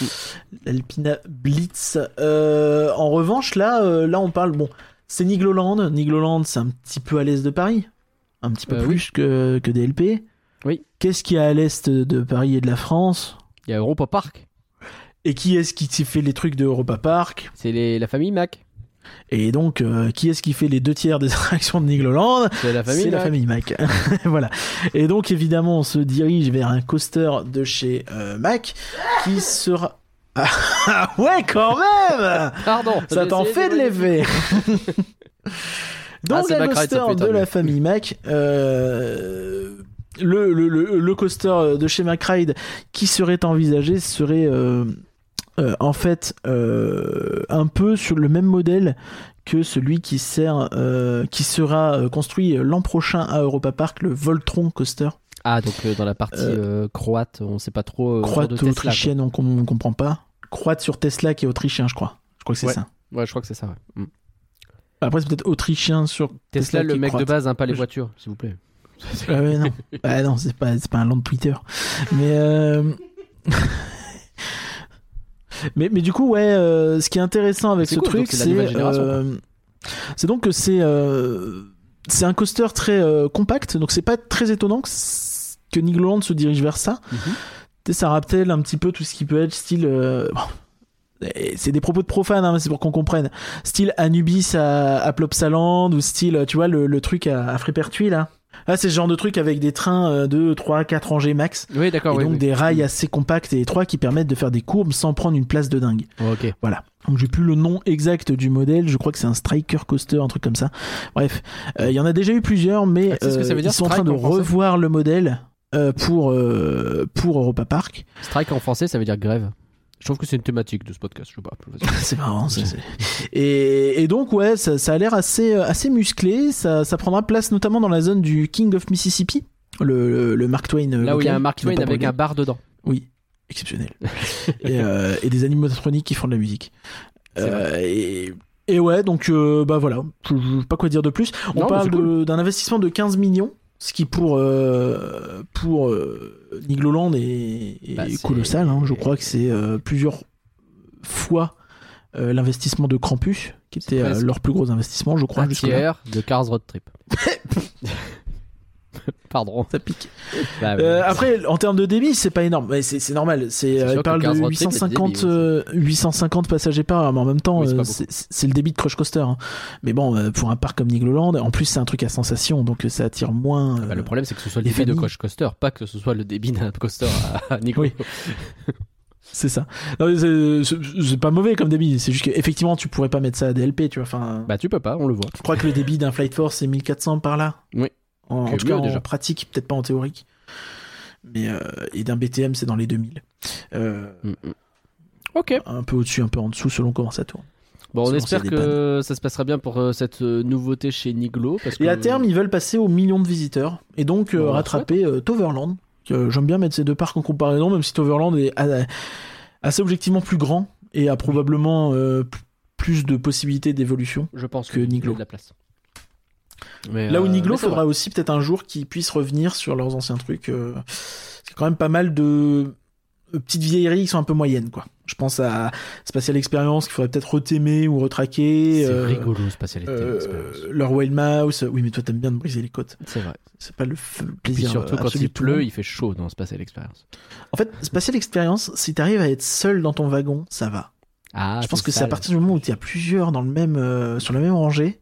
l'Alpina Blitz. Euh, en revanche, là, euh, là, on parle, bon, c'est Nigloland. Nigloland, c'est un petit peu à l'est de Paris. Un petit peu plus que, que DLP. Oui. Qu'est-ce qu'il y a à l'est de Paris et de la France? Il y a Europa Park, Et qui est-ce qui fait les trucs de Europa Park? C'est la famille Mac. Et donc, euh, qui est-ce qui fait les deux tiers des attractions de Nigloland? C'est la famille C'est la Mac. famille Mac. voilà. Et donc, évidemment, on se dirige vers un coaster de chez euh, Mac qui sera. Ah ouais, quand même Pardon. Ça t'en fait de l'effet Donc, Ah, Ride, ça coaster de la famille Mac. euh, Le, le, le, le coaster de chez Mac Ride qui serait envisagé serait en fait euh, un peu sur le même modèle que celui qui sert euh, qui sera euh, construit l'an prochain à Europa Park, le Voltron coaster. Ah, donc euh, dans la partie euh, croate, on sait pas trop. euh, Croate de Tesla, autrichienne, on, on comprend pas. Croate sur Tesla qui est autrichien, je crois. Je crois que c'est Ouais. ça. Ouais, je crois que c'est ça. ouais. Mm. Après, c'est peut-être autrichien sur Tesla, qui le mec de base, hein, pas les Je- voitures, s'il vous plaît. Ah ouais, non. bah non, c'est pas, pas un land Twitter. Mais, euh... mais, mais du coup, ouais, euh, ce qui est intéressant avec ce cool, truc, c'est euh, C'est donc que c'est. euh, C'est un coaster très compact, donc c'est pas très étonnant que, que Nigloland se dirige vers ça. Mhm. Tu sais, ça rappelle un petit peu tout ce qui peut être style. bon, C'est des propos de profanes, hein, c'est pour qu'on comprenne. Style Anubis à, à Plopsaland, ou style, tu vois, le, le truc à, à Frépertuis, là. Ah, c'est ce genre de truc avec des trains de 3 4 rangées max. Oui, d'accord. et oui, donc oui. des rails assez compacts et étroits qui permettent de faire des courbes sans prendre une place de dingue. Ok. Voilà. Donc j'ai plus le nom exact du modèle, je crois que c'est un striker coaster, un truc comme ça. Bref, Euh, il y en a déjà eu plusieurs, mais Ah, que ça veut euh, dire, ils sont en train de en revoir le modèle euh, pour, pour Europa Park. Strike en français, ça veut dire grève. Je trouve que c'est une thématique de ce podcast. Je sais pas. c'est marrant. Et, et donc ouais, ça, ça a l'air assez, euh, assez musclé. Ça, ça prendra place notamment dans la zone du King of Mississippi, le, le, le Mark Twain. euh, Là où il y a un Mark Twain avec un bar dedans. Oui, exceptionnel. et, euh, et des animatroniques qui font de la musique. Euh, et Et ouais, donc euh, bah voilà, je, je sais pas quoi dire de plus. On Non, parle cool. d'un investissement de 15 millions, ce qui pour pour Nigloland est, est Bah, colossal. hein. Je crois que c'est euh, plusieurs fois euh, l'investissement de Krampus, qui était euh, leur plus gros investissement, je crois. Un tiers de Cars Road Trip. Pardon. Ça pique. Bah. Euh, après, en termes de débit, c'est pas énorme. Mais c'est c'est normal. C'est, C'est euh, parle de 15 road trip, c'est du 850, débit, euh, 850 passagers par heure, mais en même temps, Oui, c'est le débit de Crush Coaster. hein. Mais bon, pour un parc comme Nigloland, en plus, c'est un truc à sensation, donc ça attire moins. Bah, euh, le problème, c'est que ce soit le les débit de. Crush Coaster, pas que ce soit le débit d'un coaster à, à Nico. Oui. C'est ça. Non, mais c'est- c'est c'est pas mauvais comme débit. C'est juste qu'effectivement, tu pourrais pas mettre ça à DLP, tu vois. Enfin, Bah, tu peux pas, on le voit. je crois que le débit d'un Flight Force c'est 1400 par là? Oui. En, tout cas, en déjà. pratique, peut-être pas en théorique. Mais euh, et d'un BTM, c'est dans les 2000. Euh, Mm, mm. Ok. un peu au-dessus, un peu en dessous, selon comment ça tourne. Bon, on Selon espère que ça se passera bien pour euh, cette nouveauté chez Niglo. Parce que... Et à terme, ils veulent passer aux millions de visiteurs et donc euh, Bon, rattraper euh, Toverland. Euh, J'aime bien mettre ces deux parcs en comparaison, même si Toverland est assez objectivement plus grand et a probablement euh, plus de possibilités d'évolution. je pense que qu'il y a Niglo. de la place. Mais, Là où euh, Niglo, faudra vrai. aussi peut-être un jour qu'ils puissent revenir sur leurs anciens trucs. euh, C'est quand même pas mal de petites vieilleries qui sont un peu moyennes, quoi. Je pense à Spatial Experience qu'il faudrait peut-être retémer ou retraquer. C'est euh, rigolo, spatialité. euh, l'expérience. leur Wild Mouse. Oui, mais toi, t'aimes bien de briser les côtes. C'est vrai. C'est pas le, le Et puis plaisir. surtout, euh, quand il pleut, il fait chaud dans Spatial Experience. En fait, Spatial Experience, si t'arrives à être seul dans ton wagon, ça va. Ah, je pense que c'est à partir du moment où il y a plusieurs dans le même, euh, sur la même rangée,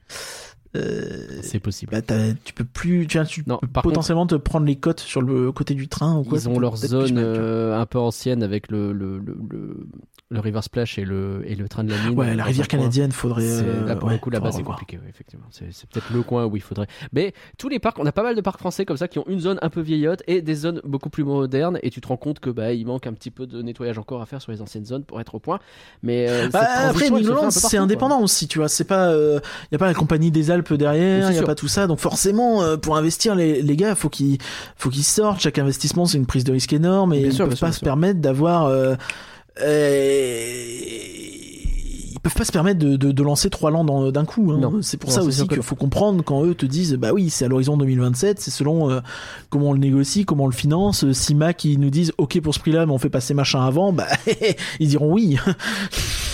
euh, C'est possible. bah, tu peux plus, tu, vois, tu Non, peux potentiellement te prendre les côtes sur le côté du train ou quoi. Ils ont leur zone euh, un peu ancienne avec le, le, le, le, le River Splash et le, et le train de la mine. Ouais, la rivière coin. canadienne, faudrait. Euh, là pour ouais, le coup là-bas c'est compliqué ouais, effectivement c'est peut-être le coin où il faudrait mais tous les parcs on a pas mal de parcs français comme ça qui ont une zone un peu vieillotte et des zones beaucoup plus modernes et tu te rends compte que bah il manque un petit peu de nettoyage encore à faire sur les anciennes zones pour être au point mais Bah, après, c'est indépendant aussi, tu vois. C'est pas, il y a pas la compagnie des Alpes derrière, C'est il y a sûr. pas tout ça. Donc forcément, euh, pour investir, les, les gars, faut qu'ils, faut qu'ils sortent. Chaque investissement, c'est une prise de risque énorme et Bien ils sûr, peuvent pas se sûr. permettre d'avoir. euh, euh, ils peuvent pas se permettre de, de, de lancer trois lands dans- d'un coup. hein. C'est pour Non, ça aussi qu'il faut comprendre quand eux te disent, bah oui, c'est à l'horizon 2027, c'est selon euh, comment on le négocie, comment on le finance. Si Mac ils nous disent, ok pour ce prix-là, mais on fait passer machin avant, bah ils diront oui.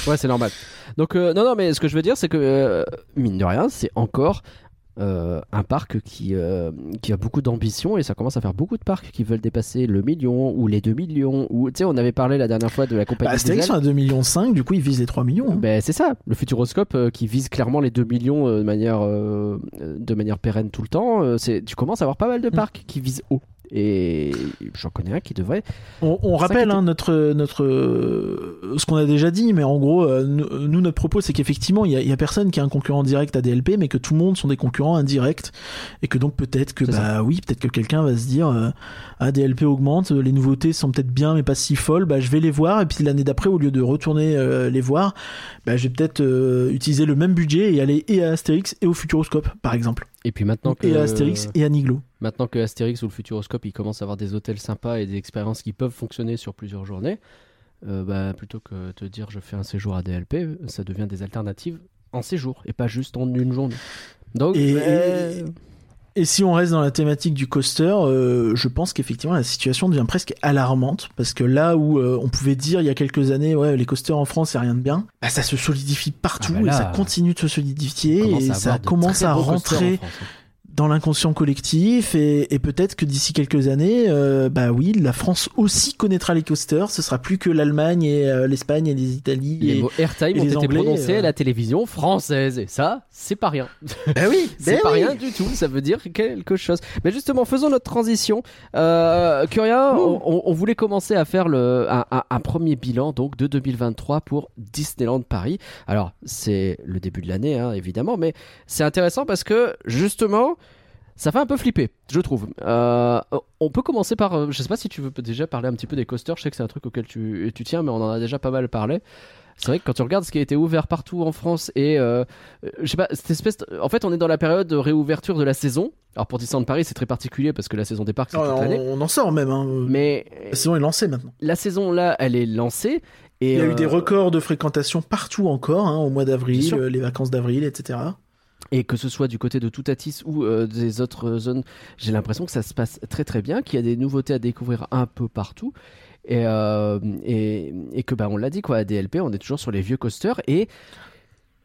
ouais c'est normal donc euh, non non mais ce que je veux dire c'est que euh, mine de rien c'est encore euh, un parc qui, euh, qui a beaucoup d'ambition et ça commence à faire beaucoup de parcs qui veulent dépasser le million ou les 2 millions ou tu sais on avait parlé la dernière fois de la compagnie Bah, Astérix sont à 2 millions 5, du coup ils visent les 3 millions. hein. Ben, c'est ça, le Futuroscope euh, qui vise clairement les 2 millions de, manière, de manière pérenne tout le temps. c'est, tu commences à avoir pas mal de parcs qui visent haut. Et j'en connais un qui devrait. On, on rappelle hein, notre notre euh, ce qu'on a déjà dit, mais en gros, euh, nous, notre propos c'est qu'effectivement il y a, personne qui a un concurrent direct à DLP, mais que tout le monde sont des concurrents indirects, et que donc peut-être que bah oui, peut-être que quelqu'un va se dire euh, ah DLP augmente, les nouveautés sont peut-être bien mais pas si folles, bah je vais les voir, et puis l'année d'après au lieu de retourner euh, les voir, bah je vais peut-être euh, utiliser le même budget et aller et à Astérix et au Futuroscope par exemple, Et puis maintenant que, et Astérix et à Niglo. maintenant que Astérix ou le Futuroscope ils commencent à avoir des hôtels sympas et des expériences qui peuvent fonctionner sur plusieurs journées, euh, bah, plutôt que te dire je fais un séjour à DLP, ça devient des alternatives en séjour et pas juste en une journée. Donc, Et- euh, Et si on reste dans la thématique du coaster, euh, je pense qu'effectivement la situation devient presque alarmante parce que là où euh, on pouvait dire il y a quelques années ouais les coasters en France c'est rien de bien, bah, ça se solidifie partout Ah bah là, et ça continue de se solidifier et ça commence à rentrer hein. Dans l'inconscient collectif et, et peut-être que d'ici quelques années, euh, bah oui, la France aussi connaîtra les coasters. Ce sera plus que l'Allemagne et euh, l'Espagne et les Italies. Les et... mots airtime et ont les été Anglais, prononcés euh, à la télévision française et ça, c'est pas rien. Bah oui, C'est bah pas oui. rien du tout, ça veut dire quelque chose. Mais justement, faisons notre transition. Euh, Curien, on, on- on voulait commencer à faire le, un, un- un premier bilan donc de 2023 pour Disneyland Paris. Alors, c'est le début de l'année, hein, évidemment, mais c'est intéressant parce que justement, ça fait un peu flipper, je trouve. Euh, on peut commencer par, euh, je sais pas si tu veux déjà parler un petit peu des coasters. Je sais que c'est un truc auquel tu, tu tiens, mais on en a déjà pas mal parlé. C'est vrai que quand tu regardes ce qui a été ouvert partout en France et euh, euh, je sais pas, cette espèce. de- En fait, on est dans la période de réouverture de la saison. Alors pour Disneyland Paris, c'est très particulier parce que la saison des parcs c'est Oh, toute on, l'année. on en sort même. Hein. Mais La saison est lancée maintenant. la saison là, elle est lancée Et, Il y a eu des records de fréquentation partout encore, hein, au mois d'avril, euh, les vacances d'avril, etc. Et que ce soit du côté de Toutatis ou euh, des autres zones, j'ai l'impression que ça se passe très très bien, qu'il y a des nouveautés à découvrir un peu partout. Et, euh, et, et que, bah, on l'a dit, quoi, à DLP, on est toujours sur les vieux coasters. Et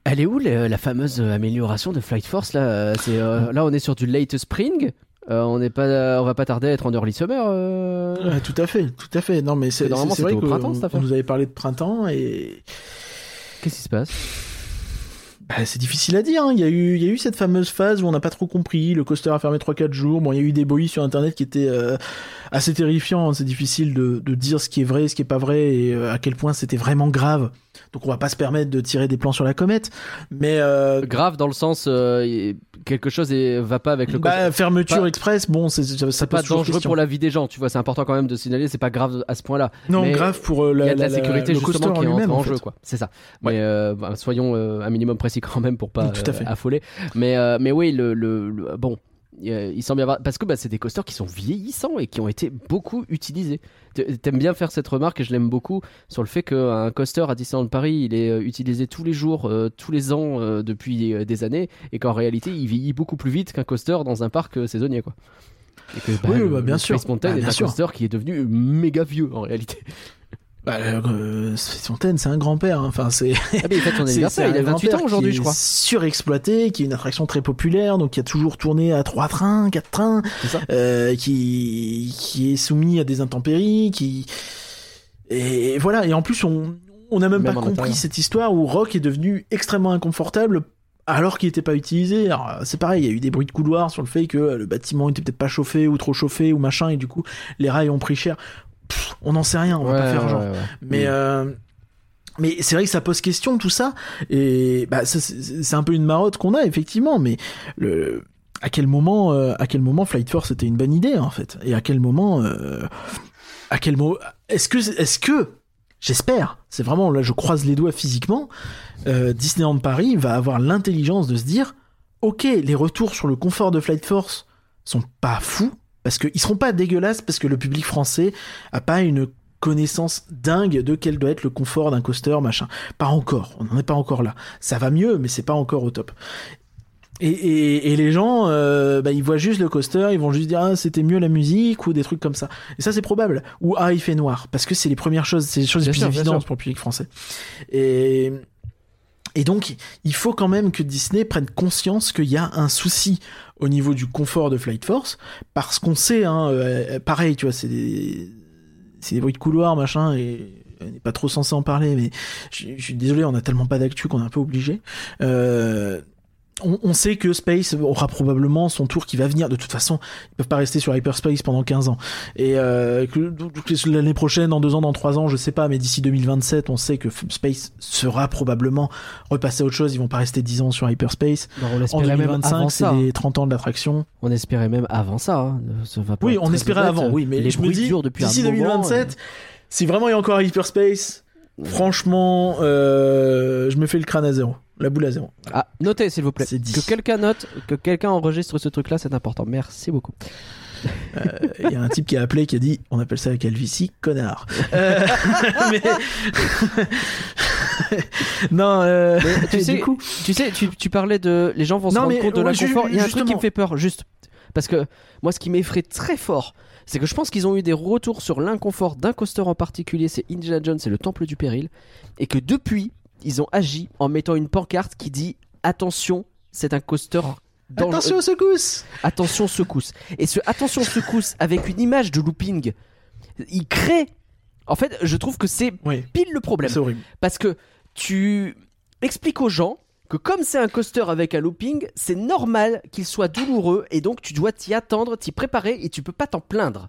elle est où la, la fameuse amélioration de Flight Force là Euh, c'est, euh, Là, on est sur du late spring. Euh, on n'est pas, on va pas tarder à être en early summer. euh. Ouais, tout à fait, tout à fait. Non, mais c'est Normalement, c'est- vrai au que printemps, on- cette on affaire. nous avait parlé de printemps et Qu'est-ce qui se passe? Bah, c'est difficile à dire. hein. Il y a eu, cette fameuse phase où on n'a pas trop compris. Le coaster a fermé 3-4 jours. Bon, il y a eu des bruits sur Internet qui étaient euh, assez terrifiants. C'est difficile de, de dire ce qui est vrai, ce qui est pas vrai et euh, à quel point c'était vraiment grave. Donc on va pas se permettre de tirer des plans sur la comète. Mais euh, Grave dans le sens, euh, quelque chose est, va pas avec le bah, fermeture Pas- express, bon, c'est- ça, ça pas dangereux question. pour la vie des gens, tu vois. C'est important quand même de signaler. C'est pas grave à ce point-là. Non, mais grave pour euh, la, y a de la, la- sécurité coaster justement qui est en jeu, fait. quoi. C'est ça. Mais euh, bah, soyons euh, un minimum précis quand même pour pas tout à euh, fait. affoler. Mais euh, mais oui, le, le- le- bon. Euh, Il semble y avoir parce que bah, c'est des coasters qui sont vieillissants et qui ont été beaucoup utilisés. T'aimes bien faire cette remarque et je l'aime beaucoup sur le fait qu'un coaster à Disneyland Paris il est euh, utilisé tous les jours, euh, tous les ans euh, depuis des années et qu'en réalité il vieillit beaucoup plus vite qu'un coaster dans un parc euh, saisonnier quoi. Et que, Oui, le- bah, bien le sûr. Space Mountain Bah, est un sûr. coaster qui est devenu méga vieux en réalité. Bah, euh, c'est un grand-père. hein. Enfin, c'est. Ah mais il anniversaire, il a un 28 grand-père ans aujourd'hui je crois. Surexploité, qui est une attraction très populaire, donc qui a toujours tourné à trois trains, quatre trains, ça. euh, qui qui est soumis à des intempéries, qui et voilà. Et en plus, on on n'a même, Même pas compris intérieur. cette histoire où Rock est devenu extrêmement inconfortable. Alors qu'il n'était pas utilisé, c'est pareil, il y a eu des bruits de couloir sur le fait que le bâtiment était peut-être pas chauffé ou trop chauffé ou machin, et du coup les rails ont pris cher. Pff, on n'en sait rien, on va pas faire genre. ouais, ouais. Mais euh, mais c'est vrai que ça pose question tout ça et bah c'est un peu une marotte qu'on a effectivement mais le à quel moment euh, à quel moment Flight Force était une bonne idée en fait? Et à quel moment euh, à quel mot est-ce que est-ce que j'espère c'est vraiment là je croise les doigts physiquement Disneyland Paris va avoir l'intelligence de se dire ok les retours sur le confort de Flight Force sont pas fous parce qu'ils seront pas dégueulasses parce que le public français a pas une connaissance dingue de quel doit être le confort d'un coaster, machin. Pas encore, on n'en est pas encore là. Ça va mieux, mais c'est pas encore au top. Et, et, et les gens, euh, bah, ils voient juste le coaster, ils vont juste dire ah, c'était mieux la musique ou des trucs comme ça. Et ça c'est probable. Ou ah il fait noir, parce que c'est les premières choses, c'est les choses les plus sûr, évidentes pour le public français. Et et donc, il faut quand même que Disney prenne conscience qu'il y a un souci au niveau du confort de Flight Force, parce qu'on sait, hein, euh, pareil, tu vois, c'est des, des bruits de couloir, machin, et on n'est pas trop censé en parler, mais je, je suis désolé, on a tellement pas d'actu qu'on est un peu obligé. Euh, on, on sait que Space aura probablement son tour qui va venir. De toute façon, ils peuvent pas rester sur Hyperspace pendant 15 ans. Et euh, l'année prochaine, dans deux ans, dans trois ans, je sais pas, mais d'ici 2027, on sait que Space sera probablement repassé à autre chose. Ils vont pas rester 10 ans sur Hyperspace. Non, on En espérait même 2025, avant c'est hein. les 30 ans de l'attraction. On espérait même avant ça. hein. Ça va pas Oui, on espérait avant, oui, mais les je me dis, d'ici un moment, 2027, euh, si vraiment il y a encore Hyperspace, franchement, euh, je me fais le crâne à zéro. La boule à zéro. Ah, notez s'il vous plaît. C'est dit. Que quelqu'un note, que quelqu'un enregistre ce truc-là, c'est important. Merci beaucoup. Il y a un type qui a appelé qui a dit on appelle ça la calvitie, connard. Euh, mais... non, euh, Mais tu du sais, coup, tu sais, tu, tu parlais de les gens vont se Non, rendre mais, compte de ouais, l'inconfort. Il y a un truc qui me fait peur, juste parce que moi, ce qui m'effraie très fort, c'est que je pense qu'ils ont eu des retours sur l'inconfort d'un coaster en particulier. C'est Indiana Jones, c'est le Temple du Péril, et que depuis, ils ont agi en mettant une pancarte qui dit attention, c'est un coaster. attention aux secousses. attention secousse. Et ce attention secousse avec une image de looping, il crée. En fait, je trouve que c'est Oui, pile le problème. c'est horrible. Parce que tu expliques aux gens que comme c'est un coaster avec un looping, c'est normal qu'il soit douloureux et donc tu dois t'y attendre, t'y préparer et tu peux pas t'en plaindre.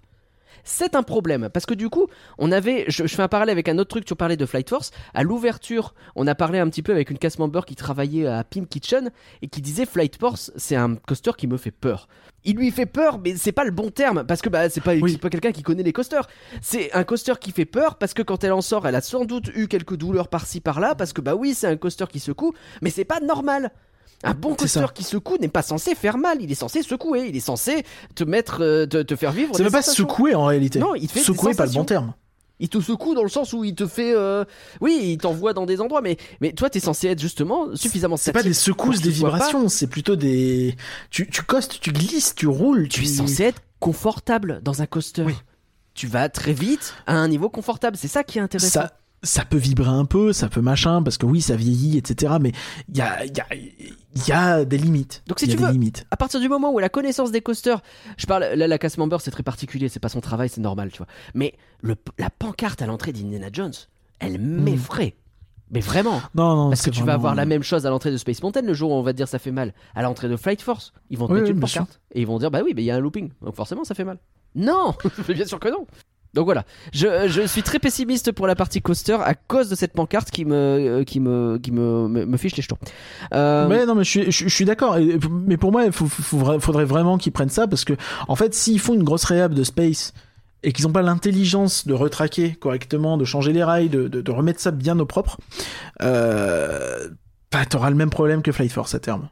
C'est un problème parce que du coup, on avait, je, je fais un parallèle avec un autre truc. Tu parlais de Flight Force. À l'ouverture, on a parlé un petit peu avec une cast member qui travaillait à Pim Kitchen et qui disait Flight Force, c'est un coaster qui me fait peur. Il lui fait peur, mais c'est pas le bon terme parce que bah, c'est pas, Oui. pas quelqu'un qui connaît les coasters. C'est un coaster qui fait peur parce que quand elle en sort, elle a sans doute eu quelques douleurs par-ci par-là parce que bah oui, c'est un coaster qui secoue, mais c'est pas normal. Un bon coaster qui secoue n'est pas censé faire mal, il est censé secouer, il est censé te mettre, euh, te, te faire vivre. C'est même pas secouer en réalité. Non, il te fait secouer, pas le bon terme. Il te secoue dans le sens où il te fait, euh, oui, il t'envoie dans des endroits, mais mais toi t'es censé être justement suffisamment C'est pas des secousses, des vibrations, c'est plutôt des. Tu, tu costes, tu glisses, tu roules, Tu es censé être confortable dans un coaster. Oui. Tu vas très vite à un niveau confortable. C'est ça qui est intéressant. ça ça peut vibrer un peu, ça peut machin, parce que oui, ça vieillit, etc. Mais il y a, il y, a, il y a des limites. Donc, si y a tu des veux- limites. À partir du moment où la connaissance des coasters, je parle là la casse member c'est très particulier, c'est pas son travail, c'est normal, tu vois. Mais le, la pancarte à l'entrée d'Indiana Jones, elle m'effraie. Mais vraiment. Non, non, Parce que tu vas avoir la même chose à l'entrée de Space Mountain le jour où on va te dire ça fait mal. À l'entrée de Flight Force, ils vont te Oui, mettre oui, une pancarte. Et ils vont dire bah oui, mais il y a un looping. Donc forcément ça fait mal. Non Mais Bien sûr que non donc voilà, je, je suis très pessimiste pour la partie coaster à cause de cette pancarte qui me, euh, qui me, qui me, me, fiche les jetons. Euh, Mais non, mais je suis, je, suis d'accord. Mais pour moi, il faut, faut- faudrait vraiment qu'ils prennent ça parce que, en fait, s'ils font une grosse réhab de Space et qu'ils n'ont pas l'intelligence de retraquer correctement, de changer les rails, de, de, de remettre ça bien au propre, euh, bah, t'auras le même problème que Flight Force à terme.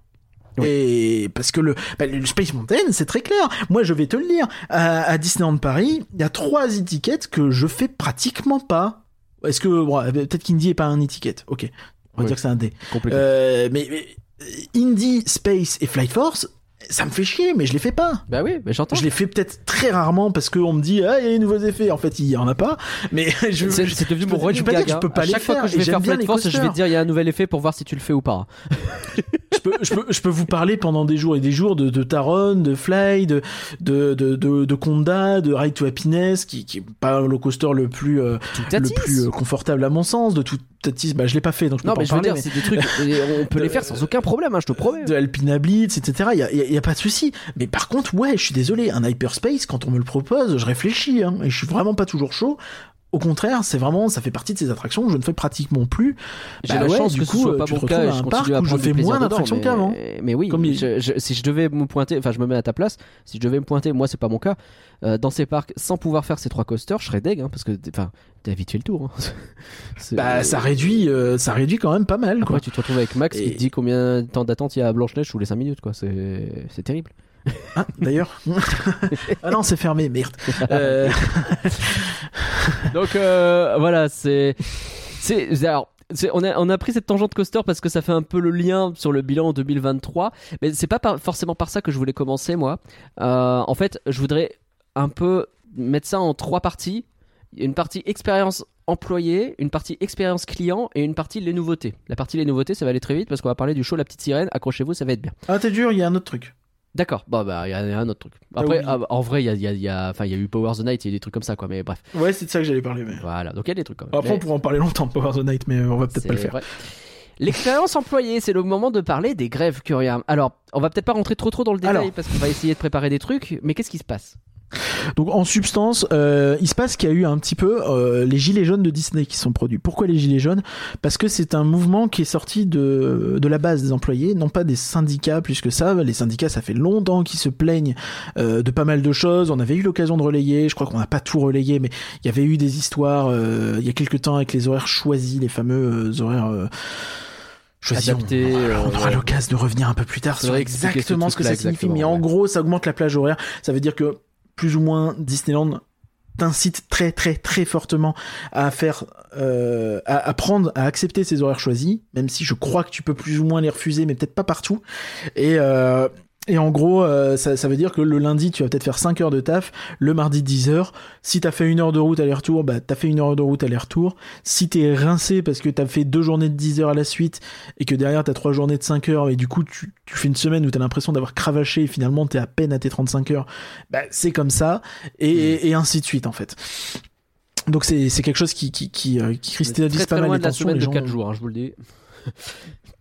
Oui. Et parce que le, bah, le Space Mountain, c'est très clair. Moi, je vais te le dire. À, à Disneyland Paris, il y a trois étiquettes que je fais pratiquement pas. Est-ce que bon, peut-être qu'Indy est pas un étiquette Ok, on va Oui. dire que c'est un D. Euh, mais, mais Indy, Space et Flight Force, ça me fait chier, mais je les fais pas. Bah oui, mais j'entends. Je les fais peut-être très rarement parce qu'on me dit ah il y a des nouveaux effets. En fait il y en a pas. Mais je C'est devenu mon pas dire gag. je hein. peux pas à les chaque fois faire. que je vais faire bien Force, je vais dire il y a un nouvel effet pour voir si tu le fais ou pas. je peux, je peux, je peux vous parler pendant des jours et des jours de, de Taron, de Fly, de, de, de, de, Conda, de Ride to Happiness, qui, qui est pas le coaster le plus, euh, le plus euh, confortable à mon sens, de tout bah je l'ai pas fait donc je peux Non pas mais en je veux dire, mais- c'est des trucs, on peut les faire sans aucun problème, hein, je te promets. de Alpina Blitz, etc. Il y a, y a- pas de souci. Mais par contre, ouais, je suis désolé, un hyperspace, quand on me le propose, je réfléchis, hein, et je suis vraiment pas toujours chaud. Au contraire, c'est vraiment, ça fait partie de ces attractions que je ne fais pratiquement plus. J'ai Bah la ouais, chance du que coup, ce soit euh, pas tu cas et je un continue parc à où je fais moins d'attractions qu'avant. Mais oui, Comme il- je- je- si je devais me pointer, enfin je me mets à ta place, si je devais me pointer, moi c'est pas mon cas, euh, dans ces parcs sans pouvoir faire ces trois coasters, je serais deg, hein, parce que enfin t'as vite fait le tour. hein. Bah, ça réduit, euh, ça réduit quand même pas mal, Après quoi. tu te retrouves avec Max qui te dit combien de temps d'attente il y a à Blanche-Neige sous les 5 minutes, quoi. C'est terrible. Ah, d'ailleurs. ah non, c'est fermé, merde. Euh, Donc euh, voilà, c'est c'est alors on, a, on a pris cette tangente coaster parce que ça fait un peu le lien sur le bilan 2023, mais c'est pas par- forcément par ça que je voulais commencer moi. Euh, en fait, je voudrais un peu mettre ça en trois parties. Une partie expérience employée, une partie expérience client et une partie les nouveautés. La partie les nouveautés, ça va aller très vite parce qu'on va parler du show La Petite Sirène. Accrochez-vous, ça va être bien. Ah, t'es dur, il y a un autre truc. D'accord. Bon bah il y a un autre truc. Après, ah, en vrai, il y a, y a- y a- y a eu Power the Night, il y a eu des trucs comme ça quoi. Mais bref, Ouais, c'est de ça que j'allais parler, mais. voilà. Donc il y a des trucs. Quand même. Après, Mais- on pourra en parler longtemps Power the Night, mais on va peut-être pas le faire. L'expérience employée, c'est le moment de parler des grèves Curiam. Alors, on va peut-être pas rentrer trop trop dans le détail Alors. parce qu'on va essayer de préparer des trucs, mais qu'est-ce qui se passe? Donc en substance, euh, il se passe qu'il y a eu un petit peu euh, les gilets jaunes de Disney qui sont produits. Pourquoi les gilets jaunes? Parce que c'est un mouvement qui est sorti de, de la base des employés, non pas des syndicats plus que ça. Les syndicats, ça fait longtemps qu'ils se plaignent euh, de pas mal de choses. On avait eu l'occasion de relayer, je crois qu'on n'a pas tout relayé, mais il y avait eu des histoires il y a quelques temps avec les horaires choisis, les fameux horaires... choisis. On, aura l'occasion de revenir un peu plus tard sur exactement ce que ça signifie. Mais en gros, ça augmente la plage horaire. Ça veut dire que plus ou moins Disneyland t'incite très très très fortement à faire euh, à, prendre à accepter ces horaires choisis même si je crois que tu peux plus ou moins les refuser mais peut-être pas partout. Et euh, et en gros, euh, ça, ça veut dire que le lundi, tu vas peut-être faire 5 heures de taf, le mardi 10 heures. Si t'as fait une heure de route aller-retour, bah t'as fait une heure de route aller-retour. Si t'es rincé parce que t'as fait deux journées de 10 heures à la suite et que derrière t'as trois journées de 5 heures et du coup tu, tu fais une semaine où t'as l'impression d'avoir cravaché et finalement t'es à peine à tes 35 heures, bah c'est comme ça et, et ainsi de suite en fait. Donc c'est c'est quelque chose qui qui qui, euh, qui cristallise Très pas mal loin les de la tensions, de gens- 4 jours, hein, je vous le dis.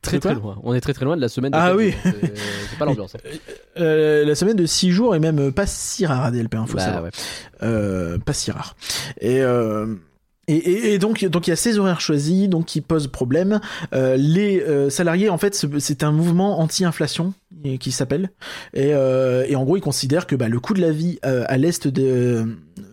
Très très loin. On est très très loin de la semaine de Ah 4 oui. jours. C'est- pas l'ambiance. hein. Euh, la semaine de 6 jours est même euh, pas si rare à DLP, hein, faut Bah, savoir. ouais. Euh, pas si rare. Et, euh, et, et, et donc, donc il y a ces horaires choisis, donc qui posent problème. Euh, les euh, salariés, en fait, c'est- un mouvement anti-inflation euh, qui s'appelle. Et, euh, et en gros, ils considèrent que bah, le coût de la vie euh, à l'est de,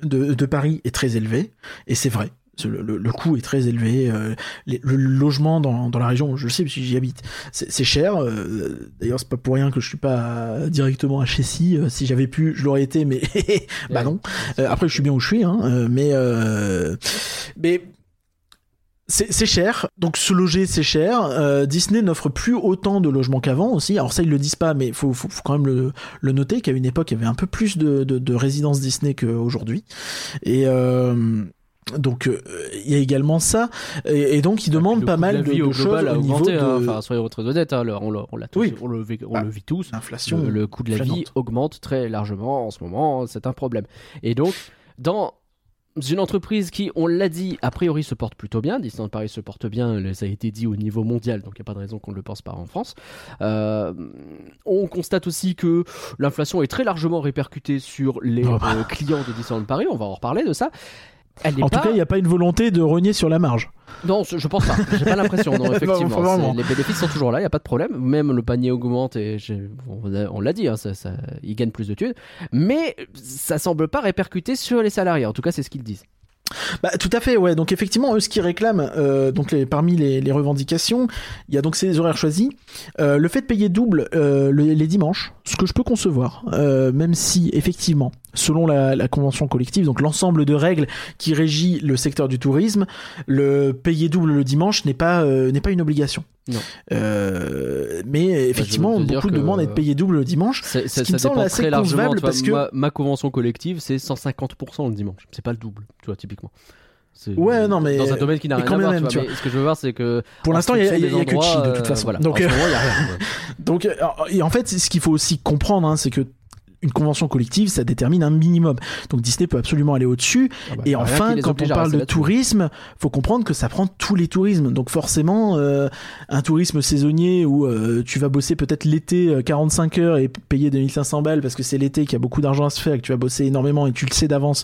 de, de Paris est très élevé. Et c'est vrai. Le, le- le coût est très élevé. euh, les- le logement dans, dans la région, je le sais parce que j'y habite, c'est cher. euh, D'ailleurs, c'est pas pour rien que je suis pas directement à Chessy. euh, si j'avais pu, je l'aurais été, mais bah non. Euh, après, je suis bien où je suis, hein, mais mais c'est c'est cher, donc se loger c'est cher. Euh, Disney n'offre plus autant de logements qu'avant aussi. Alors ça ils le disent pas, mais faut, faut, faut quand même le, le noter qu'à une époque il y avait un peu plus de, de, de résidences Disney qu'aujourd'hui. Et euh, donc euh, il y a également ça, et, et donc ils demandent Le pas mal de, de au choses au niveau augmenté, de hein. Enfin, soyons très honnêtes, hein, on, tous, Oui. on, le, vit- on Bah, le vit tous. l'inflation. Le, le coût de la vie augmente très largement en ce moment, c'est un problème. Et donc, dans une entreprise qui, on l'a dit, a priori se porte plutôt bien, Disneyland Paris se porte bien, ça a été dit au niveau mondial, donc il n'y a pas de raison qu'on ne le pense pas en France. Euh, on constate aussi que l'inflation est très largement répercutée sur les Oh bah. euh, clients de Disneyland Paris, on va en reparler de ça. Elle En pas... tout cas, il n'y a pas une volonté de renier sur la marge. Non, je pense pas. J'ai pas l'impression. Non, effectivement, les bénéfices sont toujours là. Il y a pas de problème. Même le panier augmente et on l'a dit, hein, ça, ça, ils gagnent plus de thunes. Mais ça semble pas répercuter sur les salariés. En tout cas, c'est ce qu'ils disent. Bah, tout à fait, ouais. Donc effectivement, eux, ce qu'ils réclament, euh, donc les, parmi les, les revendications, il y a donc ces horaires choisis, Euh, le fait de payer double euh, le- les dimanches, ce que je peux concevoir, même si effectivement, selon la, la convention collective, donc l'ensemble de règles qui régit le secteur du tourisme, le payer double le dimanche n'est pas euh, n'est pas une obligation. Non. Euh, mais effectivement, dire beaucoup demandent à être payé double le dimanche. C'est- Ce Ça, qui me ça semble dépend assez très largement. vois, parce que- ma, ma convention collective, c'est 150% le dimanche. C'est pas le double, tu vois, typiquement. Ouais, non, mais- dans un domaine qui n'a rien à voir. même, tu vois. tu Mais ce que je veux voir, c'est que Pour l'instant, il y a, y a- il y a des que de chi de endroits, toute euh, façon. voilà. Donc, en ce euh, moment, il y a rien. ouais. Donc, et en fait, ce qu'il faut aussi comprendre, hein, c'est que une convention collective, ça détermine un minimum. Donc Disney peut absolument aller au-dessus. Ah bah, Et enfin, quand on parle de tourisme, faut comprendre que ça prend tous les tourismes. Donc forcément, euh, un tourisme saisonnier où euh, tu vas bosser peut-être l'été euh, 45 heures et payer 2500 balles parce que c'est l'été qu'il y a beaucoup d'argent à se faire et que tu vas bosser énormément et tu le sais d'avance.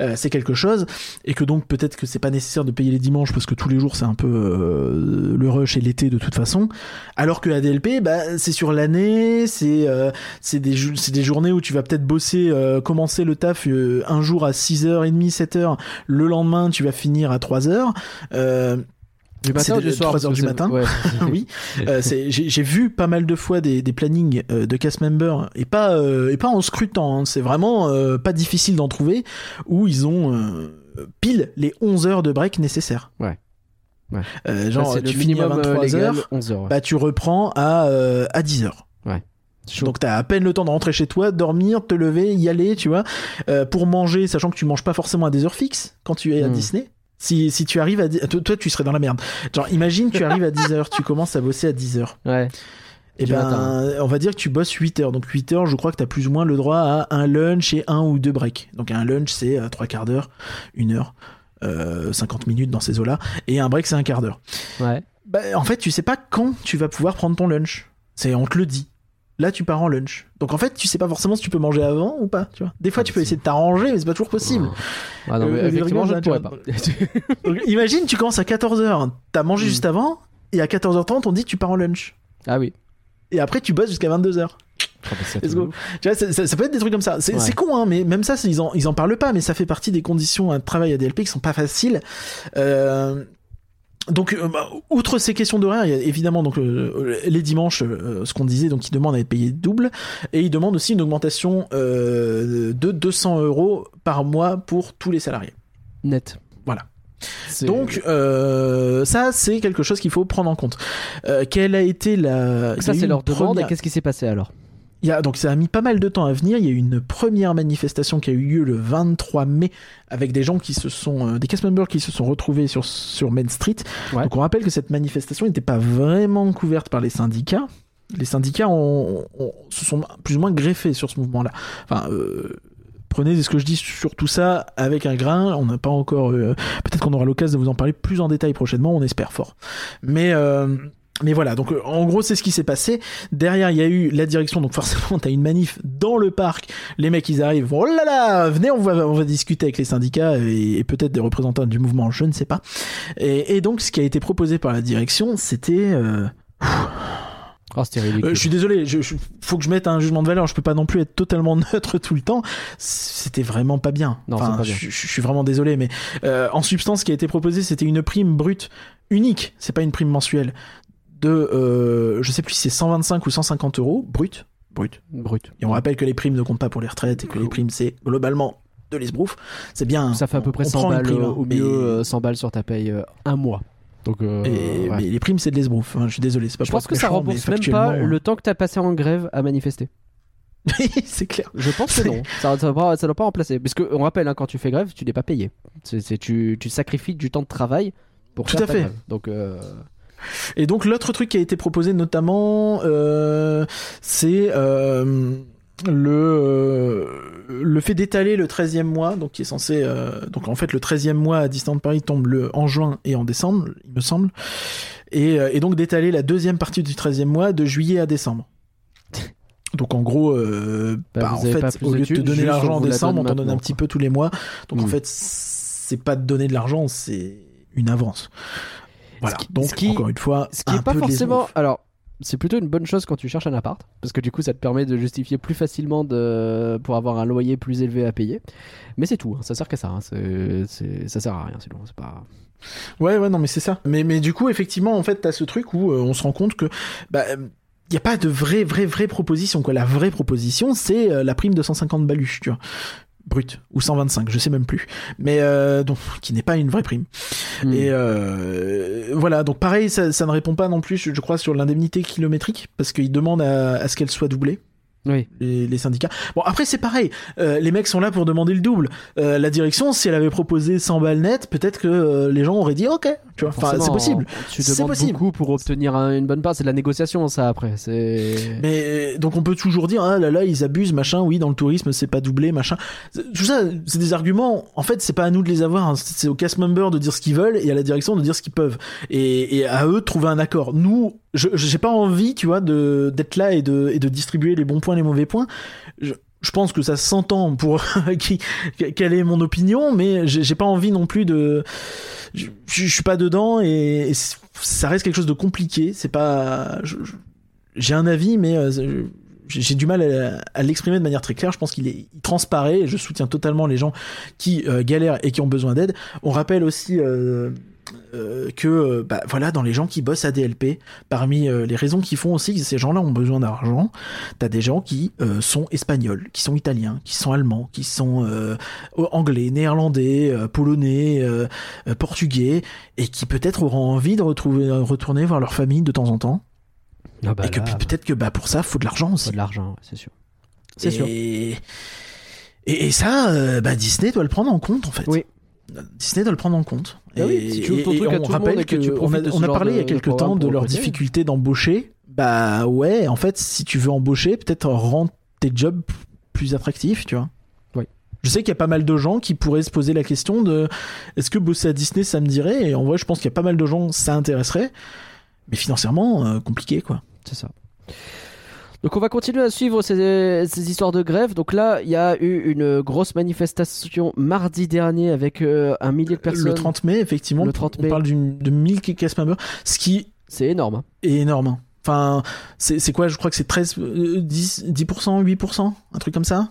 Euh, c'est quelque chose. Et que donc peut-être que c'est pas nécessaire de payer les dimanches parce que tous les jours c'est un peu euh, le rush et l'été de toute façon. Alors que ADLP bah c'est sur l'année c'est euh, c'est des des journées où tu vas peut-être bosser commencer le taf un jour à 6h30 7h le lendemain tu vas finir à 3h euh, Du matin c'est ou de- du soir 3 heures du matin. ouais. oui, euh, c'est- j'ai j'ai vu pas mal de fois des, des plannings euh, de cast members et pas euh, et pas en scrutant. hein. C'est vraiment euh, pas difficile d'en trouver où ils ont euh, pile les 11 heures de break nécessaires. Ouais. Ouais. Euh, genre tu finis à minimum euh, 23 légal, heures, 11 heures. ouais. bah tu reprends à euh, à 10 heures. Chaud. Donc t'as à peine le temps de rentrer chez toi, dormir, te lever, y aller, tu vois, Euh, pour manger, sachant que tu manges pas forcément à des heures fixes quand tu es à Hmm. Disney. Si, si tu arrives à... Toi, tu serais dans la merde. Genre, imagine, tu arrives à 10h, tu commences à bosser à 10h. Ouais. Et Du ben, matin. on va dire que tu bosses 8 heures. Donc 8 heures, je crois que t'as plus ou moins le droit à un lunch et un ou deux breaks. Donc un lunch, c'est euh, trois quarts d'heure, une heure, euh, 50 minutes dans ces eaux-là. Et un break, c'est un quart d'heure. Ouais. Bah, en fait, tu sais pas quand tu vas pouvoir prendre ton lunch. C'est, on te le dit. Là, tu pars en lunch. Donc en fait, tu sais pas forcément si tu peux manger avant ou pas, tu vois. Des fois, Ah, tu peux essayer de t'arranger, mais c'est pas toujours possible. Ah non, mais Euh, effectivement, je ne pourrais pas. Donc, imagine, tu commences à 14h, t'as mangé Mm. juste avant, et à 14h30, on dit que tu pars en lunch. ah oui. Et après, tu bosses jusqu'à 22h. Ah, bah. Tu vois, ça, ça- ça peut être des trucs comme ça. C'est Ouais. con, hein, mais même ça, ils en, ils en parlent pas, mais ça fait partie des conditions de travail à DLP qui sont pas faciles. Euh, donc, euh, bah, outre ces questions d'horaire, il y a évidemment donc euh, les dimanches, euh, ce qu'on disait, donc ils demandent à être payés double, et ils demandent aussi une augmentation euh, de 200 euros par mois pour tous les salariés. Net. Voilà. Donc euh, ça, c'est quelque chose qu'il faut prendre en compte. Euh, quelle a été la ça, c'est leur demande. première- Et qu'est-ce qui s'est passé alors? Il y a, donc ça a mis pas mal de temps à venir. Il y a eu une première manifestation qui a eu lieu le 23 mai avec des gens qui se sont, euh, des cast members qui se sont retrouvés sur, sur Main Street. Ouais. Donc on rappelle que cette manifestation n'était pas vraiment couverte par les syndicats. Les syndicats ont, ont- se sont plus ou moins greffés sur ce mouvement-là. Enfin, euh, prenez ce que je dis sur tout ça avec un grain. On n'a pas encore. euh, Peut-être qu'on aura l'occasion de vous en parler plus en détail prochainement. On espère fort. Mais mais voilà, donc euh, en gros c'est ce qui s'est passé. Derrière il y a eu la direction, donc forcément t'as une manif dans le parc. Les mecs ils arrivent, oh là là, venez on va on va discuter avec les syndicats et, et peut-être des représentants du mouvement, je ne sais pas. Et, et donc ce qui a été proposé par la direction, c'était euh, Oh, c'était ridicule. Euh, je suis désolé, je, je- faut que je mette un jugement de valeur. Je peux pas non plus être totalement neutre tout le temps. C'était vraiment pas bien. Non, Enfin, pas bien. Je, je suis vraiment désolé, mais euh, en substance, ce qui a été proposé, c'était une prime brute unique. C'est pas une prime mensuelle de, euh, je sais plus si c'est 125 ou 150 euros brut, brut. Brut. Et on rappelle que les primes ne comptent pas pour les retraites et que les primes c'est globalement de l'esbrouf. C'est bien. Ça fait à peu près on 100 prend une balles, prime, euh, hein, au mieux euh, 100 balles sur ta paye euh, un mois. Donc, euh, et- ouais. mais les primes c'est de l'esbrouf. hein, je suis désolé, pas je pense que ça rembourse même pas le temps que t'as passé en grève à manifester. c'est clair. Je pense que non. Ça, ça, doit pas, ça doit pas remplacer. Parce qu'on rappelle, hein, quand tu fais grève, tu n'es pas payé. C'est, c'est- tu, tu sacrifies du temps de travail pour Tout faire à ta fait. grève. Donc, euh, Et donc l'autre truc qui a été proposé notamment, euh, c'est euh, le euh, le fait d'étaler le 13e mois, donc qui est censé, euh, donc en fait le 13e mois à Disneyland Paris tombe le en juin et en décembre, il me semble, et, et donc d'étaler la deuxième partie du 13e mois de juillet à décembre. Donc en gros, euh, Bah, bah, en fait, au de lieu de te donner l'argent en décembre, on t'en donne un petit peu tous les mois. Donc en Mm. fait, c'est pas de donner de l'argent, c'est une avance. Voilà. qui- Donc qui- encore une fois, ce qui un est pas forcément. Alors, c'est plutôt une bonne chose quand tu cherches un appart. Parce que du coup, ça te permet de justifier plus facilement de... pour avoir un loyer plus élevé à payer. Mais c'est tout. hein. Ça sert qu'à ça. hein. C'est- c'est- Ça sert à rien, sinon. C'est pas. Ouais, ouais, non, mais c'est ça. Mais, mais du coup, effectivement, en fait, t'as ce truc où euh, on se rend compte que, bah, il n'y a pas de vraie, vraie, vraie proposition, quoi. La vraie proposition, c'est euh, la prime de 150 baluches, tu vois. Brut. Ou 125, je sais même plus. Mais, euh, donc, qui n'est pas une vraie prime. Hmm. Et euh, voilà, donc pareil, ça, ça ne répond pas non plus, je, crois, sur l'indemnité kilométrique, parce qu'ils demandent à, à ce qu'elle soit doublée. Oui. les, les syndicats. Bon, après, c'est pareil. Euh, les mecs sont là pour demander le double. Euh, la direction, si elle avait proposé 100 balles net, peut-être que euh, les gens auraient dit OK. Tu vois, enfin, c'est possible. Tu C'est demandes possible. beaucoup pour obtenir un- une bonne part. C'est de la négociation, ça, après. C'est. Mais donc on peut toujours dire ah là là ils abusent machin oui dans le tourisme c'est pas doublé machin tout ça c'est des arguments en fait c'est pas à nous de les avoir hein. c'est aux cast members de dire ce qu'ils veulent et à la direction de dire ce qu'ils peuvent et, et à eux de trouver un accord nous je j'ai pas envie tu vois d'être là et de et de distribuer les bons points les mauvais points je, pense que ça s'entend pour qui quelle est mon opinion mais j'ai pas envie non plus de je, suis pas dedans et, ça reste quelque chose de compliqué c'est pas j'ai un avis, mais euh, j'ai du mal à, l'exprimer de manière très claire. Je pense qu'il est, il transparaît et je soutiens totalement les gens qui euh, galèrent et qui ont besoin d'aide. On rappelle aussi euh, euh, que, euh, bah, voilà, dans les gens qui bossent à DLP, parmi euh, les raisons qui font aussi que ces gens-là ont besoin d'argent, t'as des gens qui euh, sont espagnols, qui sont italiens, qui sont allemands, qui sont euh, anglais, néerlandais, euh, polonais, portugais, et qui peut-être auront envie de retrouver, retourner voir leur famille de temps en temps Ah bah et que là, puis peut-être que bah pour ça faut de l'argent faut aussi. de l'argent, c'est sûr. C'est et... sûr. Et, et ça, euh, bah Disney doit le prendre en compte en fait. Oui. Disney doit le prendre en compte. Ah et, oui, si tu et- et on rappelle que que, tu on a, on parlé il y a quelques temps de leur difficulté d'embaucher. Bah ouais, en fait, si tu veux embaucher, peut-être rendre tes jobs plus attractifs, tu vois. Oui. Je sais qu'il y a pas mal de gens qui pourraient se poser la question de est-ce que bosser à Disney ça me dirait? Et en vrai, je pense qu'il y a pas mal de gens ça intéresserait, mais financièrement euh, compliqué quoi. C'est ça. Donc on va continuer à suivre ces, ces histoires de grève. Donc là, il y a eu une grosse manifestation mardi dernier avec euh, un millier de personnes. Le 30 mai, effectivement, Le 30 on mai. parle d'une- de 1000 cast members, ce qui C'est énorme. hein. est énorme. hein. Enfin, c'est quoi? Je crois que c'est 13, euh, 10, 10%, 8%, un truc comme ça?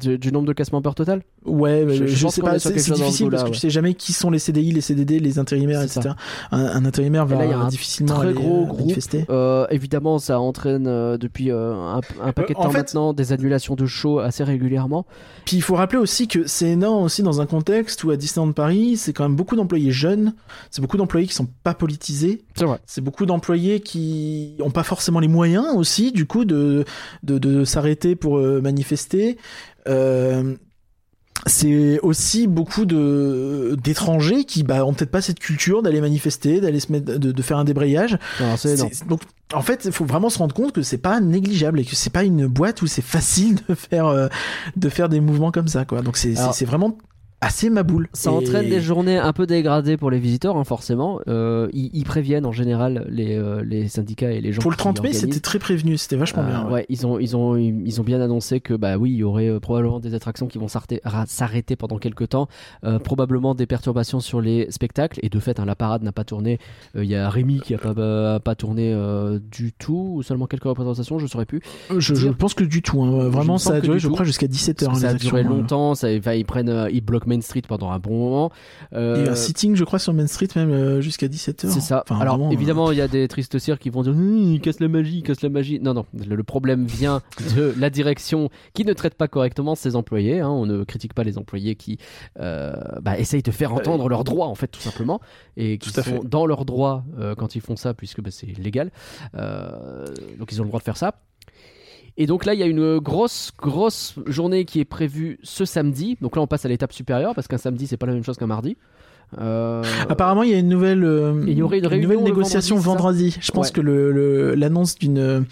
Du, du nombre de casse members total Ouais, Je- je, je sais pas, c'est difficile parce que ouais. tu sais jamais qui sont les CDI, les CDD, les intérimaires, etc. Un, un intérimaire Et là, il y a va un difficilement très aller, gros euh, groupe. manifester. Euh, évidemment, ça entraîne euh, depuis euh, un, un paquet de temps fait- maintenant des annulations de shows assez régulièrement. Puis il faut rappeler aussi que c'est énorme aussi dans un contexte où à Disneyland Paris, c'est quand même beaucoup d'employés jeunes, c'est beaucoup d'employés qui sont pas politisés, C'est vrai. c'est beaucoup d'employés qui ont pas forcément les moyens aussi du coup de de, de s'arrêter pour manifester. Euh, c'est aussi beaucoup de d'étrangers qui bah ont peut-être pas cette culture d'aller manifester, d'aller se mettre de, de faire un débrayage. C'est Donc, en fait, il faut vraiment se rendre compte que c'est pas négligeable et que c'est pas une boîte où c'est facile de faire euh, de faire des mouvements comme ça, quoi. Donc c'est c'est vraiment assez ma boule. Ça Et- entraîne des journées un peu dégradées pour les visiteurs, hein, forcément. Euh, ils, ils préviennent en général les, euh, les syndicats et les gens Pour le qui 30 mai, c'était très prévenu, c'était vachement Euh, bien. ouais. ouais, ils ont, ils ont, ils ont bien annoncé que bah oui, il y aurait euh, probablement des attractions qui vont s'arrêter, pendant quelques temps, euh, probablement des perturbations sur les spectacles. Et de fait, hein, la parade n'a pas tourné. Euh, Il y a Rémi qui a pas, euh, pas tourné euh, du tout, ou seulement quelques représentations, je saurais plus. Je, je pense que du tout. hein. me Vraiment, ça a duré, du je crois, jusqu'à 17h. Parce que ça a duré hein. longtemps. Ça, ils prennent, euh, ils bloquent Main Street pendant un bon moment. Euh, eu un sitting, je crois, sur Main Street, même euh, jusqu'à 17h. C'est ça. Enfin, Alors vraiment, euh, évidemment, il y a des tristes cires qui vont dire Hum, il casse la magie, il casse la magie. Non, non. Le, le problème vient de la direction qui ne traite pas correctement ses employés. hein. On ne critique pas les employés qui euh, bah, essayent de faire entendre leurs droits, en fait, tout simplement, et qui sont fait. dans leurs droits quand ils font ça, puisque bah, c'est légal. Donc ils ont le droit de faire ça. Et donc là, il y a une grosse, grosse journée qui est prévue ce samedi. Donc là, on passe à l'étape supérieure parce qu'un samedi, c'est pas la même chose qu'un mardi. Euh, Apparemment, il y a une nouvelle, euh, Il y aurait une nouvelle le négociation vendredi, vendredi. Je pense Ouais. que le- l'annonce d'une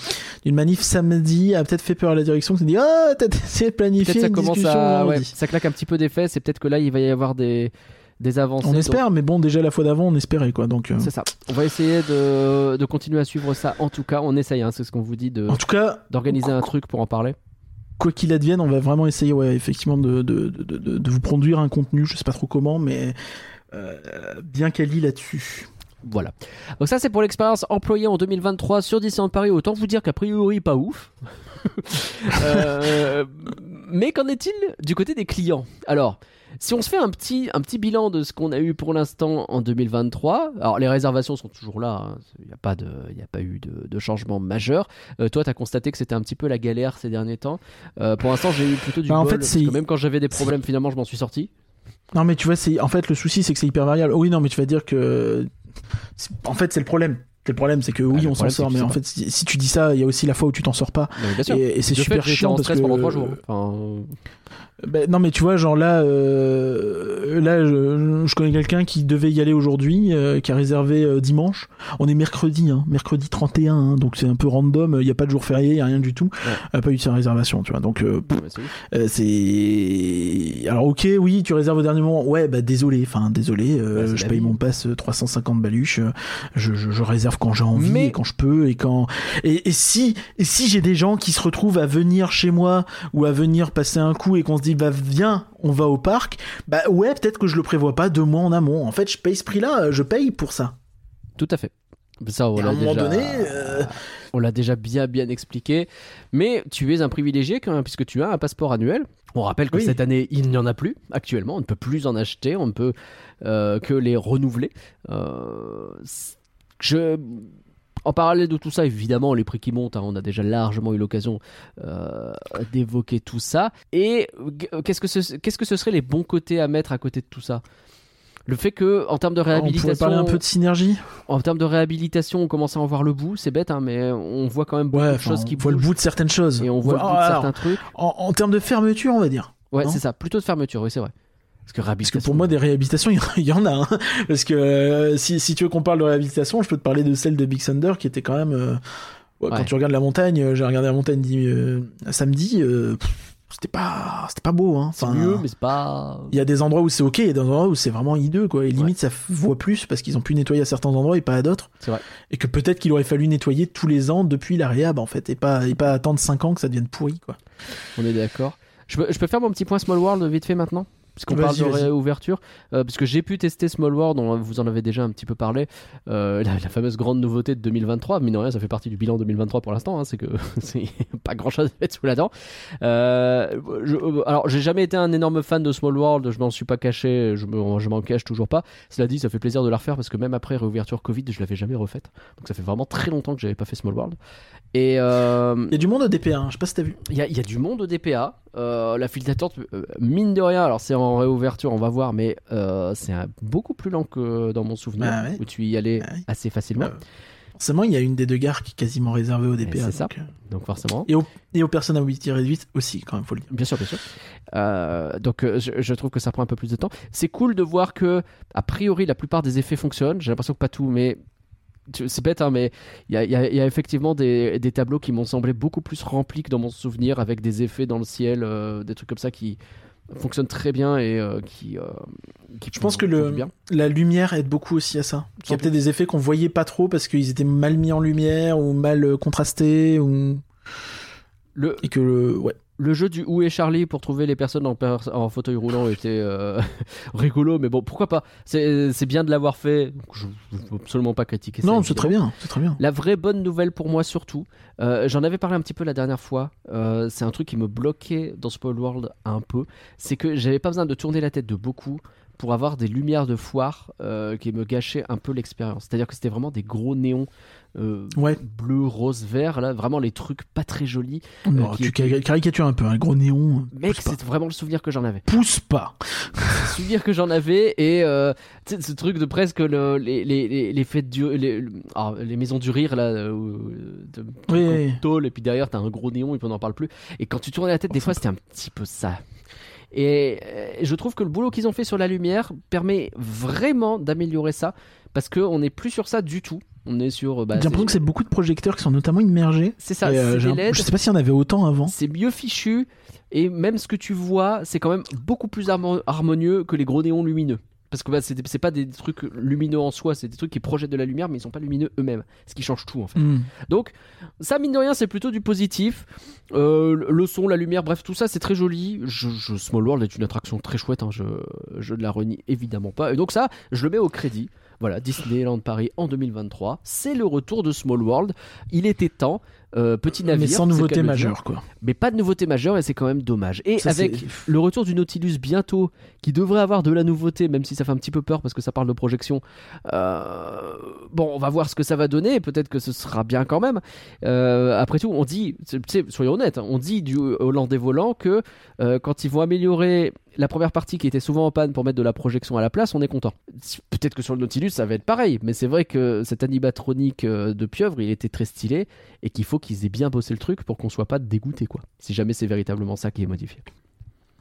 d'une manif samedi a peut-être fait peur à la direction qui s'est dit Ah, t'as essayé de planifier Peut-être ça une commence discussion à. ouais, ça claque un petit peu d'effet. C'est peut-être que là, il va y avoir des, des avancées. On Donc, espère, mais bon, déjà la fois d'avant, on espérait quoi. Donc, euh, C'est ça. On va essayer de, de continuer à suivre ça. En tout cas, on essaye. hein, c'est ce qu'on vous dit de- en tout cas, d'organiser un truc pour en parler. quoi qu'il advienne, on va vraiment essayer, ouais, effectivement, de, de, de, de- de vous produire un contenu. Je sais pas trop comment, mais euh, bien quali là-dessus. Voilà. Donc ça, c'est pour l'expérience employée en 2023 sur Disneyland Paris. Autant vous dire qu'a priori, pas ouf. Euh, mais qu'en est-il du côté des clients? Alors, si on se fait un petit, un petit bilan de ce qu'on a eu pour l'instant en 2023, alors les réservations sont toujours là, hein. il n'y a, pas de- a pas eu de, de changement majeur. Euh, toi, tu as constaté que c'était un petit peu la galère ces derniers temps. Euh, pour l'instant, j'ai eu plutôt du Bah, en bol, fait, parce c'est- que même quand j'avais des problèmes, finalement, je m'en suis sorti. Non, mais tu vois, c'est en fait le souci, c'est que c'est hyper variable. Oui, non, mais tu vas dire que en fait, c'est le problème. C'est le problème, c'est que oui, Ah, on s'en sort, mais en fait, si, si tu dis ça, il y a aussi la fois où tu t'en sors pas, Mais bien sûr. et, et c'est fait, super j'étais chiant en parce stress que pendant trois jours. Enfin, Ben, non, mais tu vois, genre là, euh, là, je, je connais quelqu'un qui devait y aller aujourd'hui, euh, qui a réservé euh, dimanche. On est mercredi, hein, mercredi 31, hein, donc c'est un peu random. Il n'y a pas de jour férié, il n'y a rien du tout. Ouais. Pas eu de sa réservation, tu vois. Donc c'est alors ok, oui, tu réserves au dernier moment. Ouais, bah désolé, enfin désolé, je paye vie. mon pass euh, 350 baluches. Je, je, je réserve quand j'ai envie Mais- et quand je peux et quand et, et si et si j'ai des gens qui se retrouvent à venir chez moi ou à venir passer un coup et qu'on se dit bah viens, on va au parc, bah ouais, peut-être que je le prévois pas deux mois en amont. En fait, je paye ce prix-là, euh, je paye pour ça. Tout à fait. Ça, on l'a déjà, donné, euh, on l'a déjà bien bien expliqué. Mais tu es un privilégié quand même, puisque tu as un passeport annuel. On rappelle que Oui. cette année, il n'y en a plus actuellement. On ne peut plus en acheter. On ne peut euh, que les renouveler. Euh, je en parallèle de tout ça, évidemment, les prix qui montent, hein, on a déjà largement eu l'occasion euh, d'évoquer tout ça. Et euh, qu'est-ce que ce, qu'est-ce que ce serait les bons côtés à mettre à côté de tout ça? Le fait que, en termes de on pourrait réhabilitation, parler un peu de synergie. en termes de réhabilitation, on commence à en voir le bout. C'est bête, hein, mais on voit quand même beaucoup Ouais, de choses qui on voit le bout de certaines choses. Et on voit le bout de certains trucs. en, en termes de fermeture, on va dire. Ouais, c'est ça. Plutôt de fermeture, oui, c'est vrai. Parce que Parce réhabilitation. que pour moi, des réhabilitations, il y en- a. hein. Parce que euh, si, si tu veux qu'on parle de réhabilitation, je peux te parler de celle de Big Thunder qui était quand même. euh, ouais, Quand tu regardes la montagne, euh, j'ai regardé la montagne euh, samedi, c'était pas, c'était pas beau. Hein. c'est mieux, mais c'est pas. Il y a des endroits où c'est ok, et des endroits où c'est vraiment hideux, quoi. Et limite, ça voit plus parce qu'ils ont pu nettoyer à certains endroits et pas à d'autres. C'est vrai. Et que peut-être qu'il aurait fallu nettoyer tous les ans depuis la réhab, en fait, et pas, et pas attendre 5 ans que ça devienne pourri, quoi. On est d'accord. Je peux, je peux faire mon petit point Small World vite fait maintenant? Puisqu'on parle Vas-y, de réouverture. Euh, parce que j'ai pu tester Small World, on- vous en avez déjà un petit peu parlé. Euh, la, la fameuse grande nouveauté de 2023. Mine de rien, ça fait partie du bilan 2023 pour l'instant. hein, c'est que c'est pas grand chose à mettre sous la dent. Euh, je- alors, j'ai jamais été un énorme fan de Small World. Je m'en suis pas caché. Je je m'en cache toujours pas. Cela dit, ça fait plaisir de la refaire parce que même après réouverture Covid, je l'avais jamais refaite. Donc ça fait vraiment très longtemps que j'avais pas fait Small World. Et. euh, Il y a du monde au DP1, je sais pas si t'as vu. il y, a- il y a du monde au DPA. Euh, la file d'attente, euh, mine de rien, alors c'est en réouverture, on va voir, mais c'est beaucoup plus lent que dans mon souvenir, Ah ouais. où tu y allais Ah ouais. assez facilement. Forcément, il y a une des deux gares qui est quasiment réservée au DPA. c'est ça. donc, forcément. Et, au, et aux personnes à mobilité réduite aussi, quand même, faut le dire. Bien sûr, bien sûr. Donc je, je trouve que ça prend un peu plus de temps. C'est cool de voir que, a priori, la plupart des effets fonctionnent. J'ai l'impression que pas tout, mais c'est bête, hein, mais il y a, y y effectivement des, des tableaux qui m'ont semblé beaucoup plus remplis que dans mon souvenir, avec des effets dans le ciel, euh, des trucs comme ça qui, fonctionne très bien et euh, qui, euh, qui Je pense que le- bien. La lumière aide beaucoup aussi à ça. Il y a peut-être des effets qu'on voyait pas trop parce qu'ils étaient mal mis en lumière ou mal contrastés ou Le, et que le ouais. Le jeu du Où est Charlie pour trouver les personnes en, fauteuil roulant était euh, rigolo, mais bon, pourquoi pas? C'est bien de l'avoir fait. Je ne veux absolument pas critiquer ça. Non, c'est très bien, c'est très bien. La vraie bonne nouvelle pour moi surtout, euh, j'en avais parlé un petit peu la dernière fois, euh, c'est un truc qui me bloquait dans Spoil World un peu, c'est que j'avais pas besoin de tourner la tête de beaucoup pour avoir des lumières de foire euh, qui me gâchaient un peu l'expérience. C'est-à-dire que c'était vraiment des gros néons euh, Ouais. bleu, rose, vert, là, vraiment les trucs pas très jolis. Non, Euh, qui tu caricatures un peu, un gros néon. Mec, pousse pas. c'est vraiment le souvenir que j'en avais. Pousse pas. Le souvenir que j'en avais et euh, ce truc de presque le- les, les, les, fêtes du les, le- ah, les maisons du rire là euh, de, Oui. tôle, et puis derrière t'as un gros néon et puis on n'en parle plus et quand tu tournais la tête des fois c'était un petit peu ça et euh, je trouve que le boulot qu'ils ont fait sur la lumière permet vraiment d'améliorer ça parce qu'on n'est plus sur ça du tout on est sur bah, J'ai l'impression que c'est beaucoup de projecteurs qui sont notamment immergés. c'est ça Et, euh, LED je sais pas s'il y en avait autant avant. c'est mieux fichu et même ce que tu vois c'est quand même beaucoup plus harmo- harmonieux que les gros néons lumineux parce que bah, c'est pas des trucs lumineux en soi c'est des trucs qui projettent de la lumière mais ils sont pas lumineux eux-mêmes. Ce qui change tout en fait. Hmm. donc ça mine de rien c'est plutôt du positif. Euh, le son la lumière bref tout ça c'est très joli. Je, je- Small World est une attraction très chouette hein, je, je ne la renie évidemment pas. Et donc ça je le mets au crédit. Voilà Disneyland Paris en 2023 c'est le retour de Small World. Il était temps Euh, petit navire Mais sans nouveauté majeure, quoi. mais pas de nouveauté majeure et c'est quand même dommage. Et Ça, avec le retour du Nautilus bientôt, qui devrait avoir de la nouveauté, même si ça fait un petit peu peur parce que ça parle de projection. euh, Bon, on va voir ce que ça va donner. Peut-être que ce sera bien quand même. Euh, après tout, on dit, soyons honnêtes, hein, on dit du Hollandais volant que quand ils vont améliorer la première partie qui était souvent en panne pour mettre de la projection à la place, on est content. Peut-être que sur le Nautilus ça va être pareil, mais c'est vrai que cet animatronique euh, de pieuvre, il était très stylé et qu'il faut qu'ils aient bien bossé le truc pour qu'on soit pas dégoûté quoi. Si jamais c'est véritablement ça qui est modifié.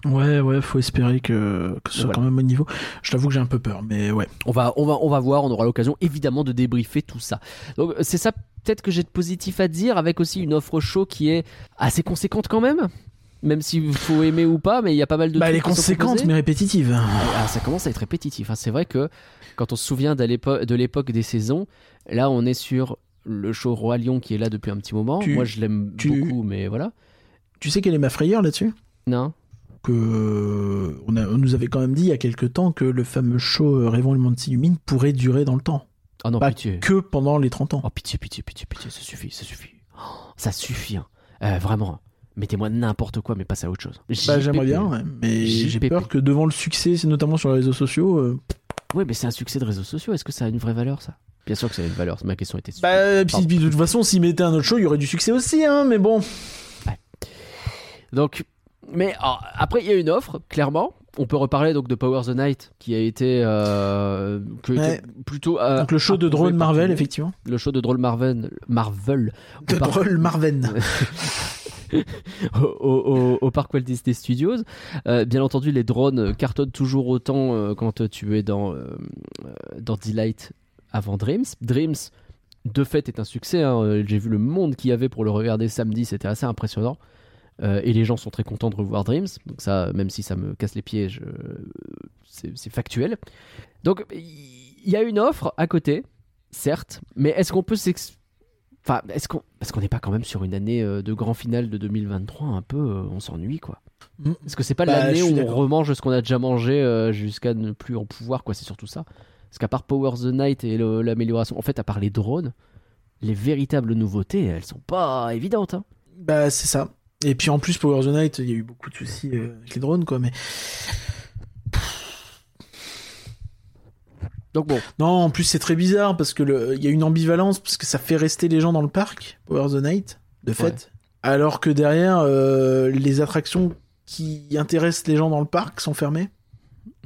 Ouais, ouais, faut espérer que, que ce soit Voilà. quand même au niveau. Je t'avoue que j'ai un peu peur, mais ouais. On va, on va, on va voir, on aura l'occasion évidemment de débriefer tout ça. Donc c'est ça peut-être que j'ai de positif à dire, avec aussi une offre show qui est assez conséquente quand même? Même s'il faut aimer ou pas, mais il y a pas mal de Bah, elle est conséquente, mais répétitive. Ah, ça commence à être répétitif. hein. C'est vrai que quand on se souvient de l'épo- de l'époque des saisons, là on est sur le show Roi Lion qui est là depuis un petit moment. Tu- Moi je l'aime beaucoup, mais voilà. Tu sais quelle est ma frayeur là-dessus? Non. que on, a- on nous avait quand même dit il y a quelque temps que le fameux show Rêvons le monde s'illumine pourrait durer dans le temps. Oh non, Pas pitié. que pendant les 30 ans. Oh pitié, pitié, pitié, pitié, ça suffit, ça suffit. Oh, ça suffit, hein. Euh, vraiment. Mettez-moi n'importe quoi, mais passez à autre chose. Bah, j'aimerais bien, ouais, mais j'ai peur que devant le succès, c'est notamment sur les réseaux sociaux. euh, Ouais, mais c'est un succès de réseaux sociaux. Est-ce que ça a une vraie valeur, ça? Bien sûr que ça a une valeur. Ma question était. Bah, puis, Pardon. puis de toute façon, s'ils mettaient un autre show, il y aurait du succès aussi, hein, mais bon. Donc, mais ah, après, il y a une offre, clairement. On peut reparler donc de Power the Night, qui a été, euh, qui a été Ouais. plutôt. euh, Donc le show de approuvé drone par tout le Marvel, effectivement. Le show de drone Marvel, Marvel De drone Marvel. au, au- Disney Studios. Euh, bien entendu, les drones cartonnent toujours autant euh, quand tu es dans, euh, dans Delight avant Dreams. Dreams, de fait, est un succès. hein. J'ai vu le monde qu'il y avait pour le regarder samedi, c'était assez impressionnant. Et les gens sont très contents de revoir Dreams. Donc ça, même si ça me casse les pieds, c'est factuel. Donc il y a une offre à côté, certes, mais est-ce qu'on peut s'ex... Enfin, est-ce qu'on est qu'on n'est pas quand même sur une année euh, de grand final de 2023 un peu euh, on s'ennuie quoi. Mm. Est-ce que c'est pas Bah, l'année où on remange ce qu'on a déjà mangé euh, jusqu'à ne plus en pouvoir quoi, c'est surtout ça. Parce qu'à part Power the Night et l'amélioration, en fait à part les drones, les véritables nouveautés, elles sont pas évidentes hein. Bah, c'est ça. Et puis en plus, Power the Night, il y a eu beaucoup de soucis avec les drones, quoi. Mais Donc bon, non, en plus, c'est très bizarre parce que le- il y a une ambivalence parce que ça fait rester les gens dans le parc, Power the Night, de fait. Ouais. Alors que derrière, euh, les attractions qui intéressent les gens dans le parc sont fermées.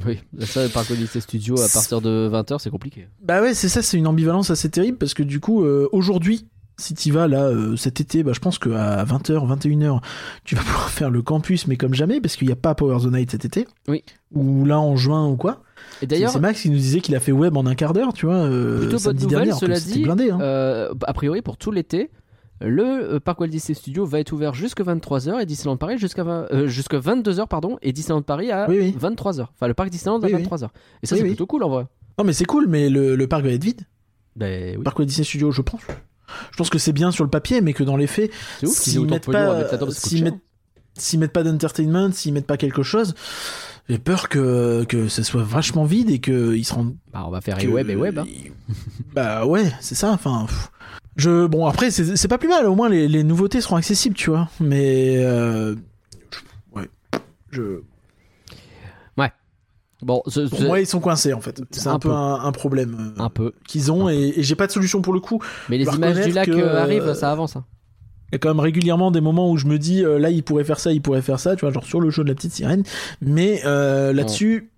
oui, ça par contre Disney Studio à partir de 20h, c'est compliqué. Bah ouais, c'est ça, c'est une ambivalence assez terrible parce que du coup, euh, aujourd'hui, si tu vas là euh, cet été, bah, je pense qu'à 20h, 21h, tu vas pouvoir faire le campus, mais comme jamais, parce qu'il n'y a pas Power the Night cet été. Oui. Ou là en juin ou quoi. Et d'ailleurs, c'est Max qui nous disait qu'il a fait web en un quart d'heure, tu vois. Euh, plutôt bonne nouvelle, dernier, cela dit, blindé. Hein. euh, a priori pour tout l'été, Le euh, parc Walt Disney Studio va être ouvert jusqu'à 23h et Disneyland Paris jusqu'à 20 euh, jusqu'à 22h pardon et Disneyland Paris à Oui, oui. 23h. Enfin le parc Disneyland à Oui, oui. 23h. Et ça c'est plutôt cool en vrai. Non, mais c'est cool, mais le, le parc va être vide. Ben Le parc Walt Disney Studio, je pense. Je pense que c'est bien sur le papier, mais que dans les faits, s'ils mettent à pas, s'ils mettent pas d'entertainment, s'ils mettent pas quelque chose, j'ai peur que que ça soit vachement vide et que ils se rendent. Bah, on va faire que- et web et web. hein. Bah ouais, c'est ça. Enfin, pff. je bon après c'est pas plus mal. Au moins les, les nouveautés seront accessibles, tu vois. Mais euh, je- ouais, je Bon, ce- pour ce- moi ils sont coincés en fait. C'est Un un, peu un, un problème euh, un peu. qu'ils ont et, et j'ai pas de solution pour le coup. Mais les images du lac que, euh, arrivent, ça avance. hein. Il y a quand même régulièrement des moments où je me dis euh, là il pourrait faire ça, il pourrait faire ça, tu vois, genre sur le show de la petite sirène. Mais euh, là-dessus,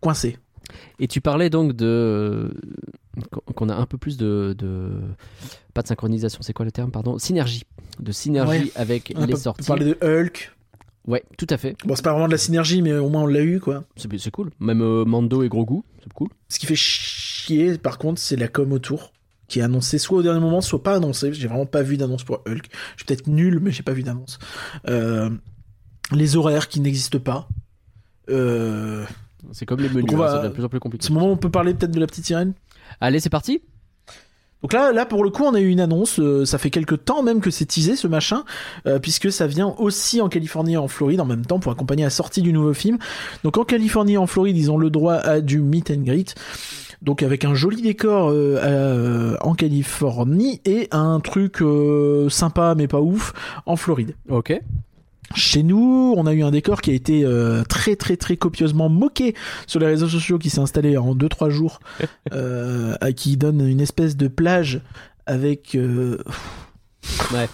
coincé. Et tu parlais donc de qu'on- a un peu plus de, de pas de synchronisation, c'est quoi le terme pardon? Synergie, de synergie Ouais. avec On les sorties. parlé de Hulk. Ouais, tout à fait. Bon, c'est pas vraiment de la synergie, mais au moins on l'a eu quoi. C'est c'est cool. Même euh, Mando et Grogu, c'est cool. Ce qui fait chier, par contre, c'est la com autour, qui est annoncée soit au dernier moment, soit pas annoncée. J'ai vraiment pas vu d'annonce pour Hulk. Je suis peut-être nul, mais j'ai pas vu d'annonce. Euh, les horaires qui n'existent pas. Euh, C'est comme les menus, on hein, va- ça devient de plus en plus à compliqué. ce moment, on peut parler peut-être de la petite sirène? Allez, c'est parti. Donc là, là pour le coup, on a eu une annonce. euh, ça fait quelques temps même que c'est teasé ce machin, euh, puisque ça vient aussi en Californie et en Floride en même temps pour accompagner la sortie du nouveau film. Donc en Californie et en Floride, ils ont le droit à du meet and greet. Donc avec un joli décor euh, euh, en Californie et un truc euh, sympa mais pas ouf en Floride. Ok. Chez nous, on a eu un décor qui a été euh, très très très copieusement moqué sur les réseaux sociaux, qui s'est installé en 2-3 jours, à- qui donne une espèce de plage avec... Ouais.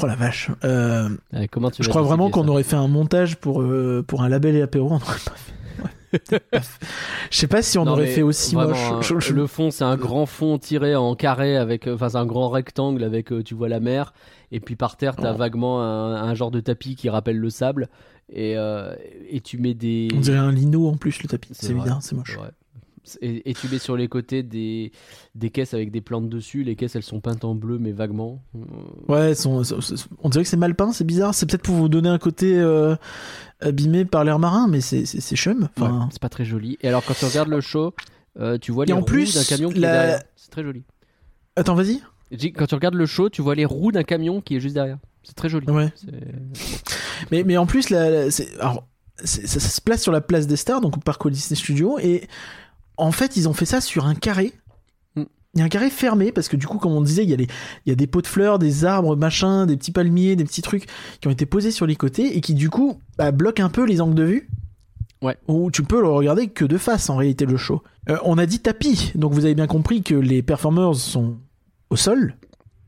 Oh la vache. Euh, Allez, comment tu je crois vraiment qu'on aurait fait un montage pour, euh, pour un label et apéro, on aurait pas fait. Je sais pas si on Non, aurait fait aussi vraiment, moche. hein, Je- Le fond, c'est un grand fond tiré en carré avec, euh, enfin, c'est un grand rectangle avec, euh, tu vois la mer, et puis par terre, t'as Oh. vaguement un, un genre de tapis qui rappelle le sable, et, euh, et tu mets des. On dirait un lino en plus le tapis. C'est bien, c'est moche. Mets sur les côtés des, des caisses avec des plantes dessus. Les caisses, elles sont peintes en bleu, mais vaguement. Euh, Ouais, sont- on dirait que c'est mal peint, c'est bizarre. C'est peut-être pour vous donner un côté euh, abîmé par l'air marin, mais c'est chum. Enfin, ouais, c'est pas très joli. Et alors, quand tu regardes le show, euh, tu vois Et les en roues plus, d'un camion qui la- est derrière. C'est très joli. Attends, vas-y. Quand tu regardes le show, tu vois les roues d'un camion qui est juste derrière. C'est très joli. Ouais. Mais, mais en plus, la, la- c'est- alors, ça, ça se place sur la place des stars, donc au parc Walt Disney Studios, et en fait, ils ont fait ça sur un carré. Mm. Il y a un carré fermé parce que du coup, comme on disait, il y a, les, il y a des pots de fleurs, des arbres, machin, des petits palmiers, des petits trucs qui ont été posés sur les côtés et qui du coup bah, bloquent un peu les angles de vue. Ouais. Où tu peux le regarder que de face en réalité le show. Euh, on a dit tapis, donc vous avez bien compris que les performers sont au sol,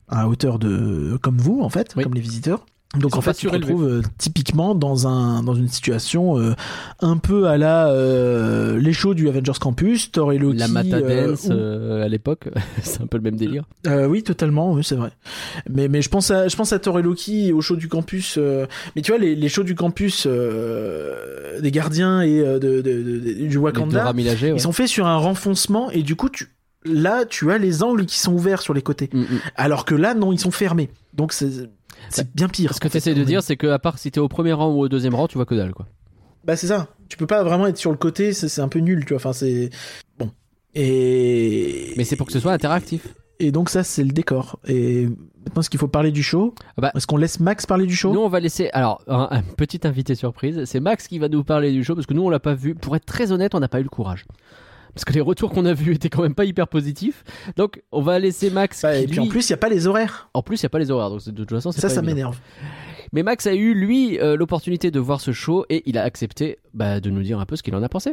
à hauteur de comme vous en fait, Oui. comme les visiteurs. Donc en fait, tu te retrouves euh, typiquement dans un dans une situation euh, un peu à la euh, les shows du Avengers Campus, Thor et Loki. La Mata euh, Dance où- euh, à l'époque, c'est un peu le même délire. euh, oui, totalement, oui, c'est vrai. Mais, mais je pense à, je pense à Thor et Loki aux shows du campus. euh, mais tu vois, les, les shows du campus euh, des gardiens et euh, de, de- de- du Wakanda, ouais. ils sont faits sur un renfoncement et du coup, tu, là, tu as les angles qui sont ouverts sur les côtés. Mm, mm. Alors que là, non, ils sont fermés. Donc c'est, c'est bien pire. Ce que tu essaies de dire, c'est que à part si t'es au premier rang ou au deuxième rang, tu vois que dalle, quoi. Bah c'est ça. Tu peux pas vraiment être sur le côté, c'est, c'est un peu nul, tu vois. Enfin, c'est bon. Et Mais c'est pour que ce soit interactif. Et donc ça, c'est le décor. Et maintenant, est-ce qu'il faut parler du show? Ah bah- Est-ce qu'on laisse Max parler du show? Nous, on va laisser. Alors, un, un petit invité surprise. C'est Max qui va nous parler du show parce que nous, on l'a pas vu. Pour être très honnête, on n'a pas eu le courage. Parce que les retours qu'on a vus étaient quand même pas hyper positifs. Donc, on va laisser Max. Bah, qui, Et puis lui- en plus, il y a pas les horaires. en plus, il n'y a pas les horaires. Donc, c'est- de toute façon, Ça, pas ça m'énerve. Mais Max a eu, lui, euh, l'opportunité de voir ce show et il a accepté bah, de nous dire un peu ce qu'il en a pensé.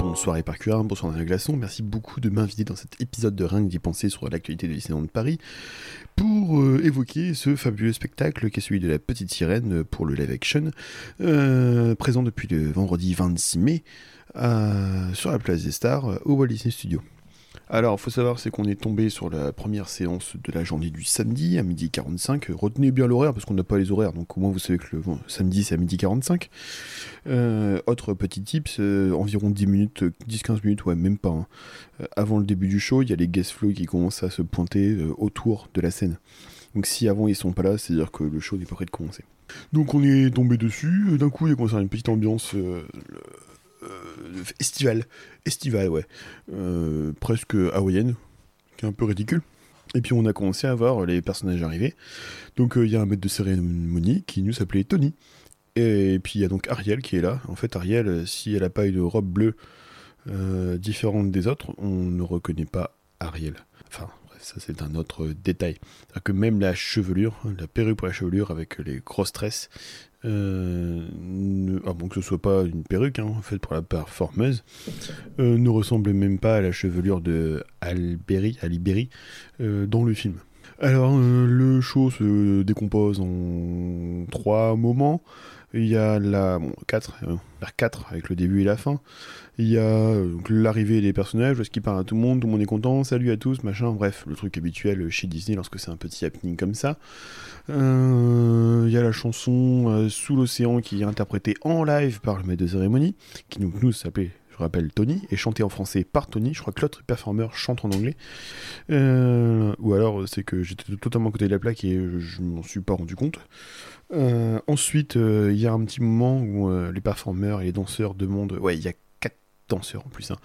Bonsoir Éparcure, bonsoir Daniel Glaçon, merci beaucoup de m'inviter dans cet épisode de Rien que d'y penser sur l'actualité de Disneyland de Paris pour euh, évoquer ce fabuleux spectacle qui est celui de la Petite Sirène pour le live action, euh, présent depuis le vendredi 26 mai euh, sur la place des stars euh, au Walt Disney Studio. Alors, faut savoir, c'est qu'on est tombé sur la première séance de la journée du samedi à midi 45. Retenez bien l'horaire parce qu'on n'a pas les horaires, donc au moins vous savez que le samedi c'est à midi 45. Euh, autre petit tips, euh, environ 10 minutes, euh, 10-15 minutes, ouais, même pas. hein. Euh, avant le début du show, il y a les guest flow qui commencent à se pointer euh, autour de la scène. Donc si avant ils sont pas là, c'est-à-dire que le show n'est pas prêt de commencer. Donc on est tombé dessus, d'un coup il y a commencé une petite ambiance euh, euh, estivale, estivale ouais, Euh, presque hawaïenne, qui est un peu ridicule. Et puis on a commencé à voir les personnages arriver. Donc euh, il y a un maître de cérémonie qui nous s'appelait Tony. Et puis il y a donc Ariel qui est là. En fait Ariel, euh, si elle a pas une robe bleue euh, différente des autres, on ne reconnaît pas Ariel. Enfin, ça c'est un autre détail. Que même la chevelure, la perruque pour la chevelure avec les grosses tresses, euh, à moins que ce soit pas une perruque hein, faite pour la performeuse, euh, ne ressemble même pas à la chevelure de Alberi, Aliberi euh, dans le film. Alors, euh, le show se décompose en trois moments. Il y a la. Bon, quatre, euh, vers quatre, avec le début et la fin. Il y a euh, l'arrivée des personnages, parce qu'ils parlent à tout le monde, tout le monde est content, salut à tous, machin, bref, le truc habituel chez Disney lorsque c'est un petit happening comme ça. Euh, Il y a la chanson euh, Sous l'océan qui est interprétée en live par le maître de cérémonie, qui nous, nous s'appelait, je rappelle, Tony, et chantée en français par Tony. Je crois que l'autre performeur chante en anglais. Ou alors c'est que j'étais totalement à côté de la plaque et je m'en suis pas rendu compte. Euh, ensuite, euh, il y a un petit moment où euh, les performeurs et les danseurs demandent. Ouais, il y a quatre danseurs en plus. Hein,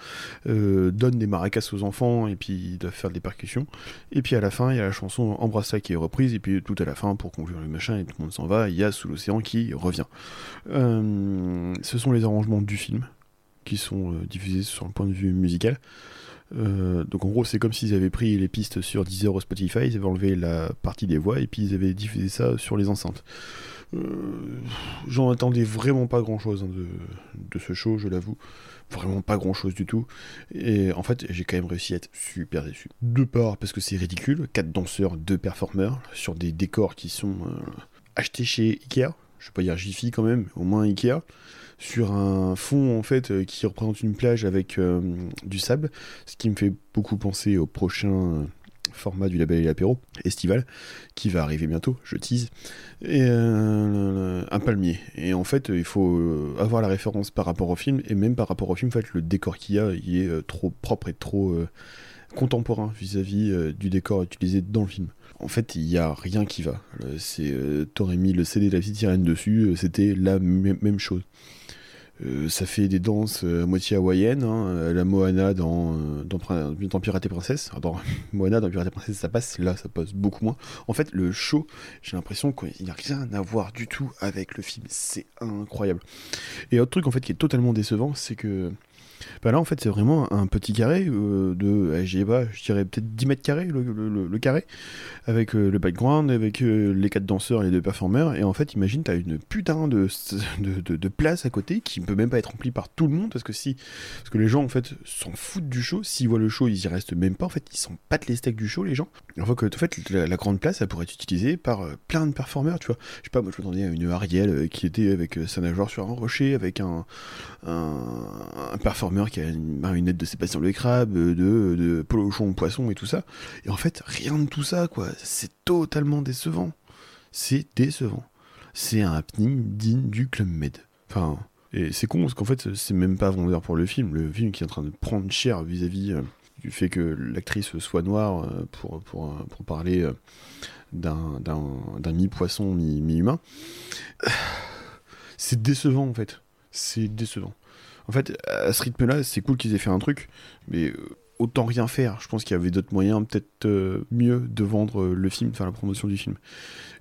donnent des maracas aux enfants et puis ils doivent faire des percussions. Et puis à la fin, il y a la chanson Embrasse-la qui est reprise. Et puis tout à la fin, pour conclure le machin et tout le monde s'en va, il y a Sous l'océan qui revient. Ce sont les arrangements du film qui sont diffusés sur le point de vue musical. Euh, donc en gros, c'est comme s'ils avaient pris les pistes sur Deezer ou Spotify, ils avaient enlevé la partie des voix et puis ils avaient diffusé ça sur les enceintes. Euh, J'en attendais vraiment pas grand chose de, de ce show, je l'avoue. Vraiment pas grand chose du tout. Et en fait, j'ai quand même réussi à être super déçu. De part parce que c'est ridicule, quatre danseurs, deux performeurs, sur des décors qui sont euh, achetés chez Ikea. Je vais pas dire Jiffy quand même, au moins Ikea sur un fond en fait euh, qui représente une plage avec euh, du sable, ce qui me fait beaucoup penser au prochain euh, format du label et l'apéro estival qui va arriver bientôt, je tease, et un palmier. Et en fait, il faut avoir la référence par rapport au film et même par rapport au film, fait, le décor qu'il y a, il est trop propre et trop contemporain vis-à-vis du décor utilisé dans le film. En fait, il n'y a rien qui va. C'est, t'aurais mis le CD de la petite sirène dessus, c'était la mê- même chose. Euh, ça fait des danses euh, à moitié hawaïennes, hein, euh, la Moana dans, Pirate et Princesse. Ah, dans Moana dans Pirate et Princesse, ça passe, là ça passe beaucoup moins. En fait, le show, j'ai l'impression qu'il n'y a rien à voir du tout avec le film, c'est incroyable. Et autre truc en fait qui est totalement décevant, c'est que bah là en fait c'est vraiment un petit carré euh, de, euh, je dirais peut-être 10 mètres carrés le, carré, avec euh, le background, avec euh, les quatre danseurs et les deux performeurs, et en fait imagine t'as une putain de, de, place à côté qui ne peut même pas être remplie par tout le monde, parce que si, parce que les gens en fait s'en foutent du show, s'ils voient le show ils y restent même pas, en fait ils s'en battent les steaks du show les gens, alors que en fait la, grande place elle pourrait être utilisée par plein de performeurs, tu vois, je sais pas, moi je m'attendais à une Ariel qui était avec sa nageoire sur un rocher, avec un, un, un performeur qui a une marionnette de Sébastien Le Crabe, de, de Polochon Poisson et tout ça. Et en fait, rien de tout ça, quoi. C'est totalement décevant. C'est décevant. C'est un happening digne du Club Med. Et c'est con parce qu'en fait, c'est même pas vendeur pour le film. Le film qui est en train de prendre cher vis-à-vis euh, du fait que l'actrice soit noire euh, pour, pour, euh, pour parler euh, d'un mi-poisson, mi- mi-humain. C'est décevant en fait. C'est décevant. En fait, à ce rythme-là, c'est cool qu'ils aient fait un truc, mais euh, autant rien faire. Je pense qu'il y avait d'autres moyens, peut-être euh, mieux, de vendre euh, le film, faire la promotion du film.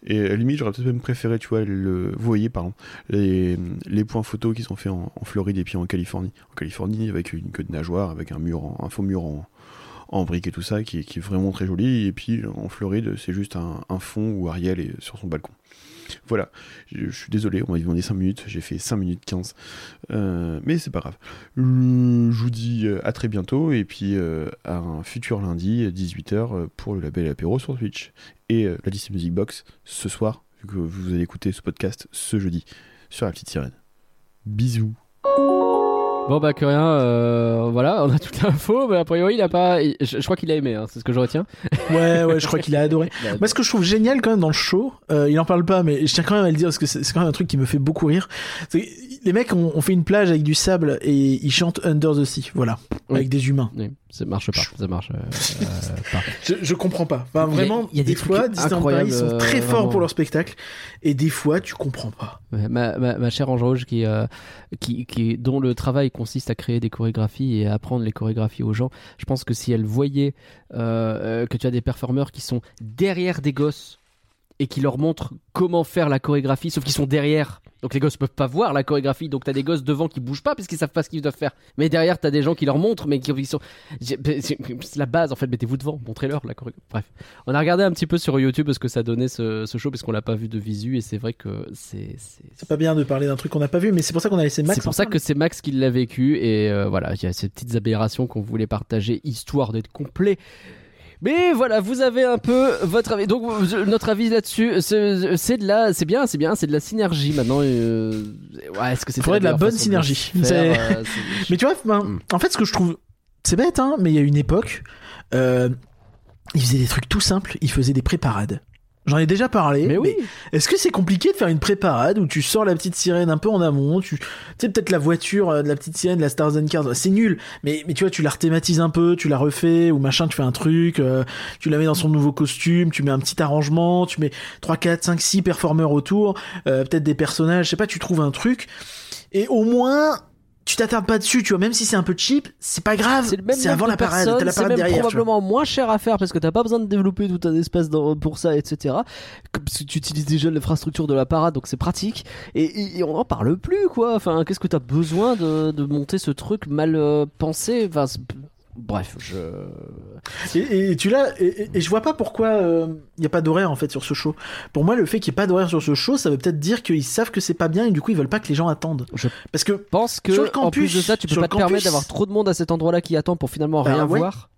Et à la limite, j'aurais peut-être même préféré, tu vois, le, vous voyez, pardon, les, points photos qui sont faits en, Floride et puis en Californie. En Californie, avec une queue de nageoire, avec un mur, un faux mur en, en briques et tout ça, qui, est- qui est vraiment très joli. Et puis en Floride, c'est juste un, un fond où Ariel est sur son balcon. Voilà, je, suis désolé, on m'a demandé 5 minutes, j'ai fait 5 minutes 15. Euh, mais c'est pas grave. Euh, je vous dis euh, à très bientôt et puis à un futur lundi, 18h, pour le label apéro sur Twitch. Et la Disney Music Box ce soir, vu que vous allez écouter ce podcast ce jeudi, sur la petite sirène. Bisous. Bon bah que rien, euh, voilà, on a toute l'info, mais a priori il a pas, je, je crois qu'il a aimé, hein, c'est ce que je retiens. Ouais, ouais, je crois qu'il a adoré. Moi, ce que je trouve génial quand même dans le show, euh, il en parle pas, mais je tiens quand même à le dire parce que c'est quand même un truc qui me fait beaucoup rire. Les mecs ont, ont fait une plage avec du sable et ils chantent Under the Sea, voilà, Oui. avec des humains. Oui, ça marche pas. Ça marche euh, euh, pas. Je, je comprends pas. Enfin, Il y a- vraiment, il y a des des, fois, Disneyland Paris sont très euh, forts vraiment. pour leur spectacle, et des fois, tu comprends pas. Ouais, ma, ma, ma chère Ange Rouge qui, euh, qui, qui, dont le travail consiste à créer des chorégraphies et à apprendre les chorégraphies aux gens, je pense que si elle voyait euh, que tu as des performeurs qui sont derrière des gosses et qui leur montrent comment faire la chorégraphie, sauf qu'ils sont derrière. Donc les gosses peuvent pas voir la chorégraphie, donc t'as des gosses devant qui bougent pas parce qu'ils savent pas ce qu'ils doivent faire. Mais derrière t'as des gens qui leur montrent, mais qui, sont. C'est la base en fait, mettez-vous devant, montrez-leur la chorégraphie. Bref, on a regardé un petit peu sur YouTube ce que ça donnait ce, ce show parce qu'on l'a pas vu de visu et c'est vrai que c'est c'est- pas bien de parler d'un truc qu'on n'a pas vu, mais c'est pour ça qu'on a laissé Max. c'est pour ça que c'est Max qui l'a vécu et euh, voilà, il y a ces petites aberrations qu'on voulait partager histoire d'être complet. Mais voilà, vous avez un peu votre avis. Donc euh, notre avis là-dessus, c'est de la, c'est bien, c'est bien, c'est de la synergie maintenant. euh, ouais, est-ce que c'est Faudrait de la bonne synergie. faire, euh, Mais tu vois, ben, Mm. en fait, ce que je trouve, c'est bête, hein, mais il y a une époque, euh, ils faisaient des trucs tout simples. Ils faisaient des préparades. J'en ai déjà parlé. Mais oui, Est-ce que c'est compliqué de faire une préparade où tu sors la petite sirène un peu en amont, tu, tu sais peut-être la voiture euh, de la petite sirène, la Stars and Cars, c'est nul, mais mais tu vois tu la rethématises un peu, tu la refais ou machin, tu fais un truc, euh, tu la mets dans son nouveau costume, tu mets un petit arrangement, tu mets 3 4 5 6 performeurs autour, euh, peut-être des personnages, je sais pas, tu trouves un truc et au moins tu t'attardes pas dessus, tu vois, même si c'est un peu cheap, c'est pas grave. c'est le même C'est nombre avant la parade, t'as la c'est parade même derrière. probablement moins cher à faire parce que t'as pas besoin de développer tout un espace dans- pour ça, etc. Comme si tu utilises déjà l'infrastructure de la parade, donc c'est pratique. Et, et- et on n'en parle plus, quoi. Enfin, qu'est-ce que t'as besoin de, de monter ce truc mal euh, pensé? Enfin, bref, je. Et, et tu l'as, et, je vois pas pourquoi il y a pas d'horaire en fait sur ce show. Pour moi, le fait qu'il y ait pas d'horaire sur ce show, ça veut peut-être dire qu'ils savent que c'est pas bien et du coup ils veulent pas que les gens attendent. Je- Parce que pense que en plus de ça, tu peux pas te permettre d'avoir trop de monde à cet endroit-là qui attend pour finalement Bah rien ouais. voir.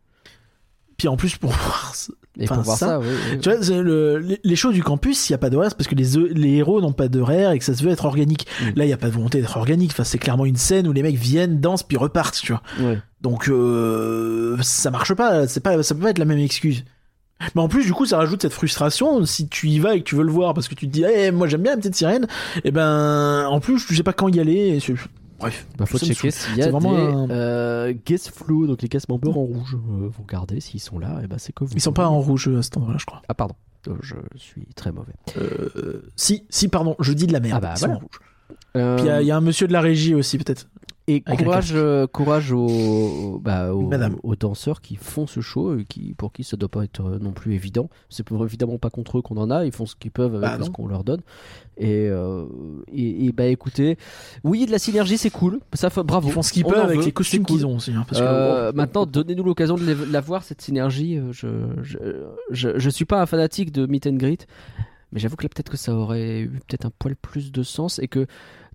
Puis en plus pour voir, ce- Et Enfin, pour voir ça, ça, oui, oui. tu vois, le- les, shows du campus, s'il y a pas d'horaire, parce que les, les héros n'ont pas d'horaire et que ça se veut être organique. Mm. Là, il y a pas de volonté d'être organique. Enfin, c'est clairement une scène où les mecs viennent, dansent puis repartent, tu vois. Donc euh, ça marche pas. C'est pas, ça peut pas être la même excuse. Mais en plus, du coup, ça rajoute cette frustration. Si tu y vas et que tu veux le voir parce que tu te dis, eh, moi j'aime bien la petite sirène, et ben, en plus, tu sais pas quand y aller. et Bref. Bah, faut checker s'il y a des un- euh, guest flow, donc les casse members en rouge. Euh, vous regardez s'ils sont là, et ben c'est que vous. Ils sont pas en rouge à cet endroit-là, je crois. Ah pardon, Euh, je suis très mauvais. Euh, si, si, pardon, je dis de la merde. Ah bah, Ils sont en rouge. Euh, Puis il y a- il y, a un monsieur de la régie aussi, peut-être. Et avec courage, euh, courage aux, bah, aux, danseurs qui font ce show, et qui, pour qui ça doit pas être euh, non plus évident. C'est évidemment pas contre eux qu'on en a, ils font ce qu'ils peuvent avec Bah, ce qu'on leur donne. Et, euh, et, et bah écoutez, oui, de la synergie c'est cool, ça bravo. Ils font ce qu'ils peuvent en avec veut, les costumes qu'ils ont aussi. hein, parce que, Euh, bon, maintenant, donnez-nous l'occasion de la- voir cette synergie. Je, je, je, je suis pas un fanatique de meet and greet, mais j'avoue que là peut-être que ça aurait eu peut-être un poil plus de sens et que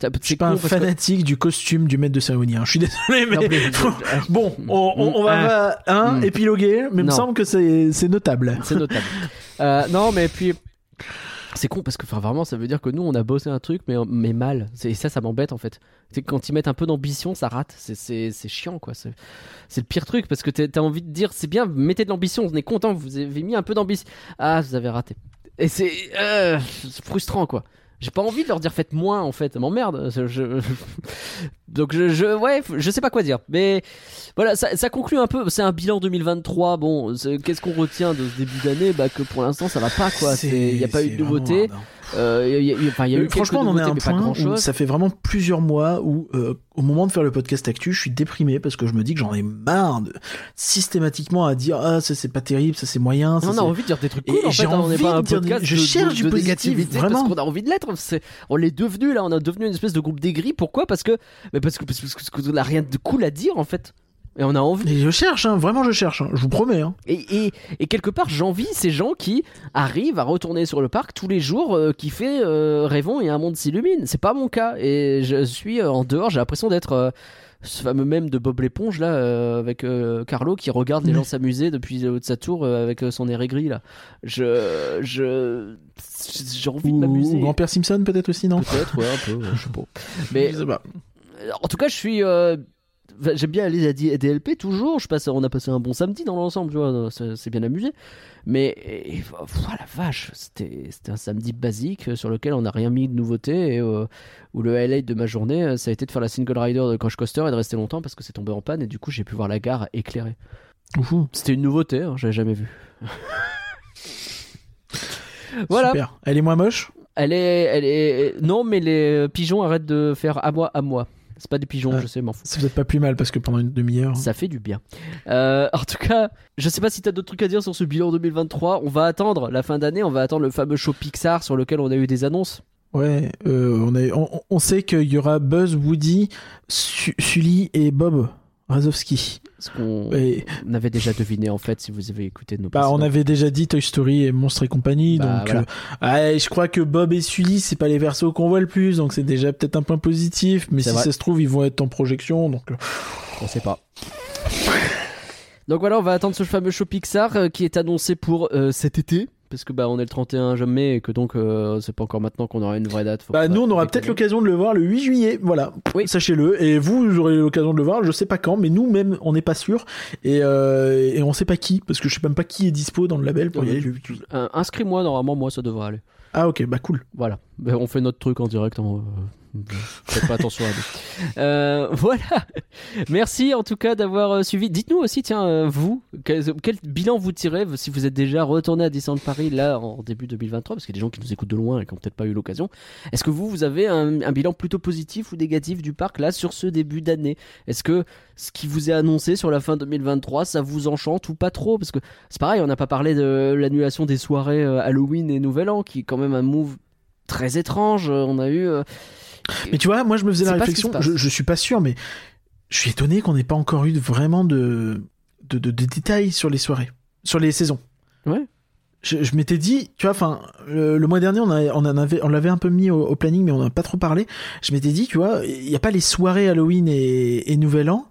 je suis pas un fanatique du costume du maître de cérémonie. hein. Je suis désolé, mais bon, on, on- on va Ah. hein, Mm. épiloguer, mais il me semble que c'est notable. C'est notable. Euh, non, mais puis. C'est con parce que enfin, vraiment ça veut dire que nous on a bossé un truc mais, mais mal. Et ça ça m'embête en fait. C'est quand ils mettent un peu d'ambition ça rate. C'est- chiant quoi. C'est le pire truc parce que t'as envie de dire c'est bien mettez de l'ambition. On est content vous avez mis un peu d'ambition. Ah vous avez raté. Et c'est euh, c'est frustrant quoi. J'ai pas envie de leur dire faites moins en fait, m'emmerde. Je, Donc je, je ouais, je sais pas quoi dire. Mais voilà, ça, ça conclut un peu. C'est un bilan 2023. Bon, qu'est-ce qu'on retient de ce début d'année? Bah que pour l'instant ça va pas quoi. Il y a pas eu de nouveauté. Euh, y a- y a- y a eu Euh, Franchement, on en est à un point où ça fait vraiment plusieurs mois où, euh, au moment de faire le podcast actu, je suis déprimé parce que je me dis que j'en ai marre de systématiquement à dire ah ça c'est pas terrible, ça c'est moyen. ça, on a envie de dire des trucs Et cool en j'ai fait, hein, on envie pas un de dire des- podcast je de, cherche de- du positif, vraiment. parce qu'on a envie de l'être. On l'est devenu là, on est devenu une espèce de groupe d'aigris. Pourquoi Parce que, mais parce que parce que- parce qu'on a rien de cool à dire en fait. Et on a envie. Et je cherche, hein, vraiment je cherche, hein, je vous promets. Hein. Et, et, et quelque part, j'envie ces gens qui arrivent à retourner sur le parc tous les jours, euh, qui fait euh, rêvons et un monde s'illumine. C'est pas mon cas. Et je suis euh, en dehors, j'ai l'impression d'être euh, ce fameux même de Bob l'éponge là, euh, avec euh, Carlo qui regarde les gens s'amuser depuis le haut de sa tour euh, avec son air aigri là. Je. je j'ai envie de Ou, m'amuser. ou Grand-Père Simpson peut-être aussi, non? Peut-être, ouais, un peu, ouais, je sais pas. Mais Je sais pas. en tout cas, je suis. J'aime bien aller à DLP toujours. Je passe, on a passé un bon samedi dans l'ensemble, tu vois, c'est bien amusé. Mais et, voilà, la vache, c'était un samedi basique euh, sur lequel on n'a rien mis de nouveauté et euh, où le highlight de ma journée, euh, ça a été de faire la single rider de Crash Coaster et de rester longtemps parce que c'est tombé en panne et du coup j'ai pu voir la gare éclairée. C'était une nouveauté, hein, j'avais jamais vu. voilà. Super. Elle est moins moche? Elle est, elle est. Non, mais les pigeons arrêtent de faire à moi, à moi. C'est pas des pigeons, Ah. je sais, m'en fous. C'est peut-être pas plus mal parce que pendant une demi-heure. Ça fait du bien. Euh, en tout cas, je sais pas si t'as d'autres trucs à dire sur ce bilan 2023. On va attendre la fin d'année, on va attendre le fameux show Pixar sur lequel on a eu des annonces. Ouais, euh, on, a, on, on sait qu'il y aura Buzz, Woody, Su- Sully et Bob Razowski. Ce qu'on Et, avait déjà deviné en fait si vous avez écouté nos bah, on avait déjà dit Toy Story et Monstres et compagnie, Bah, donc voilà. euh, ouais, je crois que Bob et Sully c'est pas les versos qu'on voit le plus, donc c'est déjà peut-être un point positif. Mais si vrai. ça se trouve ils vont être en projection, donc euh, On sait pas. Donc voilà, on va attendre ce fameux show Pixar euh, qui est annoncé pour euh, cet été. Parce que bah on est le 31 mai et que donc euh, c'est pas encore maintenant qu'on aura une vraie date. Faut bah, nous on aura peut-être l'occasion de le voir le 8 juillet, voilà. Oui. Sachez-le. Et vous, vous aurez l'occasion de le voir, je sais pas quand, mais nous même on n'est pas sûr et, euh, et on sait pas qui, parce que je sais même pas qui est dispo dans le label pour y aller. le 8 juillet. Euh, Inscris-moi, normalement, moi ça devrait aller. Ah ok, bah cool. Voilà, Ben, on fait notre truc en direct. Faites pas attention à nous. Euh, voilà. Merci en tout cas d'avoir euh, suivi. Dites-nous aussi, tiens, euh, vous, quel, bilan vous tirez si vous êtes déjà retourné à Disneyland Paris là en début 2023 Parce qu'il y a des gens qui nous écoutent de loin et qui n'ont peut-être pas eu l'occasion. Est-ce que vous, vous avez un, bilan plutôt positif ou négatif du parc là sur ce début d'année? Est-ce que ce qui vous est annoncé sur la fin 2023, ça vous enchante ou pas trop? Parce que c'est pareil, on n'a pas parlé de l'annulation des soirées euh, Halloween et Nouvel An, qui est quand même un move très étrange. On a eu. Mais tu vois, moi je me faisais la réflexion, je, je suis pas sûr, mais je suis étonné qu'on n'ait pas encore eu vraiment de, de, de- de détails sur les soirées, sur les saisons. Ouais. Je, je m'étais dit, tu vois, enfin, le, le mois dernier, on, a- on en avait, on l'avait un peu mis au, au planning, mais on n'a pas trop parlé. Je m'étais dit, tu vois, il n'y a pas les soirées Halloween et, et Nouvel An.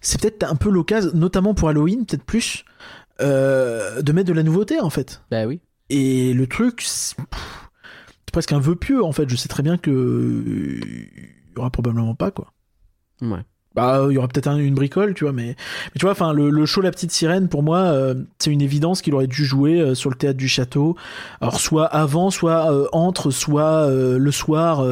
C'est peut-être un peu l'occasion, notamment pour Halloween, peut-être plus, euh, de mettre de la nouveauté en fait. Bah oui. Et le truc, pff, presque un vœu pieux en fait. Je sais très bien que il y aura probablement pas quoi. Ouais. Bah, il y aura peut-être un- une bricole, tu vois, mais, mais tu vois, enfin, le, le show La Petite Sirène, pour moi, euh, c'est une évidence qu'il aurait dû jouer euh, sur le théâtre du château. Alors, soit avant, soit euh, entre, soit le soir,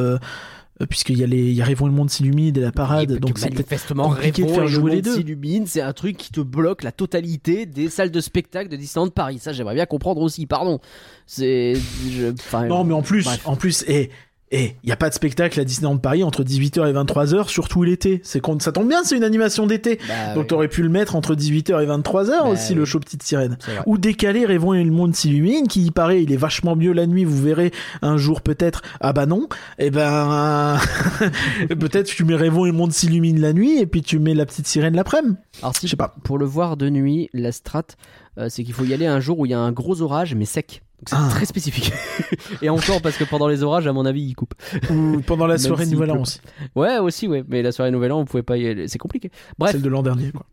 puisqu'il y a les, il y a Rêvons le monde s'illumine et la parade, Et donc c'est manifestement compliqué de faire le jouer les monde deux. s'illumine, c'est un truc qui te bloque la totalité des salles de spectacle de Disneyland Paris. Ça, j'aimerais bien comprendre aussi. Pardon. C'est. je- enfin, Non, mais en plus, Bref. en plus, et et il y a pas de spectacle à Disneyland Paris entre 18h et 23h, surtout l'été. C'est con- ça tombe bien, c'est une animation d'été. bah, Donc t'aurais pu le mettre entre 18h et 23h Bah aussi le show Petite Sirène. Ou décaler Rêvons et le monde s'illumine, qui il paraît il est vachement mieux la nuit, vous verrez un jour peut-être. Ah bah non, et ben peut-être tu mets Rêvons et le monde s'illumine la nuit et puis tu mets la petite sirène l'après-midi. Alors, si Je sais pas. pour le voir de nuit, la strat, euh, c'est qu'il faut y aller un jour où il y a un gros orage mais sec. C'est Ah. très spécifique. Et encore parce que pendant les orages, à mon avis, ils coupent. Ou pendant la soirée Nouvel An aussi, Ouais, aussi, ouais. Mais la soirée Nouvel An, vous pouvez pas y aller. C'est compliqué. Bref. celle de l'an dernier. Quoi.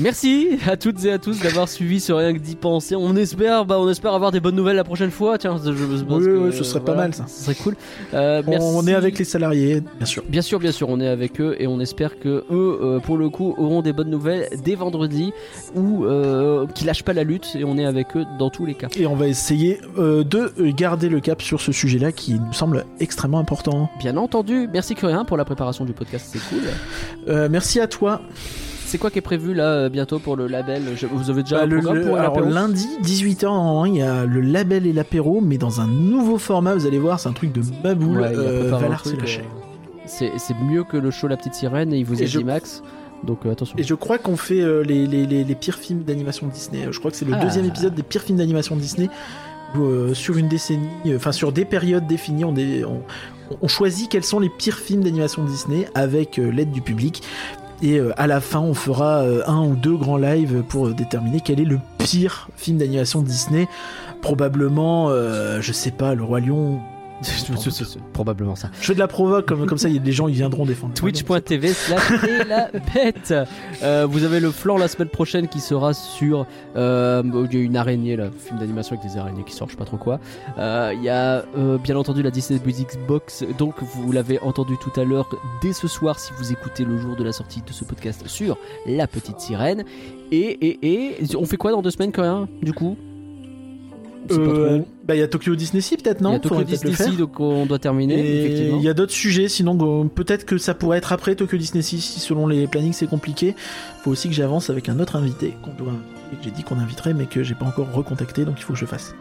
Merci à toutes et à tous d'avoir suivi ce rien que d'y penser. On espère, bah, on espère avoir des bonnes nouvelles la prochaine fois. Tiens, je, je pense Oui, que, oui, ce serait pas mal, ça. Ce serait cool. Euh, merci. On est avec les salariés, bien sûr. Bien sûr, bien sûr, on est avec eux et on espère que eux, euh, pour le coup, auront des bonnes nouvelles dès vendredi ou euh, qu'ils lâchent pas la lutte et on est avec eux dans tous les cas. Et on va essayer euh, de garder le cap sur ce sujet-là qui nous semble extrêmement important. Bien entendu, merci Curien pour la préparation du podcast, c'est cool. Euh, merci à toi. C'est quoi qui est prévu là euh, bientôt pour le label? Je- Vous avez déjà Bah, un le- programme pour alors, lundi 18h en il y a le label et l'apéro mais dans un nouveau format vous allez voir c'est un truc de baboule Ouais, euh, s'est lâché. C'est c'est mieux que le show La Petite Sirène et il vous Et a je- dit Max. Donc euh, attention. et je crois qu'on fait euh, les, les, les, les pires films d'animation Disney je crois que c'est le Ah. deuxième épisode des pires films d'animation Disney euh, sur une décennie euh, enfin sur des périodes définies on, choisit quels sont les pires films d'animation Disney avec euh, l'aide du public et à la fin, on fera un ou deux grands lives pour déterminer quel est le pire film d'animation Disney. Probablement, je sais pas, Le Roi Lion Probablement ça. Je fais de la provoque, comme, comme ça, il y a des gens ils viendront défendre. Twitch.tv slash et la bête. Euh, vous avez le flanc la semaine prochaine qui sera sur. Euh, il y a une araignée là, film d'animation avec des araignées qui sort, je sais pas trop quoi. Euh, Il y a euh, bien entendu la Disney Music Box, donc vous l'avez entendu tout à l'heure dès ce soir si vous écoutez le jour de la sortie de ce podcast sur La Petite Sirène. Et, et, et on fait quoi dans deux semaines quand même du coup? Euh, bah, il y a Tokyo Disney Sea, peut-être, non? Il y a Tokyo Disney. Sea, donc on doit terminer. Il y a d'autres sujets, sinon peut-être que ça pourrait être après Tokyo Disney Sea, si selon les plannings c'est compliqué. Faut aussi que j'avance avec un autre invité qu'on doit que j'ai dit qu'on inviterait, mais que j'ai pas encore recontacté, donc il faut que je fasse.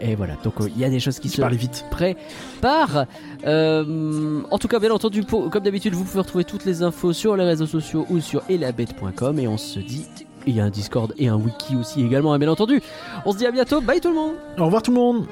Et voilà, donc euh, il y a des choses qui Je se vite. préparent. Euh, en tout cas, bien entendu, pour- comme d'habitude, vous pouvez retrouver toutes les infos sur les réseaux sociaux ou sur elabette.com. Et on se dit, il y a un Discord et un wiki aussi également, hein, bien entendu. On se dit à bientôt, bye tout le monde. Au revoir tout le monde